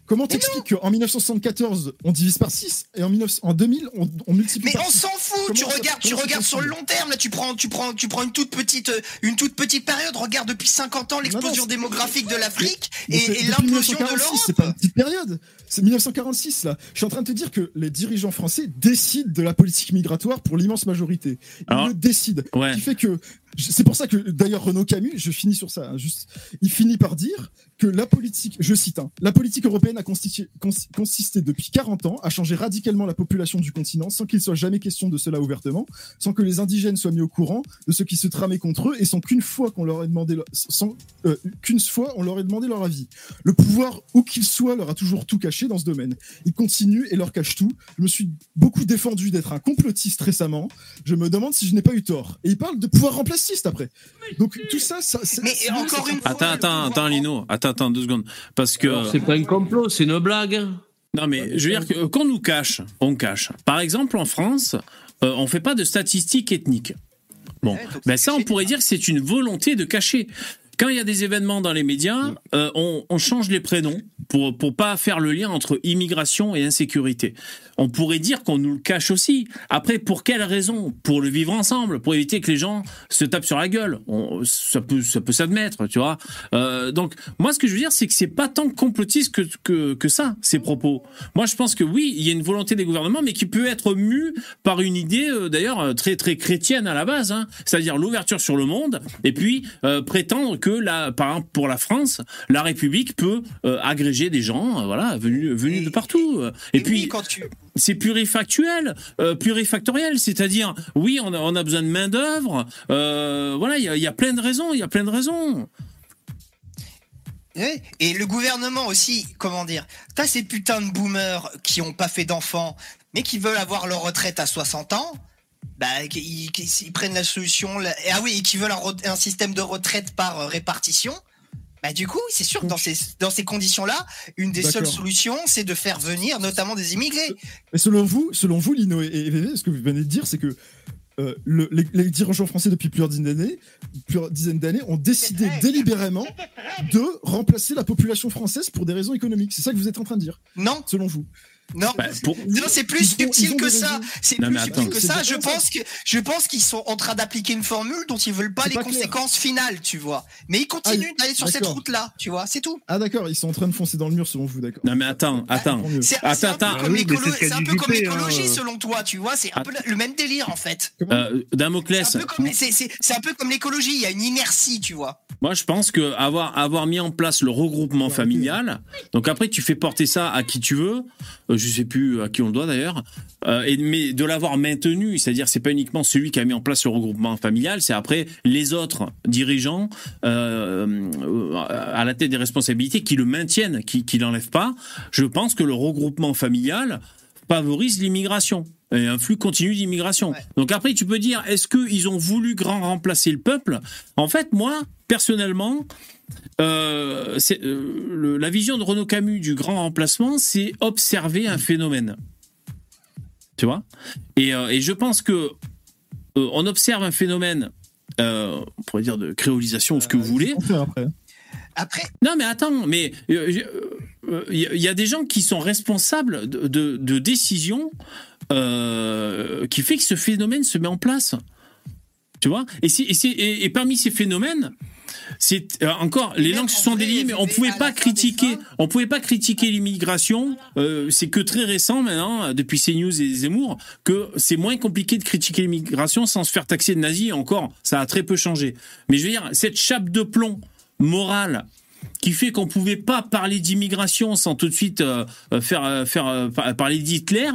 Comment t'expliques qu'en 1974, on divise par 6 et en, 19 en 2000, on, on multiplie Mais par on s'en fout, Comment tu regardes, tu regardes sur le long terme, là tu prends, tu prends, tu prends une toute petite, euh, une toute petite période, regarde depuis 50 ans l'explosion démographique de l'Afrique et, et l'implosion de 1946, C'est pas une l'Europe. petite période. C'est 1946 là. Je suis en train de te dire que les dirigeants français décident de la politique migratoire pour l'immense majorité. Ils Alors, le décident. ouais. Ce qui fait que c'est pour ça que d'ailleurs Renaud Camus, je finis sur ça. hein, il finit par dire que la politique, je cite, hein, la politique européenne a constitué- cons- consisté depuis 40 ans à changer radicalement la population du continent sans qu'il soit jamais question de cela ouvertement, sans que les indigènes soient mis au courant de ce qui se tramait contre eux et sans qu'une fois qu'on leur ait demandé, sans euh, qu'une fois on leur ait demandé leur avis. Le pouvoir, où qu'il soit, leur a toujours tout caché dans ce domaine. Ils continuent et leur cachent tout. Je me suis beaucoup défendu d'être un complotiste récemment. Je me demande si je n'ai pas eu tort. Et il parle de pouvoir après. Donc tout ça, ça Mais encore une fois, Attends, attends, attends, Lino. Attends, attends, deux secondes. Parce que. C'est pas un complot, c'est une blague. Non, mais je veux dire que qu'on nous cache, on cache. Par exemple, en France, euh, on fait pas de statistiques ethniques. Bon, Ouais, ben ça, on pourrait dire que c'est une volonté de cacher. Quand il y a des événements dans les médias, euh, on, on change les prénoms pour pour pas faire le lien entre immigration et insécurité. On pourrait dire qu'on nous le cache aussi. Après, pour quelle raison? Pour le vivre ensemble, pour éviter que les gens se tapent sur la gueule. On- ça peut ça peut s'admettre, tu vois. Euh, donc moi, ce que je veux dire, c'est que c'est pas tant complotiste que, que que ça ces propos. Moi, je pense que oui, il y a une volonté des gouvernements, mais qui peut être mue par une idée, euh, d'ailleurs euh, très très chrétienne à la base, hein, c'est-à-dire l'ouverture sur le monde, et puis euh, prétendre que la, par exemple pour la France, la République peut agréger des gens, voilà, venus venus Et- de partout. Et, Et puis oui, quand tu, c'est plurifactuel, euh, plurifactoriel, c'est-à-dire oui, on a, besoin de main d'œuvre. euh, voilà, il y a, plein de raisons, il y a plein de raisons. Et le gouvernement aussi, comment dire, t'as ces putains de boomers qui ont pas fait d'enfants, mais qui veulent avoir leur retraite à 60 ans, bah, ils prennent la solution. ah oui, et qui veulent un système de retraite par euh, répartition. Bah, du coup, c'est sûr que dans ces, dans ces conditions-là, une des seules solutions, c'est de faire venir notamment des immigrés. Mais selon vous, selon vous, Lino et, et VV, ce que vous venez de dire, c'est que euh, le- les, les dirigeants français depuis plusieurs dizaines d'années, plusieurs dizaines d'années, ont décidé délibérément de remplacer la population française pour des raisons économiques. C'est ça que vous êtes en train de dire? Non. Selon vous. Non, Bah, pour- non, c'est plus subtil que ça. C'est plus subtil attends. que ça. Je pense que je pense qu'ils sont en train d'appliquer une formule dont ils veulent pas les pas clair. conséquences finales, tu vois. Mais ils continuent Ah, d'aller sur cette route-là, tu vois. C'est tout. Ah d'accord, ils sont en train de foncer dans le mur selon vous, d'accord. Non mais attends. C'est Attends, c'est un peu attends. comme Juppé, l'écologie hein. selon toi, tu vois. C'est un peu le même délire en fait. Euh, Damoclès, C'est un, peu comme- c'est- c'est- c'est un peu comme l'écologie. Il y a une inertie, tu vois. moi je pense que avoir avoir mis en place le regroupement familial, donc après tu fais porter ça à qui tu veux, euh, je sais plus à qui on le doit d'ailleurs, euh, et mais de l'avoir maintenu, c'est-à-dire c'est pas uniquement celui qui a mis en place le regroupement familial, c'est après les autres dirigeants euh, euh, à la tête des responsabilités qui le maintiennent, qui qui l'enlèvent pas. Je pense que le regroupement familial favorise l'immigration et un flux continu d'immigration. Ouais. Donc après, tu peux dire, est-ce qu'ils ont voulu grand remplacer le peuple? En fait, moi, personnellement, euh, euh, le- la vision de Renaud Camus du grand remplacement, c'est observer un phénomène. Tu vois? Et, euh, et je pense que euh, on observe un phénomène, euh, on pourrait dire de créolisation ou ce que vous voulez, après. Après, non, mais attends, mais il euh, euh, y, y a des gens qui sont responsables de, de, de décisions euh, qui fait que ce phénomène se met en place. Tu vois? Et, c'est- et, c'est- et, et parmi ces phénomènes, c'est euh, encore les langues se sont déliées, mais on pouvait pas critiquer, on pouvait pas critiquer l'immigration. euh, c'est que très récent maintenant, depuis CNews et Zemmour, que c'est moins compliqué de critiquer l'immigration sans se faire taxer de nazi. Encore, ça a très peu changé. Mais je veux dire, cette chape de plomb morale qui fait qu'on pouvait pas parler d'immigration sans tout de suite euh, euh, faire euh, faire euh, parler d'Hitler,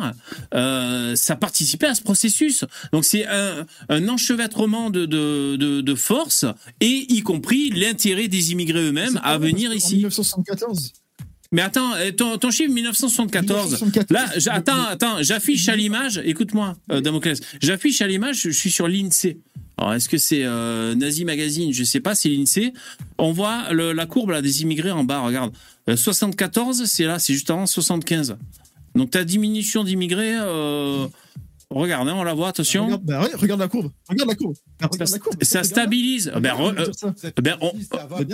euh, ça participait à ce processus. Donc c'est un, un enchevêtrement de, de, de, de forces et y compris l'intérêt des immigrés eux-mêmes à venir ici. 1974. Mais attends, ton, ton chiffre 1974. 1974. Là, j'- attends, attends, j'affiche à l'image. Écoute-moi, Damoclès. J'affiche à l'image. Je suis sur l'Insee. Alors, est-ce que c'est euh, Nazi Magazine? Je sais pas. C'est l'Insee. On voit le- la courbe là des immigrés en bas. Regarde. Euh, 74, c'est là, c'est juste avant 75. Donc ta diminution d'immigrés. Euh, regarde, hein, on la voit. Attention. Regarde, bah regarde la courbe. Regarde la courbe. Regarde Ça, la courbe. ça Regarde stabilise. Ben, re- euh, ben, on-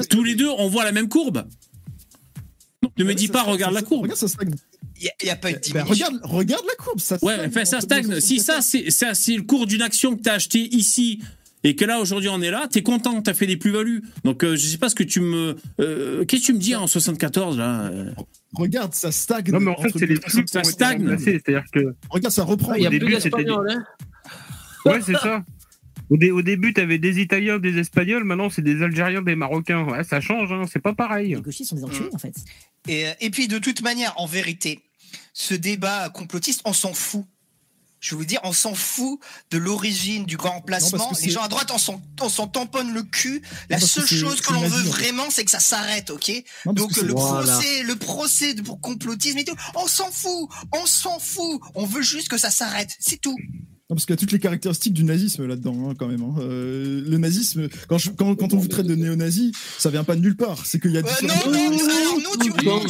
tous les deux, on voit la même courbe. Ne me Ouais, dis pas, regarde la courbe. Regarde, ça stagne. il n'y a, pas eu de Bah, diminution. regarde, regarde la courbe. Ça Ouais, stagne enfin, ça stagne. Si ça, 1974. c'est le cours d'une action que tu as acheté ici et que là aujourd'hui on est là, t'es content, t'as fait des plus-values. Donc euh, je sais pas ce que tu me, euh, qu'est-ce que tu me dis en 74 là euh? Regarde, ça stagne. Non, mais en fait, c'est les 1974. flux qui Ça stagne. C'est-à-dire que, Regarde, ça reprend. Il y a plus début, c'était d'espagnol, hein ouais, c'est ça. Au, dé- au début, tu avais des Italiens, des Espagnols, maintenant, c'est des Algériens, des Marocains. Ouais, ça change, hein, c'est pas pareil. Les gauchistes sont des enculés, en fait. Et, euh, et puis de toute manière, en vérité, ce débat complotiste, on s'en fout. Je veux vous dire, on s'en fout de l'origine du grand que Les gens à droite, on s'en, on s'en tamponne le cul. La seule chose que l'on veut vraiment, c'est que ça s'arrête, ok Non, Donc le Voilà. procès, le procès de- pour complotisme et tout, on s'en fout, on s'en fout. On veut juste que ça s'arrête, c'est tout. Non, parce qu'il y a toutes les caractéristiques du nazisme là-dedans, hein, quand même. hein. Euh, le nazisme, quand, je- quand, quand on vous traite de néo-nazi, ça vient pas de nulle part. C'est qu'il y a Euh, non, non, alors tu Non,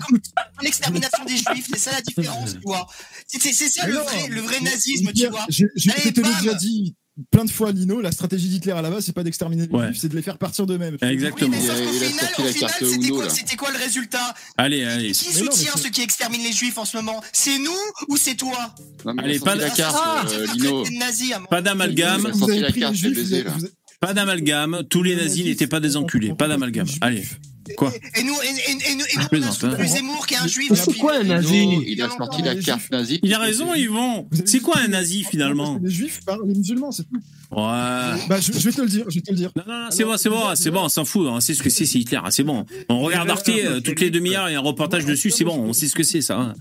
comme l'extermination des juifs, c'est ça la différence, tu vois. C'est ça le non, vrai, le vrai nazisme, tu vois. j'ai- Allez, Je te l'ai déjà dit plein de fois, Lino, la stratégie d'Hitler à la base, c'est pas d'exterminer les Ouais. juifs, c'est de les faire partir d'eux-mêmes. Oui, Exactement. mais sauf qu'au final, sorti au final, c'était quoi, le résultat? Allez, allez. Qui non, soutient ceux qui exterminent les juifs en ce moment? C'est nous ou c'est toi? Non, Allez, pas la carte, Ah, euh, Lino. nazi, Pas d'amalgame. Pas d'amalgame. Tous les nazis n'étaient pas des enculés. Pas d'amalgame. Allez. Quoi Et nous, et, et- et- et nous, et nous, on a plaisante, hein. soutenu Zemmour qui est un juif. C'est quoi un nazi Il a sorti la carte nazie. Il a raison, Yvon. C'est quoi un nazi finalement Les juifs par les musulmans, c'est tout. Ouais. Bah, je, je vais te le dire, je vais te le dire. Non, non, non, c'est bon, c'est bon, c'est bon, on s'en fout, on sait ce que c'est, c'est Hitler, hein, c'est bon. On regarde Arte euh, toutes les demi-heures, il y a un reportage dessus, c'est bon, on sait ce que c'est ça. hein.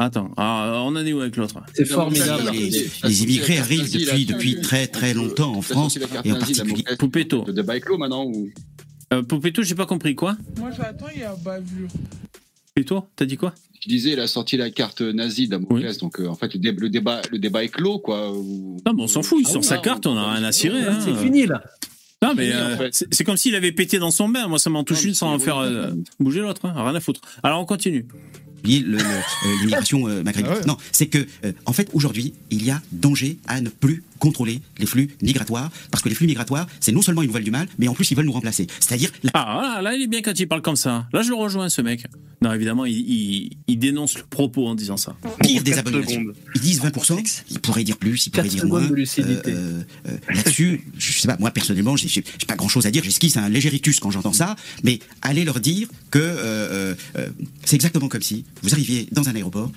Attends, ah, on en est où avec l'autre C'est formidable. Les, les immigrés arrivent depuis, depuis très très longtemps en France et en particulier. Poupetto. De maintenant ou Euh, Poupetto, j'ai pas compris quoi Moi j'attends, il y a bavure. Plutôt, t'as dit quoi Je disais, il a sorti la carte nazie Damoclès, donc euh, en fait le, dé- le débat, le débat est clos, quoi. ou- Non, mais on s'en fout, il Ah sort oui, sa carte, on a rien à cirer. hein. C'est fini là. Non, mais en euh, fait. c'est comme s'il avait pété dans son bain. Moi, ça m'en touche une sans en faire oui, euh, oui. bouger l'autre. hein. Rien à foutre. Alors, on continue. l'immigration euh, maghrébine. Ah ouais. Non, c'est que, euh, en fait, aujourd'hui, il y a danger à ne plus contrôler les flux migratoires, parce que les flux migratoires, c'est non seulement une voile du mal, mais en plus, ils veulent nous remplacer. C'est-à-dire, la- Ah, voilà, là, il est bien quand il parle comme ça. Là, je le rejoins, ce mec. Non, évidemment, il, il- il dénonce le propos en disant ça. pire des abominations. Ils disent 20%, ils pourraient dire plus, ils pourraient 4 dire moins. de lucidité. Euh, euh, Là-dessus, je sais pas, moi personnellement, j'ai pas grand-chose à dire, j'esquisse un léger rictus quand j'entends ça, mais allez leur dire que euh, euh, euh, c'est exactement comme si vous arriviez dans un aéroport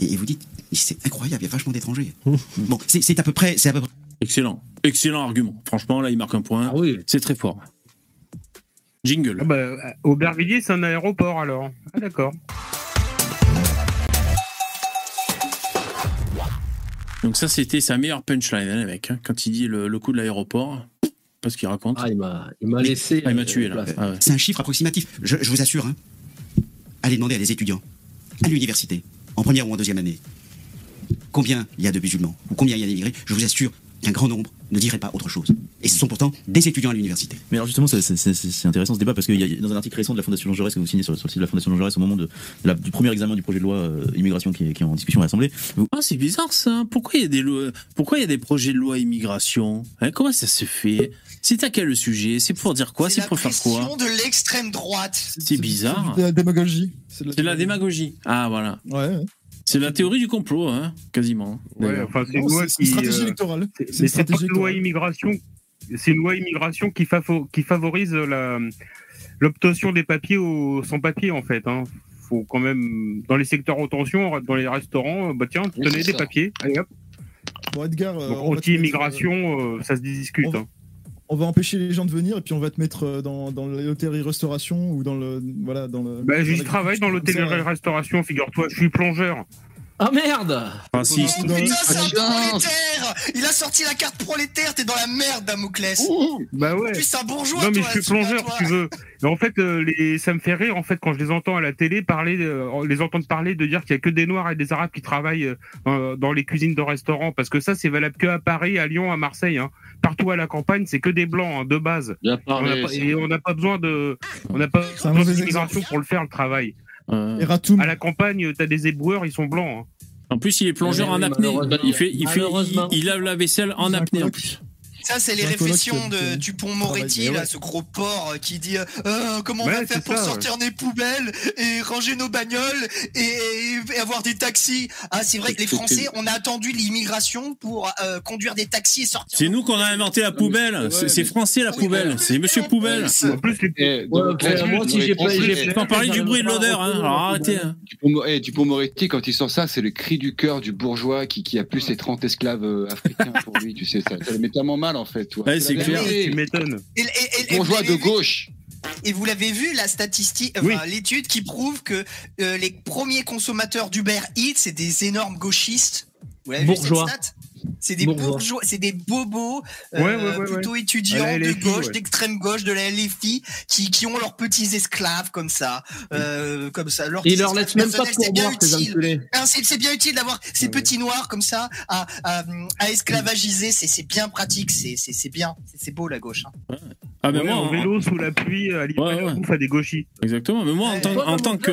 et, et vous dites, c'est incroyable, il y a vachement d'étrangers. bon, c'est à peu près, c'est à peu près. Excellent. Excellent argument. Franchement, là, il marque un point. Ah oui. C'est très fort. Jingle. Ah bah, Aubervilliers, c'est un aéroport alors. Ah d'accord. Donc, ça, c'était sa meilleure punchline, hein, les mecs. hein, quand il dit le, le coup de l'aéroport. Pas ce qu'il raconte. Ah, il m'a, il m'a laissé. Ah, il m'a euh, tué, là. place. Ah ouais. C'est un chiffre approximatif. Je, je vous assure, hein. allez demander à des étudiants, à l'université, en première ou en deuxième année, combien il y a de musulmans ou combien il y a d'immigrés. Je vous assure qu'un grand nombre ne dirait pas autre chose. Et ce sont pourtant des étudiants à l'université. Mais alors justement, c'est- c'est c'est- c'est intéressant ce débat parce qu'il y a dans un article récent de la Fondation Jean Jaurès que vous signez sur, sur le site de la Fondation Jean Jaurès au moment de, de la- du premier examen du projet de loi euh, immigration qui est, qui est en discussion à l'Assemblée. vous- Ah, c'est bizarre ça. Pourquoi il y a des lois, pourquoi il y a des projets de loi immigration Hein, Comment ça se fait? C'est à quel le sujet? C'est pour dire quoi? C'est pour faire quoi? pression de l'extrême droite. C'est bizarre. C'est de la démagogie. C'est de C'est la démagogie. Ah voilà. Ouais, ouais. C'est la théorie du complot, hein, quasiment. Ouais, enfin, c'est une loi qui. stratégie euh, électorale. c'est- une loi immigration. C'est une loi immigration qui, favo- qui favorise l'obtention des papiers aux sans papiers en fait. Hein. Faut quand même dans les secteurs en tension, dans les restaurants, bah tiens, tenez des ça. papiers. Allez hop. Bon, Edgar, euh, Donc anti-immigration, euh, ça se discute. on- hein. On va empêcher les gens de venir et puis on va te mettre euh, dans, dans l'hôtellerie-restauration ou dans le. Voilà, dans le. Bah, j'y travaille dans ça. l'hôtellerie-restauration, figure-toi, je suis plongeur. Ah merde. Oh, Dans- putain, c'est un prolétaire Il a sorti la carte prolétaire, t'es dans la merde, Damoclès. Bah ouais. Plus, c'est un bourgeois, Non mais toi, je suis plongeur, si tu veux. Mais en fait, euh, les... ça me fait rire en fait quand je les entends à la télé parler, euh, les entendre parler de dire qu'il y a que des Noirs et des Arabes qui travaillent euh, dans- dans les cuisines de restaurants, parce que ça c'est valable que à Paris, à Lyon, à Marseille. Hein. Partout à la campagne, c'est que des blancs hein, de base. Bien On n'a parlé. pas, et on n'a pas besoin de, on n'a pas besoin d'immigration pour le faire le travail. Euh, Et Ratoum. À la campagne, t'as des éboueurs, ils sont blancs. hein. en plus, il est plongeur Oui, en apnée. Il fait, il fait, il, lave la vaisselle en apnée en plus. Ça, c'est les réflexions de, du pont Moretti, travaille, là, ouais. ce gros porc euh, qui dit euh, Euh, comment on Ouais, va faire pour ça, sortir nos poubelles et ranger nos bagnoles et, et avoir des taxis? Ah, c'est vrai que les Français, on a attendu l'immigration pour euh, conduire des taxis et sortir. C'est nous qu'on a inventé la poubelle. C'est c'est français la poubelle. C'est Monsieur Poubelle. En plus. Eh, moi aussi, j'ai pas. parler du bruit de l'odeur, hein. Alors arrêtez. hein. Dupont- eh, Dupont-Moretti, quand il sort ça, c'est le cri du cœur du bourgeois qui, a plus ses 30 esclaves euh, africains pour lui. Tu sais, ça, ça le met tellement mal en fait. toi. Ouais, c'est la clair. tu m'étonnes. Bourgeois vous de l'avez vu- gauche. Et vous l'avez vu, la statistique, Oui. enfin, l'étude qui prouve que euh, les premiers consommateurs d'Uber Eats, c'est des énormes gauchistes. Vous l'avez vu cette stat? C'est des Bourgeois. bourgeois, c'est des bobos euh, Ouais, ouais, ouais, plutôt ouais. étudiants de gauche, ouais. d'extrême gauche, de la LFI, qui, qui ont leurs petits esclaves comme ça, euh, comme ça. Leurs Ils leur laissent même pas pour c'est bien boire, ces utile. enculés. Hein, C'est bien utile d'avoir ces petits noirs comme ça à, à, à esclavagiser. C'est c'est bien pratique. C'est c'est- c'est bien. C'est- beau la gauche. hein. Ah ben Ouais, moi, en en- vélo, sous la pluie, à bouffe à des gauchis. exactement. Mais moi, en tant, en tant que,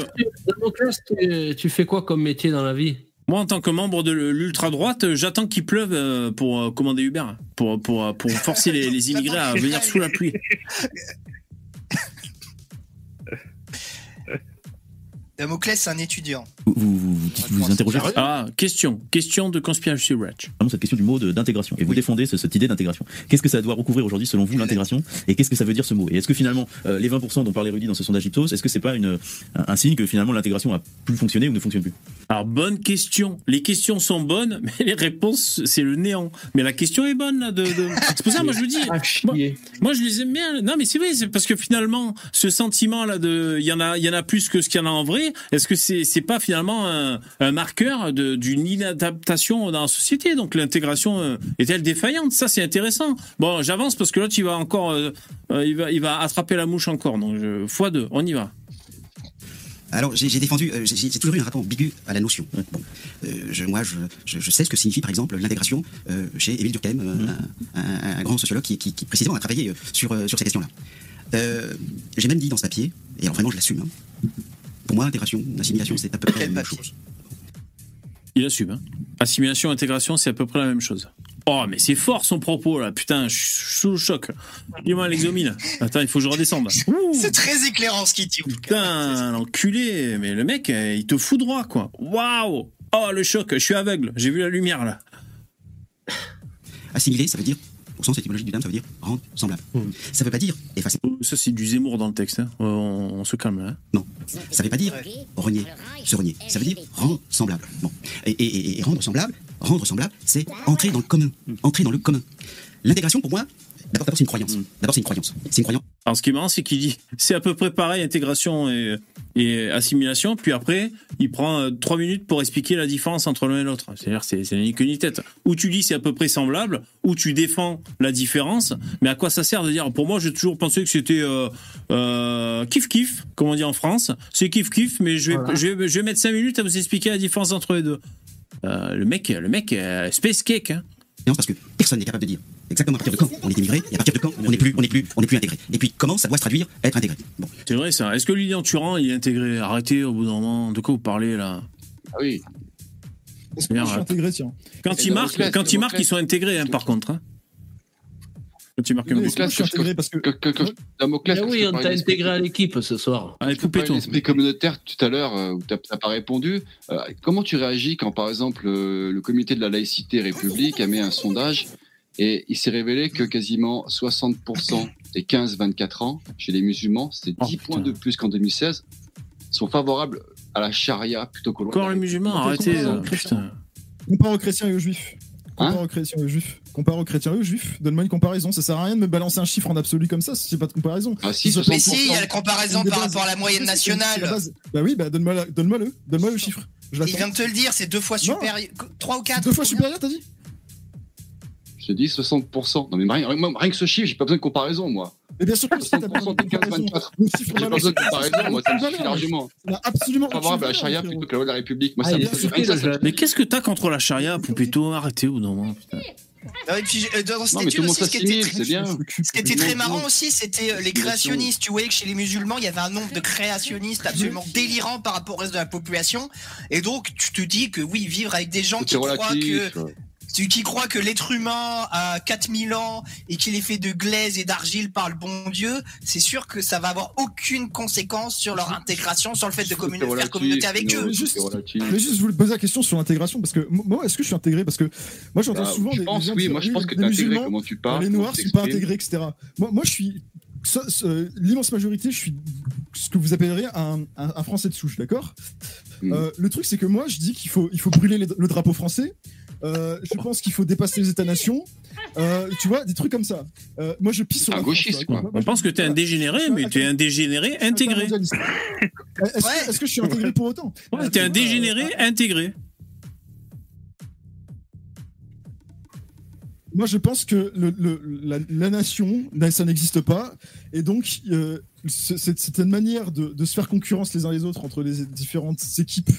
tu fais quoi comme métier dans la vie? Moi, en tant que membre de l'ultra droite, j'attends qu'il pleuve euh, pour euh, commander Uber, pour pour pour forcer les, les immigrés à venir sous la pluie. Damoclès, c'est un étudiant. Vous vous, vous, vous, vous interrogez Ah, question, question de conspiracy Ratch. vraiment cette question du mot d'intégration et vous défendez ce- cette idée d'intégration. Qu'est-ce que ça doit recouvrir aujourd'hui selon vous l'intégration et qu'est-ce que ça veut dire ce mot? Et est-ce que finalement euh, les 20% dont parlait Rudy dans ce sondage Ipsos, est-ce que c'est pas une, un, un signe que finalement l'intégration a plus fonctionné ou ne fonctionne plus? Alors bonne question. Les questions sont bonnes, mais les réponses c'est le néant. Mais la question est bonne là. De, de... C'est pour ça moi je vous dis. Ah. Moi, je les aime bien. Non, mais c'est vrai, c'est parce que finalement, ce sentiment-là de, il y en a, il y en a plus que ce qu'il y en a en vrai. Est-ce que c'est, c'est pas finalement un, un marqueur d'une inadaptation dans la société? Donc l'intégration euh, est-elle défaillante? Ça, c'est intéressant. Bon, j'avance parce que l'autre, il va encore, euh, euh, il va, il va attraper la mouche encore. Donc, je, fois deux, on y va. Alors, j'ai défendu, euh, j'ai toujours eu un rapport ambigu à la notion. Bon, euh, je, moi, je, je, je sais ce que signifie, par exemple, l'intégration euh, chez Émile Durkheim, un, un- un grand sociologue qui, qui, qui, précisément a travaillé sur, sur ces questions-là. J'ai même dit dans ce papier, et alors vraiment, je l'assume. hein, pour moi, intégration, assimilation, c'est à peu près la même chose. Il assume. Hein. Assimilation, intégration, c'est à peu près la même chose. Oh, mais c'est fort son propos là. Putain, je suis sous le choc. Dis-moi l'exomile. Attends, il faut que je redescende. C'est très éclairant ce qu'il dit. Putain, l'enculé. Mais le mec, euh, il te fout droit, quoi. Waouh Oh, le choc. Je suis aveugle. J'ai vu la lumière là. Assimiler, ça veut dire, au sens étymologique du terme, ça veut dire rendre semblable. Ça veut pas dire effacer. Ça, c'est du Zemmour dans le texte. hein. Euh, On, on se calme là. hein. Non, ça veut pas dire renier, se renier. Ça veut dire rendre semblable. Bon. Et, et- et- et rendre semblable, rendre semblable, c'est entrer dans le commun. Entrer dans le commun. L'intégration, pour moi, d'abord, c'est une croyance. D'abord, c'est une croyance. C'est une croyance. Alors, ce qui est marrant, c'est qu'il dit c'est à peu près pareil, intégration et, et assimilation. Puis après, il prend euh, trois minutes pour expliquer la différence entre l'un et l'autre. C'est-à-dire, c'est c'est ni queue ni tête. Ou tu dis c'est à peu près semblable, ou tu défends la différence. Mais à quoi ça sert de dire Pour moi, j'ai toujours pensé que c'était euh, euh, kiff kiff, comme on dit en France. C'est kiff kiff, mais je vais, Voilà. je, vais, je vais mettre cinq minutes à vous expliquer la différence entre les deux. Euh, le mec, le mec, euh, space cake. Hein. Parce que personne n'est capable de dire exactement à partir de quand on est immigré et à partir de quand on n'est plus, on n'est plus, on n'est plus intégré. Et puis comment ça doit se traduire être intégré? Bon. C'est vrai ça. Est-ce que Lilian Turan, il est intégré Arrêtez au bout d'un moment? De quoi vous parlez là? Ah oui. Est-ce que moi, je suis intégré, tiens? Quand ils marquent, quand ils marquent, ils sont intégrés, hein, par contre. hein. Ils marquent un que intégré parce que. Damoclès, parce oui, on t'a intégré à l'équipe ce soir. Que poupée par l'esprit communautaire tout à l'heure euh, où tu n'as pas répondu, euh, comment tu réagis quand par exemple euh, le comité de la laïcité république a mis un sondage et il s'est révélé que quasiment 60% des 15-24 ans chez les musulmans, Oh, 10 points de plus qu'en 2016, sont favorables à la charia plutôt qu'au Encore les musulmans, arrêtez. Compare aux chrétiens et aux juifs. Hein? Compare aux chrétiens et aux juifs. Compare aux chrétiens et aux juifs. Donne-moi une comparaison. Ça sert à rien de me balancer un chiffre en absolu comme ça si c'est pas de comparaison. Ah si, Ce Mais 60%. si, il y a la comparaison par rapport à la moyenne la nationale. base. Bah oui, bah donne-moi la- donne-moi le, donne-moi le chiffre. Je Il vient de te le dire, c'est deux fois Non. supérieur. Trois ou quatre Deux fois supérieur, t'as dit? Je te dis 60%. Non mais rien, rien- rien que ce chiffre, j'ai pas besoin de comparaison moi. Mais bien sûr que si t'as pas besoin de 60% des comparaison. 15-24. Le chiffre J'ai pas besoin de comparaison, moi ça me suffit largement. Absolument Favorable à la charia plutôt que la loi de la République. Moi Ah, ça me. Mais qu'est-ce que t'as contre la charia, Poupetto Arrêtez au moment. Putain? Ah, et puis, euh, dans cette étude aussi, ce qui était très- bien. Ce qui était très marrant aussi, c'était euh, les créationnistes. Tu voyais que chez les musulmans, il y avait un nombre de créationnistes absolument délirant par rapport au reste de la population. Et donc, tu te dis que oui, vivre avec des gens qui croient que celui qui croit que l'être humain a 4000 ans et qu'il est fait de glaise et d'argile par le bon Dieu, c'est sûr que ça va avoir aucune conséquence sur leur intégration, sur le fait de communi- faire communauté avec non, eux. Juste- c'est relatif. Mais juste, je voulais poser la question sur l'intégration parce que moi, est-ce que je suis intégré? Parce que moi, j'entends Bah, souvent je des, pense, des gens oui, dire, moi, je pense que intégré, musulmans, comment tu parles, Les noirs tu sont pas intégrés, etc. Moi, moi je suis l'immense majorité, je suis ce que vous appelleriez un, un- un français de souche, d'accord? Mm. Euh, Le truc, c'est que moi, je dis qu'il faut, il faut brûler les- le drapeau français. Euh, je pense qu'il faut dépasser les États-nations. Euh, tu vois, des trucs comme ça. Euh, moi, je pisse sur Un la gauchiste, France, quoi. Moi, On je- pense que t'es un dégénéré, mais t'es un dégénéré Je intégré. Est-ce que, je suis intégré pour autant Ouais, T'es un dégénéré intégré. Moi, je pense que le, le- la, la nation, ben, ça n'existe pas. Et donc, euh, ce- cette, cette manière de, de se faire concurrence les uns les autres entre les différentes équipes,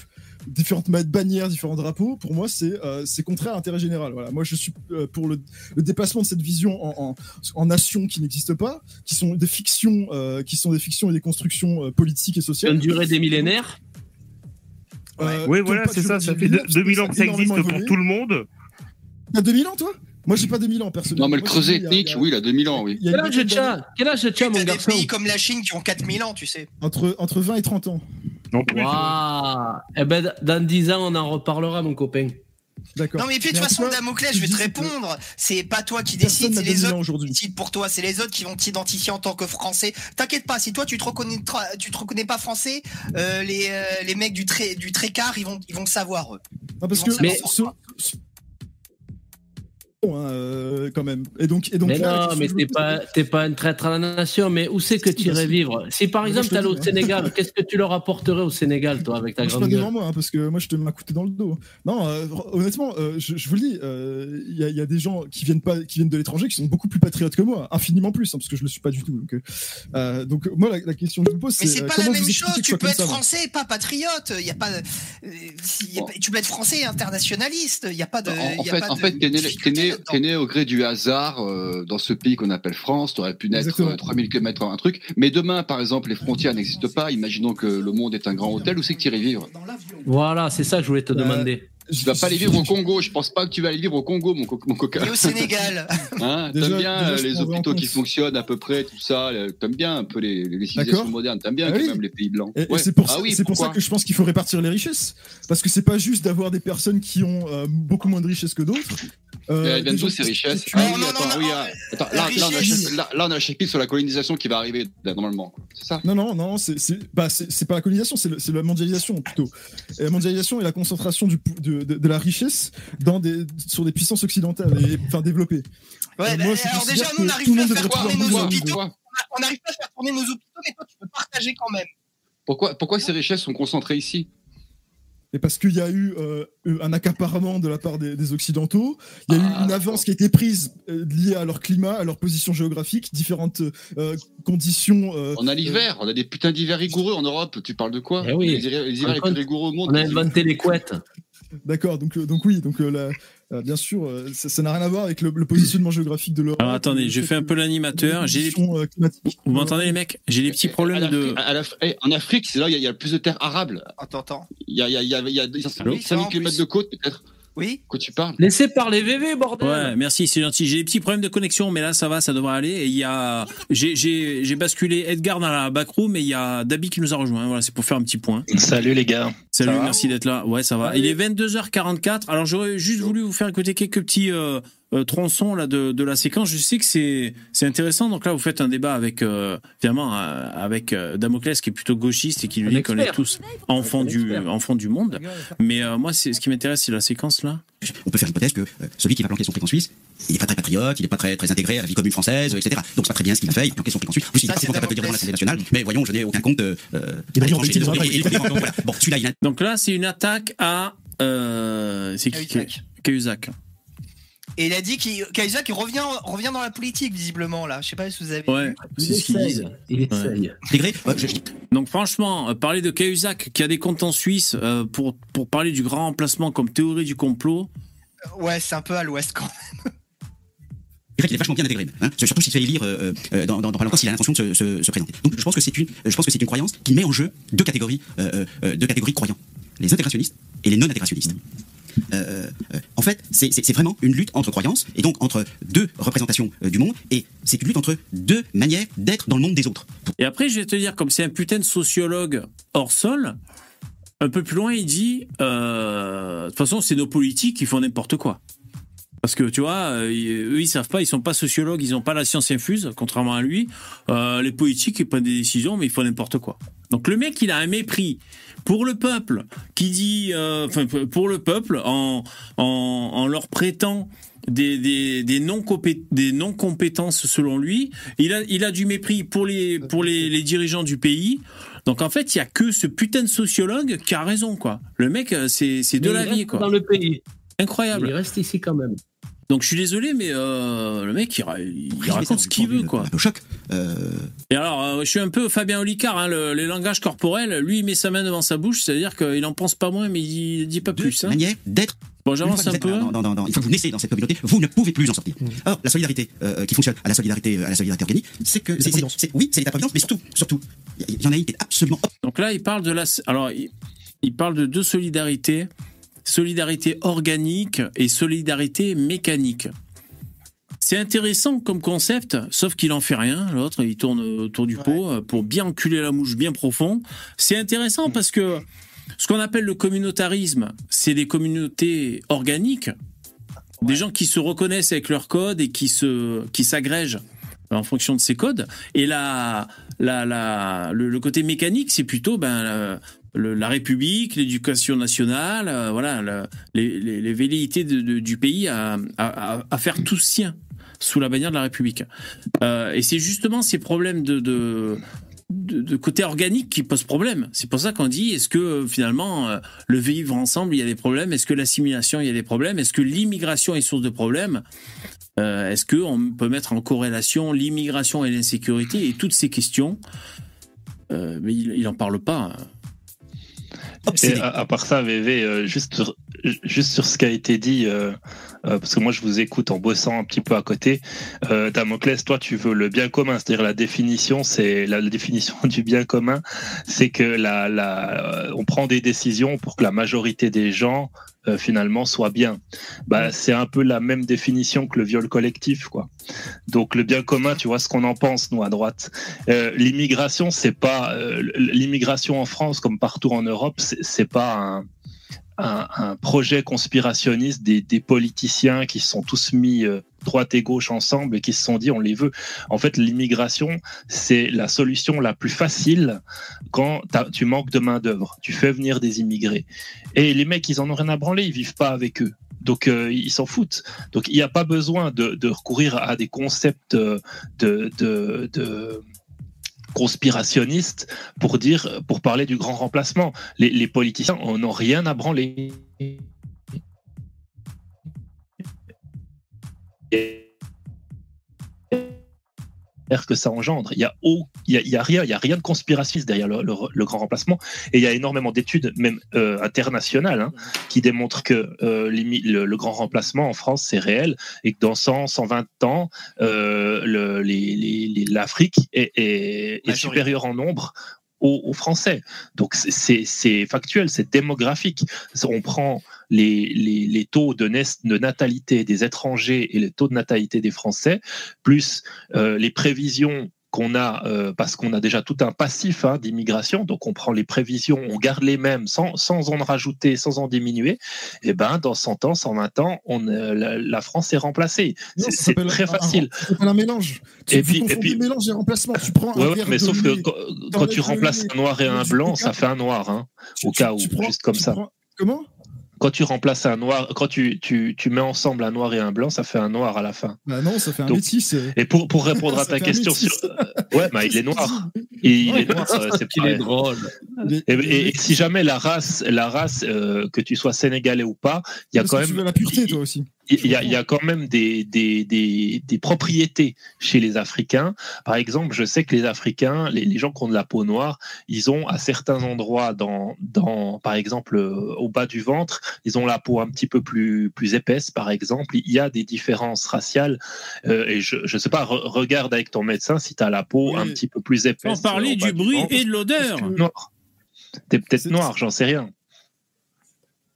différentes bannières, différents drapeaux, pour moi, c'est euh, c'est contraire à l'intérêt général. Voilà. Moi, je suis euh, pour le, le dépassement de cette vision en, en, en nation qui n'existe pas, qui sont des fictions, euh, qui sont des fictions et des constructions euh, politiques et Qui sociales. ont duré des millénaires. Euh, Oui, qui voilà, c'est ça. Ça des fait millénaires, 2000 ans que ça existe pour tout le monde. T'as 2000 ans, toi? Moi, j'ai pas 2000 ans, personnellement. Non, mais le creuset il il ethnique, oui, il a 2000 ans, oui. il Quel âge as Quel âge tu as, T'as mon des garçon pays comme la Chine qui ont 4000 ans, tu sais. Entre, entre 20 et 30 ans. En plus, Waouh Eh ben, dans 10 ans, on en reparlera, mon copain. D'accord. Non, mais puis de toute façon, Damoclès, je vais te répondre. C'est pas toi qui n'a c'est les 2000 ans autres qui aujourd'hui. décident pour toi. C'est les autres qui vont t'identifier en tant que français. T'inquiète pas, si toi tu te reconnais, tu te reconnais pas français, euh, les, euh, les mecs du, tré, du trécart, ils vont, ils vont le savoir. eux. Non, parce que Mais savoir. Hein, euh, quand même. Et donc, et donc mais là, non, mais je t'es pas, t'es pas un traître à la nation, mais où c'est que tu irais vivre? Si par exemple je t'allais au. Sénégal, qu'est-ce que tu leur apporterais au Sénégal, toi, avec ta Moi, je suis grande pas gueule? devant moi, hein, parce que moi, je te mets un coup de pied dans le dos. Non, euh, honnêtement, euh, je, je vous le dis, euh, il y, a- il y a des gens qui viennent pas, qui viennent de l'étranger, qui sont beaucoup plus patriotes que moi, infiniment plus, hein, parce que je le suis pas du tout. Donc, euh, euh, donc moi, la, la question que je me pose, Mais c'est c'est euh, pas comment la même chose. je Tu peux être ça, français et pas patriote. Il y a pas. euh, y a Tu peux être français et internationaliste. Il y a pas de. En, en il y a fait, pas en de fait, t'es né, né- né au gré du hasard euh, dans ce pays qu'on appelle France. T'aurais pu naître Exactement. euh, 3000 km un truc. Mais demain, par exemple, les frontières n'existent pas. Imaginons que le monde est un grand hôtel. Où c'est que tu irais vivre? Voilà, c'est ça que je voulais te Euh, demander. Tu vas pas aller vivre au Congo. Je pense pas que tu vas aller vivre au Congo, mon, co- mon coca. Et au Sénégal. Hein, T'aimes bien déjà, euh, les hôpitaux qui fonctionnent à peu près, tout ça. euh, T'aimes bien un peu les, les civilisations modernes. T'aimes bien Ah quand oui. même les pays blancs. Et, et Ouais. c'est pour, ah oui, c'est pour ça que je pense qu'il faut répartir les richesses. Parce que c'est pas juste d'avoir des personnes qui ont euh, beaucoup moins de richesses que d'autres. Euh, elles viennent d'où ces richesses Ah Non, oui, non, attends, non, oui, non, ah, attends, là, là, on a un richesse- chapitre- là, là, on a un chapitre sur la colonisation qui va arriver là, normalement. C'est ça? Non, non, non, c'est bah, pas la colonisation, c'est la mondialisation plutôt. Et la mondialisation et la concentration du, pou- de, de, de la richesse dans des, sur des puissances occidentales et enfin développées. Ouais, Euh, bah, moi, alors déjà, nous, on n'arrive pas à faire tourner nos hôpitaux. On n'arrive pas à faire tourner nos hôpitaux, mais toi, tu peux partager quand même. pourquoi, pourquoi ces richesses sont concentrées ici? Et parce qu'il y a eu euh, un accaparement de la part des, des Occidentaux, il y a Ah, eu une d'accord. avance qui a été prise euh, liée à leur climat, à leur position géographique, différentes euh, conditions. euh, On a l'hiver, on a des putains d'hivers rigoureux en Europe. Tu parles de quoi? Eh oui. Les hivers, les hivers les plus rigoureux au monde. On a inventé les couettes. D'accord, donc, euh, donc oui, donc euh, la- euh, bien sûr, euh, ça n'a rien à voir avec le, le positionnement géographique de l'Europe. Alors attendez, je fait fais un peu l'animateur. J'ai les... conditions, climatiques. Vous m'entendez les mecs? J'ai des petits problèmes En de. Afrique- à la- eh, en Afrique, c'est là où il y, a- il y a le plus de terres arables. Attends, attends. Il y a, il y a, il y a, il y a des- Allô? 5000 km de côte, peut-être. Oui Quoi tu parles? Laissez parler VV, bordel Ouais, merci, c'est gentil. J'ai des petits problèmes de connexion, mais là, ça va, ça devrait aller. Et il y a, j'ai, j'ai, j'ai basculé Edgar dans la backroom, et il y a Dabi qui nous a rejoint. Voilà, c'est pour faire un petit point. Salut les gars. Salut, Ça merci d'être là. Ouais, ça va. Il est 22h44. Alors, j'aurais juste voulu vous faire écouter quelques petits euh, euh, tronçons là de, de la séquence. Je sais que c'est c'est intéressant. Donc là, vous faites un débat avec euh, évidemment euh, avec euh, Damoclès qui est plutôt gauchiste et qui lui dit qu'on est tous enfants du enfants du monde. Mais euh, moi, c'est ce qui m'intéresse, c'est la séquence là. On peut faire l'hypothèse que euh, celui qui va planquer son fric en Suisse, il n'est pas très patriote, il n'est pas très, très intégré à la vie commune française, etc. Donc c'est pas très bien ce qu'il fait, il planque son fric en Suisse. Plus, il Ça, est pas capable de dire devant l'Assemblée nationale, mais voyons, je n'ai aucun compte. Donc, a là, c'est une attaque à euh, c'est qui Cahuzac. Et il a dit qu'il- qu'Isaac il revient, revient dans la politique, visiblement, là. Je sais pas si vous avez Ouais. vu. Il c'est ce qu'ils disent. essaye. Il essaye. intégré. Ouais, Donc franchement, euh, parler de Cahuzac qui a des comptes en Suisse euh, pour pour parler du grand remplacement comme théorie du complot. Ouais, c'est un peu à l'ouest quand même. C'est vrai qu'il est vachement bien intégré. Hein, surtout fait élire euh, euh, dans, dans, dans pas longtemps, s'il a l'intention de se, se, se présenter. Donc je pense que c'est une, je pense que c'est une croyance qui met en jeu deux catégories, euh, euh, deux catégories de croyants les intégrationnistes et les non intégrationnistes. Euh, euh, en fait, c'est- vraiment une lutte entre croyances et donc entre deux représentations euh, du monde et c'est une lutte entre deux manières d'être dans le monde des autres. Et après, je vais te dire, comme c'est un putain de sociologue hors sol, un peu plus loin, il dit, de toute façon, c'est nos politiques qui font n'importe quoi. Parce que tu vois, eux ils savent pas, ils sont pas sociologues, ils ont pas la science infuse, contrairement à lui. Les politiques ils prennent des décisions, mais ils font n'importe quoi. Donc le mec il a un mépris pour le peuple, qui dit, euh, enfin pour le peuple en en, en leur prêtant des, des, des non des non compétences selon lui. Il a il a du mépris pour les pour les, les dirigeants du pays. Donc en fait il y a que ce putain de sociologue qui a raison quoi. Le mec euh, c'est de Mais la il vie quoi. Dans le pays. Incroyable. Il reste ici quand même. Donc je suis désolé, mais euh, le mec il, il raconte ce qu'il veut quoi. Un peu choc. Euh, Et alors euh, je suis un peu Fabien Olicard, hein, le- les langages corporels. Lui il met sa main devant sa bouche, c'est-à-dire qu'il en pense pas moins, mais il dit pas deux plus. Hein. manières d'être Bon j'avance un êtes peu. dans- une fois que vous naissez dans cette communauté, vous ne pouvez plus en sortir. Or, la solidarité euh, qui fonctionne à la solidarité, à la solidarité organique, c'est que. c'est- c'est- Oui, c'est l'état-providence, mais surtout, surtout, il y en a une qui est absolument Donc là il parle de la, alors il, il parle de deux solidarités, solidarité organique et solidarité mécanique. C'est intéressant comme concept, sauf qu'il en fait rien. L'autre, il tourne autour du pot euh, pour bien enculer la mouche bien profond. C'est intéressant parce que ce qu'on appelle le communautarisme, c'est des communautés organiques, des gens qui se reconnaissent avec leurs codes et qui se qui s'agrègent en fonction de ces codes. Et la, la, la, le, le côté mécanique, c'est plutôt ben, euh, la République, l'éducation nationale, euh, voilà, le- les, velléités du pays à, faire tout sien sous la bannière de la République. Euh, et c'est justement ces problèmes de, côté organique qui posent problème. C'est pour ça qu'on dit est-ce que euh, finalement le vivre ensemble il y a des problèmes? Est-ce que l'assimilation il y a des problèmes? Est-ce que l'immigration est source de problèmes? Est-ce qu'on peut mettre en corrélation l'immigration et l'insécurité? Et toutes ces questions Mais il, il en parle pas. Et à, à part ça, VV, euh, juste, sur, juste sur ce qui a été dit, euh, euh, parce que moi je vous écoute en bossant un petit peu à côté. Euh, Damoclès, toi tu veux le bien commun, c'est-à-dire la définition, c'est la, la définition du bien commun, c'est que la, la, on prend des décisions pour que la majorité des gens euh, finalement soient bien. Bah, c'est un peu la même définition que le viol collectif, quoi. Donc le bien commun, tu vois ce qu'on en pense nous à droite. Euh, l'immigration, c'est pas euh, l'immigration en France comme partout en Europe, c'est pas un, un, un projet conspirationniste des, des politiciens qui sont tous mis euh, droite et gauche ensemble et qui se sont dit on les veut. En fait, l'immigration, c'est la solution la plus facile quand tu manques de main d'œuvre. Tu fais venir des immigrés. Et les mecs, ils en ont rien à branler, ils vivent pas avec eux. Donc euh, ils s'en foutent. Donc il n'y a pas besoin de, de recourir à des concepts euh, de, de, de conspirationnistes pour dire, pour parler du grand remplacement. Les, les politiciens en ont rien à branler. Que ça engendre. Il y a, au- il y a, il y a rien, il y a rien de conspirationniste derrière le, le- le grand remplacement. Et il y a énormément d'études, même euh, internationales, hein, qui démontrent que euh, le, le grand remplacement en France c'est réel et que dans 100, 120 ans, euh, les- les- l'Afrique est, est- est supérieure en nombre aux, Français. Donc c'est- factuel, c'est démographique. On prend les, taux de, de natalité des étrangers et les taux de natalité des Français, plus euh, les prévisions qu'on a, euh, parce qu'on a déjà tout un passif hein, d'immigration, donc on prend les prévisions, on garde les mêmes sans, sans en rajouter, sans en diminuer, et ben dans 100 ans, 120 ans, on, euh, la, la France est remplacée. C'est c'est très un- facile. S'appelle un mélange. Tu, Et puis- et puis- mélange et remplacement. Tu prends Ouais, un ouais, verre mais sauf que quand, tu remplaces un noir et un tu blanc, ça fait un noir, hein, au cas où, tu prends- juste comme tu ça. prends- Comment? Quand tu remplaces un noir, quand tu, tu, tu mets ensemble un noir et un blanc, ça fait un noir à la fin. Bah non, ça fait un Donc- métis. euh. Et pour, pour répondre à ta question sur. Ouais, bah, il est noir. Et il est noir, euh, c'est qu'il est pareil. drôle. Et, les- et- et si jamais la race, la race euh, que tu sois sénégalais ou pas, il y a parce quand que même Tu veux la pureté, toi aussi. Il y, a, il y a quand même des, des, des, des propriétés chez les Africains. Par exemple, je sais que les Africains, les, les gens qui ont de la peau noire, ils ont à certains endroits, dans, dans, par exemple euh, au bas du ventre, ils ont la peau un petit peu plus, plus épaisse, par exemple. Il y a des différences raciales. Euh, et je ne sais pas, re- regarde avec ton médecin si tu as la peau un petit peu plus épaisse. Sans parler euh, du bruit et de l'odeur. Noir? T'es peut-être noir, j'en sais rien.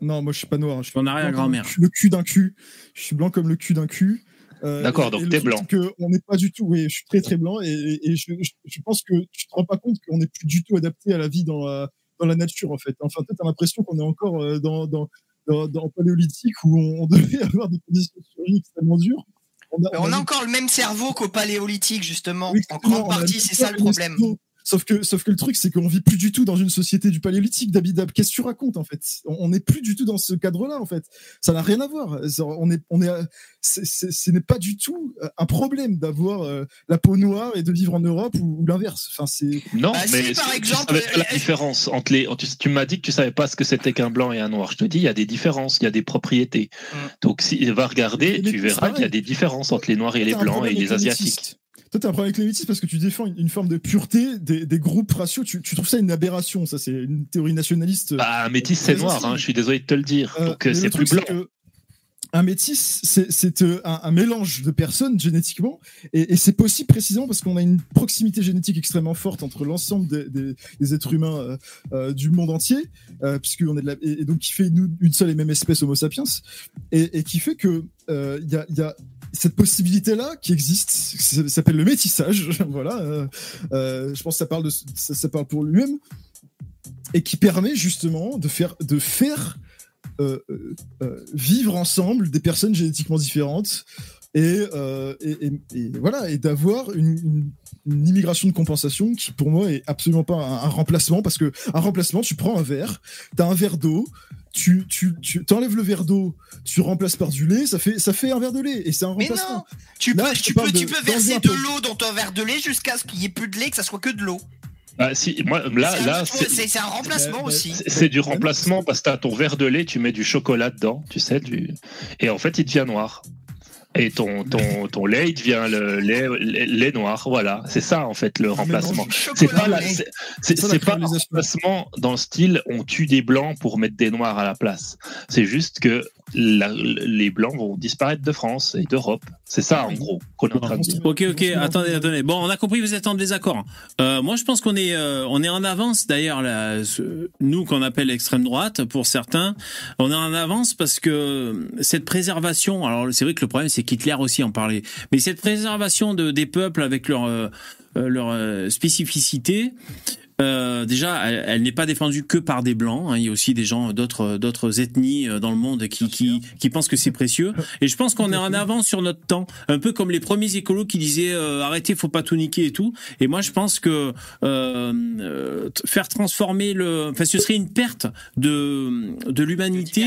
Non, moi je suis pas noir. Je suis blanc arrière-grand-mère. comme- Je suis le cul d'un cul. Je suis blanc comme le cul d'un cul. Euh, D'accord, donc t'es blanc. que on n'est pas du tout. Oui, je suis très très blanc et, et- et je, je- je pense que tu te rends pas compte qu'on n'est plus du tout adapté à la vie dans la, dans la nature en fait. Enfin, peut-être t'as l'impression qu'on est encore euh, dans, dans, dans, dans paléolithique où on, on devait avoir des conditions de extrêmement dures. On a, On a eu- encore le même cerveau qu'au paléolithique, justement. Oui, en grande partie, c'est ça le problème. Sauf que, sauf que le truc, c'est qu'on vit plus du tout dans une société du paléolithique, Dabidab. Qu'est-ce que tu racontes, en fait? On n'est plus du tout dans ce cadre-là, en fait. Ça n'a rien à voir. On est, on est, euh, c'est- c'est- ce n'est pas du tout euh, un problème d'avoir euh, la peau noire et de vivre en Europe ou, ou l'inverse. Enfin, c'est. Non, Bah, mais si, par tu exemple, pas la différence entre les. Tu, tu m'as dit que tu savais pas ce que c'était qu'un blanc et un noir. Je te dis, il y a des différences, il y a des propriétés. Mm. Donc, si va regarder, Mais tu verras qu'il y a des différences entre les noirs et les blancs et les asiatiques. Toi, t'as un problème avec les métis parce que tu défends une, une forme de pureté des, des groupes raciaux. Tu, tu trouves ça une aberration, ça, c'est une théorie nationaliste. Bah, un métis, c'est noir, hein, je suis désolé de te le dire. Euh, Donc, euh, c'est plus blanc. Un métis, c'est euh, un, un mélange de personnes génétiquement, et, et c'est possible précisément parce qu'on a une proximité génétique extrêmement forte entre l'ensemble des, des- des êtres humains euh, euh, du monde entier, puisqu'on est de la, et, et donc qui fait nous une seule et même espèce Homo sapiens, et, et qui fait que il y, a, il y a cette possibilité-là qui existe, ça s'appelle le métissage, voilà. euh, euh, je pense que ça parle de, ça, parle pour lui-même, et qui permet justement de faire, de faire euh, vivre ensemble des personnes génétiquement différentes et, et, voilà et d'avoir une immigration de compensation qui pour moi est absolument pas un, un remplacement parce que un remplacement tu prends un verre t'as un verre d'eau tu, tu, tu enlèves le verre d'eau, tu remplaces par du lait, ça fait, ça fait un verre de lait et c'est un Mais remplacement. non Tu Là, peux, tu tu verser de l'eau dans ton verre de lait jusqu'à ce qu'il n'y ait plus de lait, que ça soit que de l'eau. Ah, si, moi, là, C'est un- là, c'est un remplacement aussi. c'est- c'est du remplacement parce que t'as ton verre de lait, tu mets du chocolat dedans, tu sais, du... et en fait, il devient noir. Et ton, ton, ton lait, il devient le lait, lait, lait noir. Voilà, c'est ça en fait le remplacement. C'est pas, la- c'est pas un remplacement dans le style on tue des blancs pour mettre des noirs à la place. C'est juste que la- les blancs vont disparaître de France et d'Europe. C'est ça en gros qu'on est en train de dire. Ok, ok, attendez, attendez. Bon, on a compris, vous êtes en désaccord. Euh, moi, je pense qu'on est, euh, on est en avance. D'ailleurs, nous qu'on appelle l'extrême droite, pour certains, on est en avance parce que cette préservation. Alors, c'est vrai que le problème, c'est qu'Hitler aussi en parlait. Mais cette préservation de, des peuples avec leur euh, leur spécificité. Euh, déjà, elle, elle n'est pas défendue que par des blancs. hein. Il y a aussi des gens d'autres d'autres ethnies euh, dans le monde qui qui, qui pensent que c'est précieux. Et je pense qu'on est en avance sur notre temps, un peu comme les premiers écolos qui disaient euh, arrêtez, faut pas tout niquer et tout. Et moi, je pense que euh, euh, faire transformer le, enfin, ce serait une perte de de l'humanité.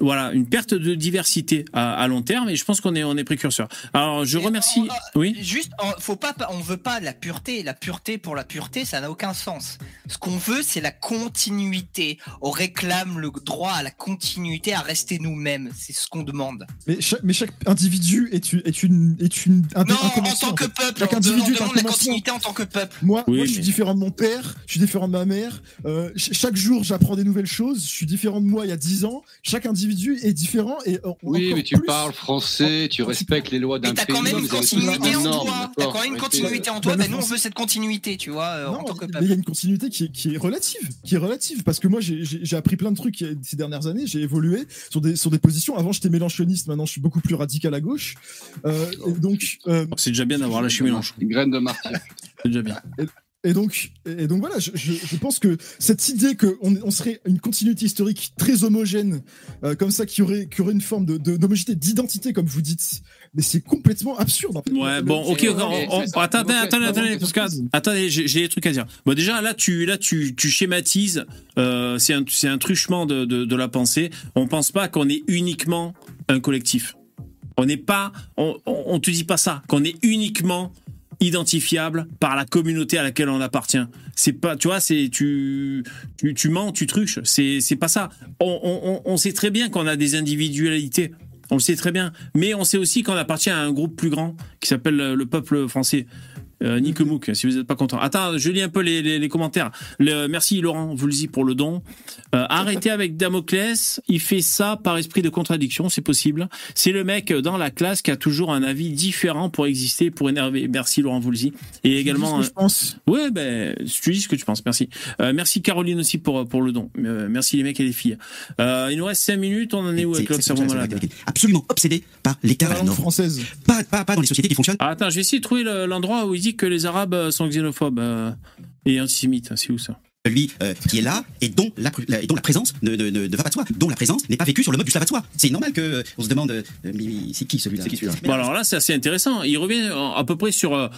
Voilà, une perte de diversité à, à long terme. Et je pense qu'on est on est précurseur. Alors, je remercie. Oui. Juste, on- faut pas, on veut pas la pureté. La pureté pour la pureté, ça n'a aucun sens. Ce qu'on veut, c'est la continuité. On réclame le droit à la continuité, à rester nous-mêmes. C'est ce qu'on demande. Mais chaque, mais chaque individu est une, est une, est une, un, Non, un en tant que fait. peuple, Chaque on demande- individu un demande la continuité en tant que peuple. Moi, Oui, moi je suis différent de mon père, je suis différent de ma mère. euh, ch- chaque jour, j'apprends des nouvelles choses. Je suis différent de moi il y a 10 ans. Chaque individu est différent et euh, Oui, mais tu plus- parles français, tu respectes les lois d'un Mais t'as pays. quand même une continuité en toi. T'as quand même une continuité en toi. Nous, on veut cette continuité, tu vois, euh, en tant que peuple. Continuité qui est, qui est relative, qui est relative, parce que moi j'ai- appris plein de trucs euh, ces dernières années, j'ai évolué sur des sur des positions. Avant j'étais mélanchoniste, maintenant je suis beaucoup plus radical à gauche. Euh, et donc euh, C'est déjà bien d'avoir lâché Mélenchon. Une graine de martyr. C'est déjà bien. Et donc, et donc voilà, je, je, je pense que cette idée qu'on on serait une continuité historique très homogène, euh, comme ça, qui aurait, qui aurait une forme de, de, d'homogénéité, d'identité, comme vous dites, mais c'est complètement absurde. En fait. Ouais, bon, ok, ok, on- on- attendez, attendez, attendez, parce que attendez, j'ai des trucs à dire. Bon, déjà là, tu là, tu, tu schématises. Euh, c'est un, c'est un truchement de, de, de la pensée. On pense pas qu'on est uniquement un collectif. On n'est pas, on, on, on te dit pas ça, qu'on est uniquement identifiable par la communauté à laquelle on appartient. C'est pas, tu vois, c'est tu, tu, tu mens, tu truches. C'est, c'est pas ça. On, on, on- on sait très bien qu'on a des individualités. On le sait très bien. Mais on sait aussi qu'on appartient à un groupe plus grand qui s'appelle le le peuple français. Euh, Nick Mouk, si vous n'êtes pas content. Attends, je lis un peu les, les, les commentaires. Le- merci Laurent Voulzy pour le don. Euh, arrêtez avec Damoclès, il fait ça par esprit de contradiction, c'est possible. C'est le mec dans la classe qui a toujours un avis différent pour exister, pour énerver. Merci Laurent Voulzy. Et également. ce que je pense. Ouais, ben, tu dis ce que tu penses, merci. Euh, merci Caroline aussi pour, pour le don. Euh, merci les mecs et les filles. Euh, il nous reste 5 minutes, on en est où avec comme ça, Malade absolument obsédé par l'écart à la norme. française. Pas, pas, pas dans les sociétés qui fonctionnent. Ah, attends, je vais essayer de trouver le- l'endroit où il dit que les Arabes euh, sont xénophobes euh, et antisémites. C'est où ça Celui euh, qui est là et dont la, la- et dont la présence ne, ne, ne, ne va pas de soi, dont la présence n'est pas vécue sur le mode du cela va de soi. C'est normal que euh, on se demande, euh, mais c'est qui celui-là Bon, alors là, c'est assez intéressant. Il revient à peu près sur euh,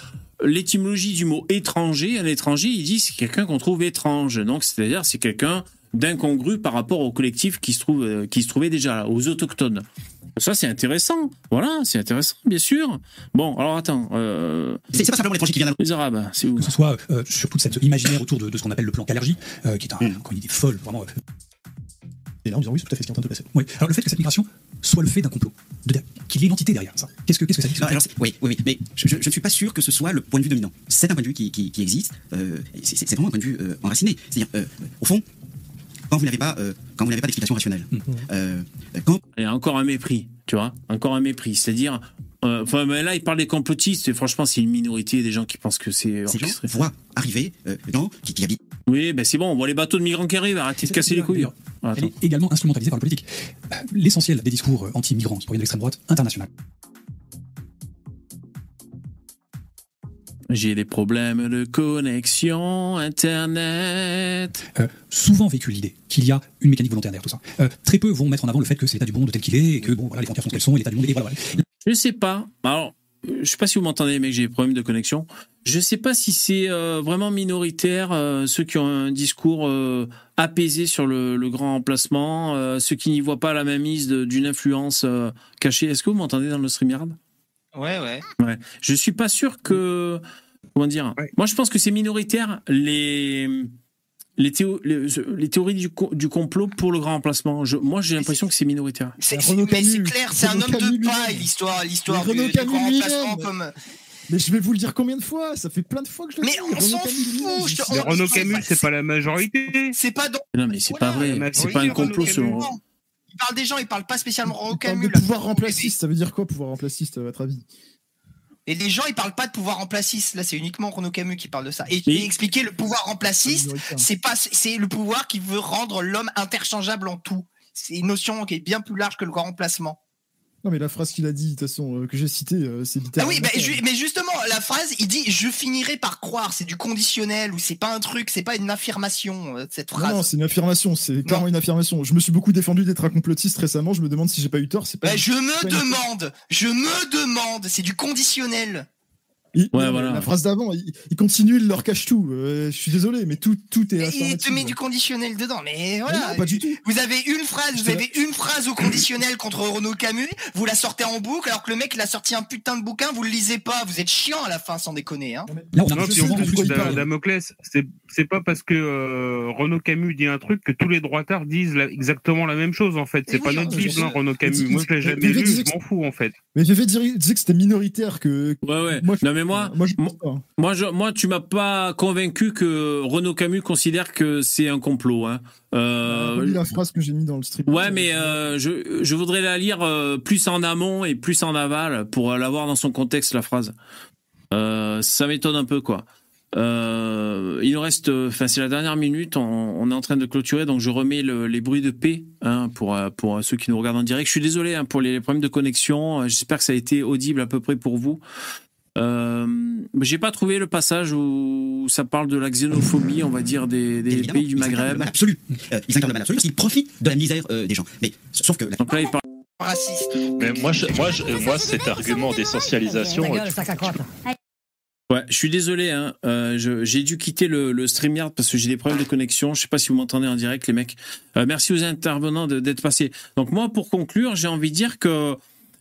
l'étymologie du mot étranger. Un étranger, il dit c'est quelqu'un qu'on trouve étrange. Donc, c'est-à-dire, c'est quelqu'un d'incongru par rapport au collectif qui se, trouve, euh, qui se trouvait déjà là, aux autochtones. Ça, c'est intéressant. Voilà, c'est intéressant, bien sûr. Bon, alors attends. Euh... C'est pas simplement l'étranger qui vient Les Arabes, c'est où Que ce soit euh, sur toute cette imaginaire autour de, de ce qu'on appelle le plan Calergie, euh, qui est un, Mm. encore une idée folle, vraiment. euh, Et là, en disant oui, c'est tout à fait ce qui est en train de se passer. Oui. Alors le fait que cette migration soit le fait d'un complot, de- qu'il y ait une entité derrière ça. Qu'est-ce que, qu'est-ce que ça dit? Non, alors c'est- oui, oui, oui, mais je, je- je ne suis pas sûr que ce soit le point de vue dominant. C'est un point de vue qui, qui, qui existe. euh, c'est c'est vraiment un point de vue euh, enraciné. C'est-à-dire, euh, au fond, quand vous n'avez pas, euh, quand vous n'avez pas d'explication rationnelle, euh, quand Il y a encore un mépris, tu vois, encore un mépris. C'est-à-dire, euh, enfin, mais là, il parle des complotistes, et franchement, c'est une minorité des gens qui pensent que c'est ces gens voient arriver euh, des gens qui, qui habitent Oui, ben c'est bon, on voit les bateaux de migrants qui arrivent, arrêtez de casser les couilles. Elle est également instrumentalisée par le politique. Euh, L'essentiel des discours euh, anti-migrants qui proviennent de l'extrême droite internationale. J'ai des problèmes de connexion Internet. euh, souvent véhicule l'idée qu'il y a une mécanique volontaire derrière tout ça. Euh, très peu vont mettre en avant le fait que c'est l'état du monde tel qu'il est et que bon voilà les frontières sont ce qu'elles sont et l'état du monde et voilà. voilà. je sais pas. Alors, je sais pas si vous m'entendez, mais j'ai des problèmes de connexion. Je sais pas si c'est euh, vraiment minoritaire euh, ceux qui ont un discours euh, apaisé sur le, le grand remplacement, euh, ceux qui n'y voient pas la mainmise d'une influence cachée. Est-ce que vous m'entendez dans le StreamYard Ouais, ouais. Ouais. Je suis pas sûr que. Comment dire Moi, je pense que c'est minoritaire les. Les, théo- les, les théories du, co- du complot pour le grand remplacement. Je- moi, j'ai l'impression que c'est minoritaire. C'est- mais clair, c'est un homme de paille, l'histoire, l'histoire Mais du, Renaud du Camus grand remplacement comme. Mais je vais vous le dire combien de fois Ça fait plein de fois que je le Mais dis. on Renaud s'en fout, je Mais Renaud Camus, c'est pas la majorité. C'est pas dans. Non, mais c'est pas vrai. C'est pas un complot selon. Parle des gens, il parle pas spécialement de là. pouvoir remplaciste, ça veut dire quoi pouvoir remplaciste à votre avis? Et les gens, ils parlent pas de pouvoir remplaciste. Là, c'est uniquement Renaud Camus qui parle de ça. Et, et expliquer le pouvoir remplaciste, c'est pas, c'est le pouvoir qui veut rendre l'homme interchangeable en tout. C'est une notion qui est bien plus large que le grand remplacement. Non mais la phrase qu'il a dit, de toute façon, euh, que j'ai citée, euh, c'est Ah littéralement. oui, bah, ça. ju- mais justement, la phrase, il dit je finirai par croire. C'est du conditionnel ou c'est pas un truc, c'est pas une affirmation euh, cette Non, phrase. non, c'est une affirmation, c'est clairement une affirmation. Je me suis beaucoup défendu d'être un complotiste récemment, je me demande si j'ai pas eu tort, c'est pas. Bah, je me une- demande, je me demande, c'est du conditionnel. Il- Ouais, non, voilà. La phrase d'avant, il, il continue, il leur cache tout. Euh, je suis désolé, mais tout, tout est Et il te met du conditionnel dedans, mais voilà. Mais non, pas du tout. Vous avez une phrase, vous avez une phrase au conditionnel contre Renaud Camus, vous la sortez en boucle, alors que le mec il a sorti un putain de bouquin, vous le lisez pas, vous êtes chiant à la fin, sans déconner. Hein. Là, on a Non, je puis en de plus, parle. Damoclès, c'est c'est pas parce que euh, Renaud Camus dit un truc que tous les droitards disent la- exactement la même chose en fait. C'est Mais pas oui, notre je Bible, hein, Renaud Camus. Moi, je l'ai jamais lu, je m'en fous en fait. Mais disait disait que c'était minoritaire que. Ouais, ouais. Moi, non, moi, moi, je moi, pense pas. moi, je- moi, tu m'as pas convaincu que Renaud Camus considère que c'est un complot. Hein. Euh, la phrase que j'ai mis dans le stream. Ouais, mais euh, je, je voudrais la lire euh, plus en amont et plus en aval pour l'avoir dans son contexte, la phrase. Euh, ça m'étonne un peu, quoi. Euh, il nous reste, enfin, c'est la dernière minute, on, on est en train de clôturer, donc je remets le- les bruits de paix hein, pour, pour ceux qui nous regardent en direct. Je suis désolé hein, pour les problèmes de connexion, j'espère que ça a été audible à peu près pour vous. Euh, j'ai pas trouvé le passage où ça parle de la xénophobie, on va dire, des, pays du ils Maghreb. mal absolu. Euh, ils incarnent le mal absolu parce qu'ils profitent de la misère euh, des gens. Mais sauf que. Donc là, il parle. Raciste. Mais moi, je- moi, je- moi, cet argument d'essentialisation, euh, Ouais, je suis désolé, hein. euh, je- j'ai dû quitter le, le StreamYard parce que j'ai des problèmes de connexion. Je sais pas si vous m'entendez en direct, les mecs. Euh, merci aux intervenants d'être passés. Donc moi, pour conclure, j'ai envie de dire que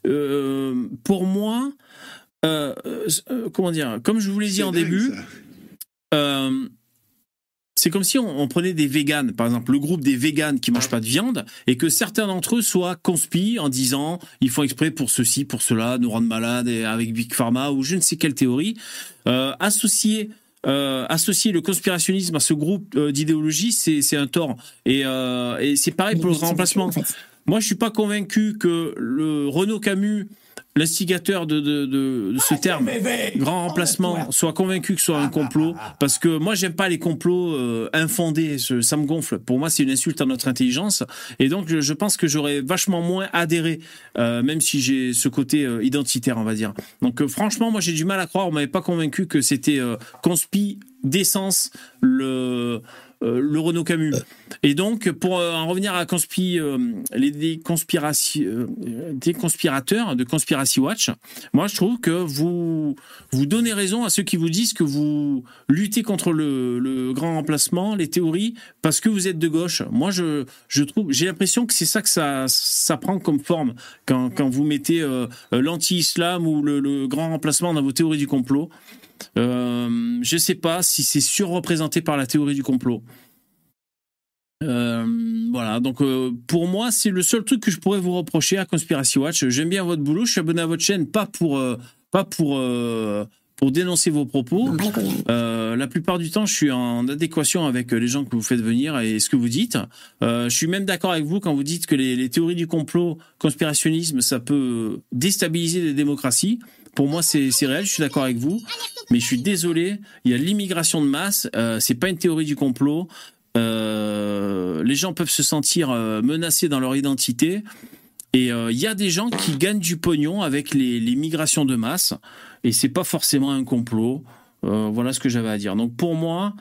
euh, pour moi, euh, euh, comment dire, comme je vous l'ai dit en début, euh, c'est comme si on, on prenait des véganes, par exemple le groupe des véganes qui mangent pas de viande, et que certains d'entre eux soient conspis en disant ils font exprès pour ceci, pour cela, nous rendre malades et avec Big Pharma ou je ne sais quelle théorie, euh, associer euh, associer le conspirationnisme à ce groupe euh, d'idéologie, c'est c'est un tort. Et, euh, et c'est pareil pour le remplacement. Moi, je suis pas convaincu que le Renaud Camus, l'instigateur de, de, de, de ce terme, grand remplacement, soit convaincu que ce soit un complot. Parce que moi, j'aime pas les complots euh, infondés. Je- ça me gonfle. Pour moi, c'est une insulte à notre intelligence. Et donc, je, je pense que j'aurais vachement moins adhéré, euh, même si j'ai ce côté euh, identitaire, on va dire. Donc, franchement, moi, j'ai du mal à croire. On m'avait pas convaincu que c'était conspi d'essence le euh, le Renaud Camus. Et donc, pour euh, en revenir à euh, les des, conspirateurs de Conspiracy Watch, moi je trouve que vous vous donnez raison à ceux qui vous disent que vous luttez contre le, grand remplacement, les théories, parce que vous êtes de gauche. Moi, je, je trouve, j'ai l'impression que c'est ça que ça, ça prend comme forme quand, quand vous mettez l'anti-islam ou le, le grand remplacement dans vos théories du complot. Euh, je sais pas si c'est surreprésenté par la théorie du complot. Euh, voilà, donc euh, pour moi, c'est le seul truc que je pourrais vous reprocher à Conspiracy Watch. J'aime bien votre boulot, je suis abonné à votre chaîne, pas pour, euh, pas pour, pour dénoncer vos propos. La plupart du temps, je suis en adéquation avec les gens que vous faites venir et ce que vous dites. Je suis même d'accord avec vous quand vous dites que les, les théories du complot, conspirationnisme, ça peut déstabiliser les démocraties. Pour moi, c'est réel, je suis d'accord avec vous. Mais je suis désolé, il y a l'immigration de masse, euh, c'est pas une théorie du complot. Euh, les gens peuvent se sentir euh, menacés dans leur identité. Et euh, il y a des gens qui gagnent du pognon avec les, les migrations de masse. Et c'est pas forcément un complot. Voilà ce que j'avais à dire. Donc pour moi,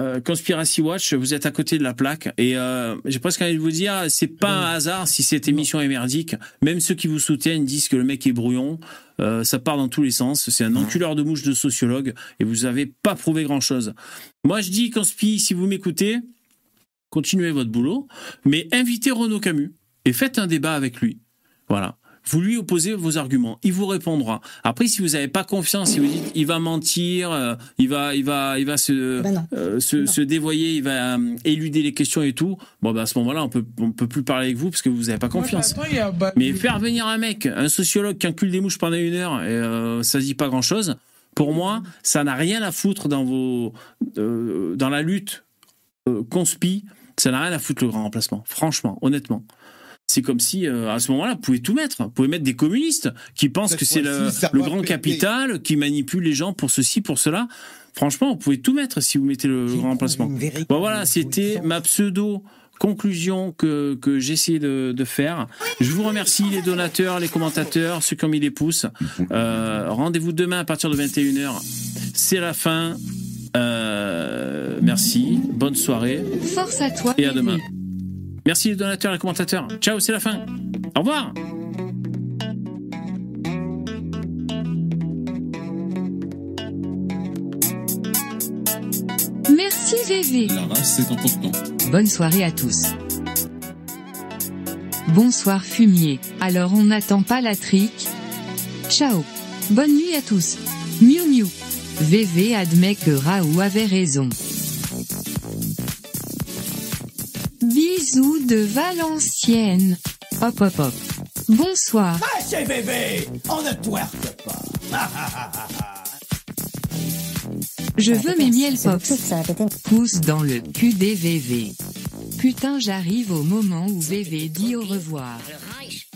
euh, Conspiracy Watch, vous êtes à côté de la plaque et euh, j'ai presque envie de vous dire, c'est pas un hasard si cette émission est merdique. Même ceux qui vous soutiennent disent que le mec est brouillon. Euh, ça part dans tous les sens. C'est un enculeur de mouche de sociologue et vous avez pas prouvé grand chose. Moi, je dis Conspi, si vous m'écoutez, continuez votre boulot, mais invitez Renaud Camus et faites un débat avec lui. Voilà. Vous lui opposez vos arguments, il vous répondra. Après, si vous n'avez pas confiance, si vous dites il va mentir, euh, il va, il va, il va se, euh, se, se dévoyer, il va euh, éluder les questions et tout. Bon, bah, à ce moment-là, on peut, on peut plus parler avec vous parce que vous n'avez pas confiance. Mais faire venir un mec, un sociologue qui encule des mouches pendant une heure, et, euh, ça dit pas grand-chose. Pour moi, ça n'a rien à foutre dans vos, euh, dans la lutte euh, conspi. Ça n'a rien à foutre le grand remplacement. Franchement, honnêtement. C'est comme si, euh, à ce moment-là, vous pouvez tout mettre. Vous pouvez mettre des communistes qui pensent Cette que c'est le, le grand péter. capital, qui manipule les gens pour ceci, pour cela. Franchement, vous pouvez tout mettre si vous mettez le, le grand remplacement. Bon, voilà, c'était ma pseudo conclusion que, que j'ai essayé de, de faire. Je vous remercie les donateurs, les commentateurs, ceux qui ont mis des pouces. Euh, Rendez-vous demain à partir de 21h. C'est la fin. Euh, merci. Bonne soirée. Force à toi. Et à demain. Merci les donateurs et les commentateurs. Ciao, c'est la fin. Au revoir. Merci VV. La race, c'est important. Bonne soirée à tous. Bonsoir fumier. Alors on n'attend pas la trique. Ciao. Bonne nuit à tous. Miu Miu. VV admet que Raoult avait raison. Bisous de Valenciennes. Hop hop hop. Bonsoir. Ah, c'est bébé On ne twerque pas Je veux mes miel pops. Pousse dans le cul des VV. Putain j'arrive au moment où VV dit au revoir. Reich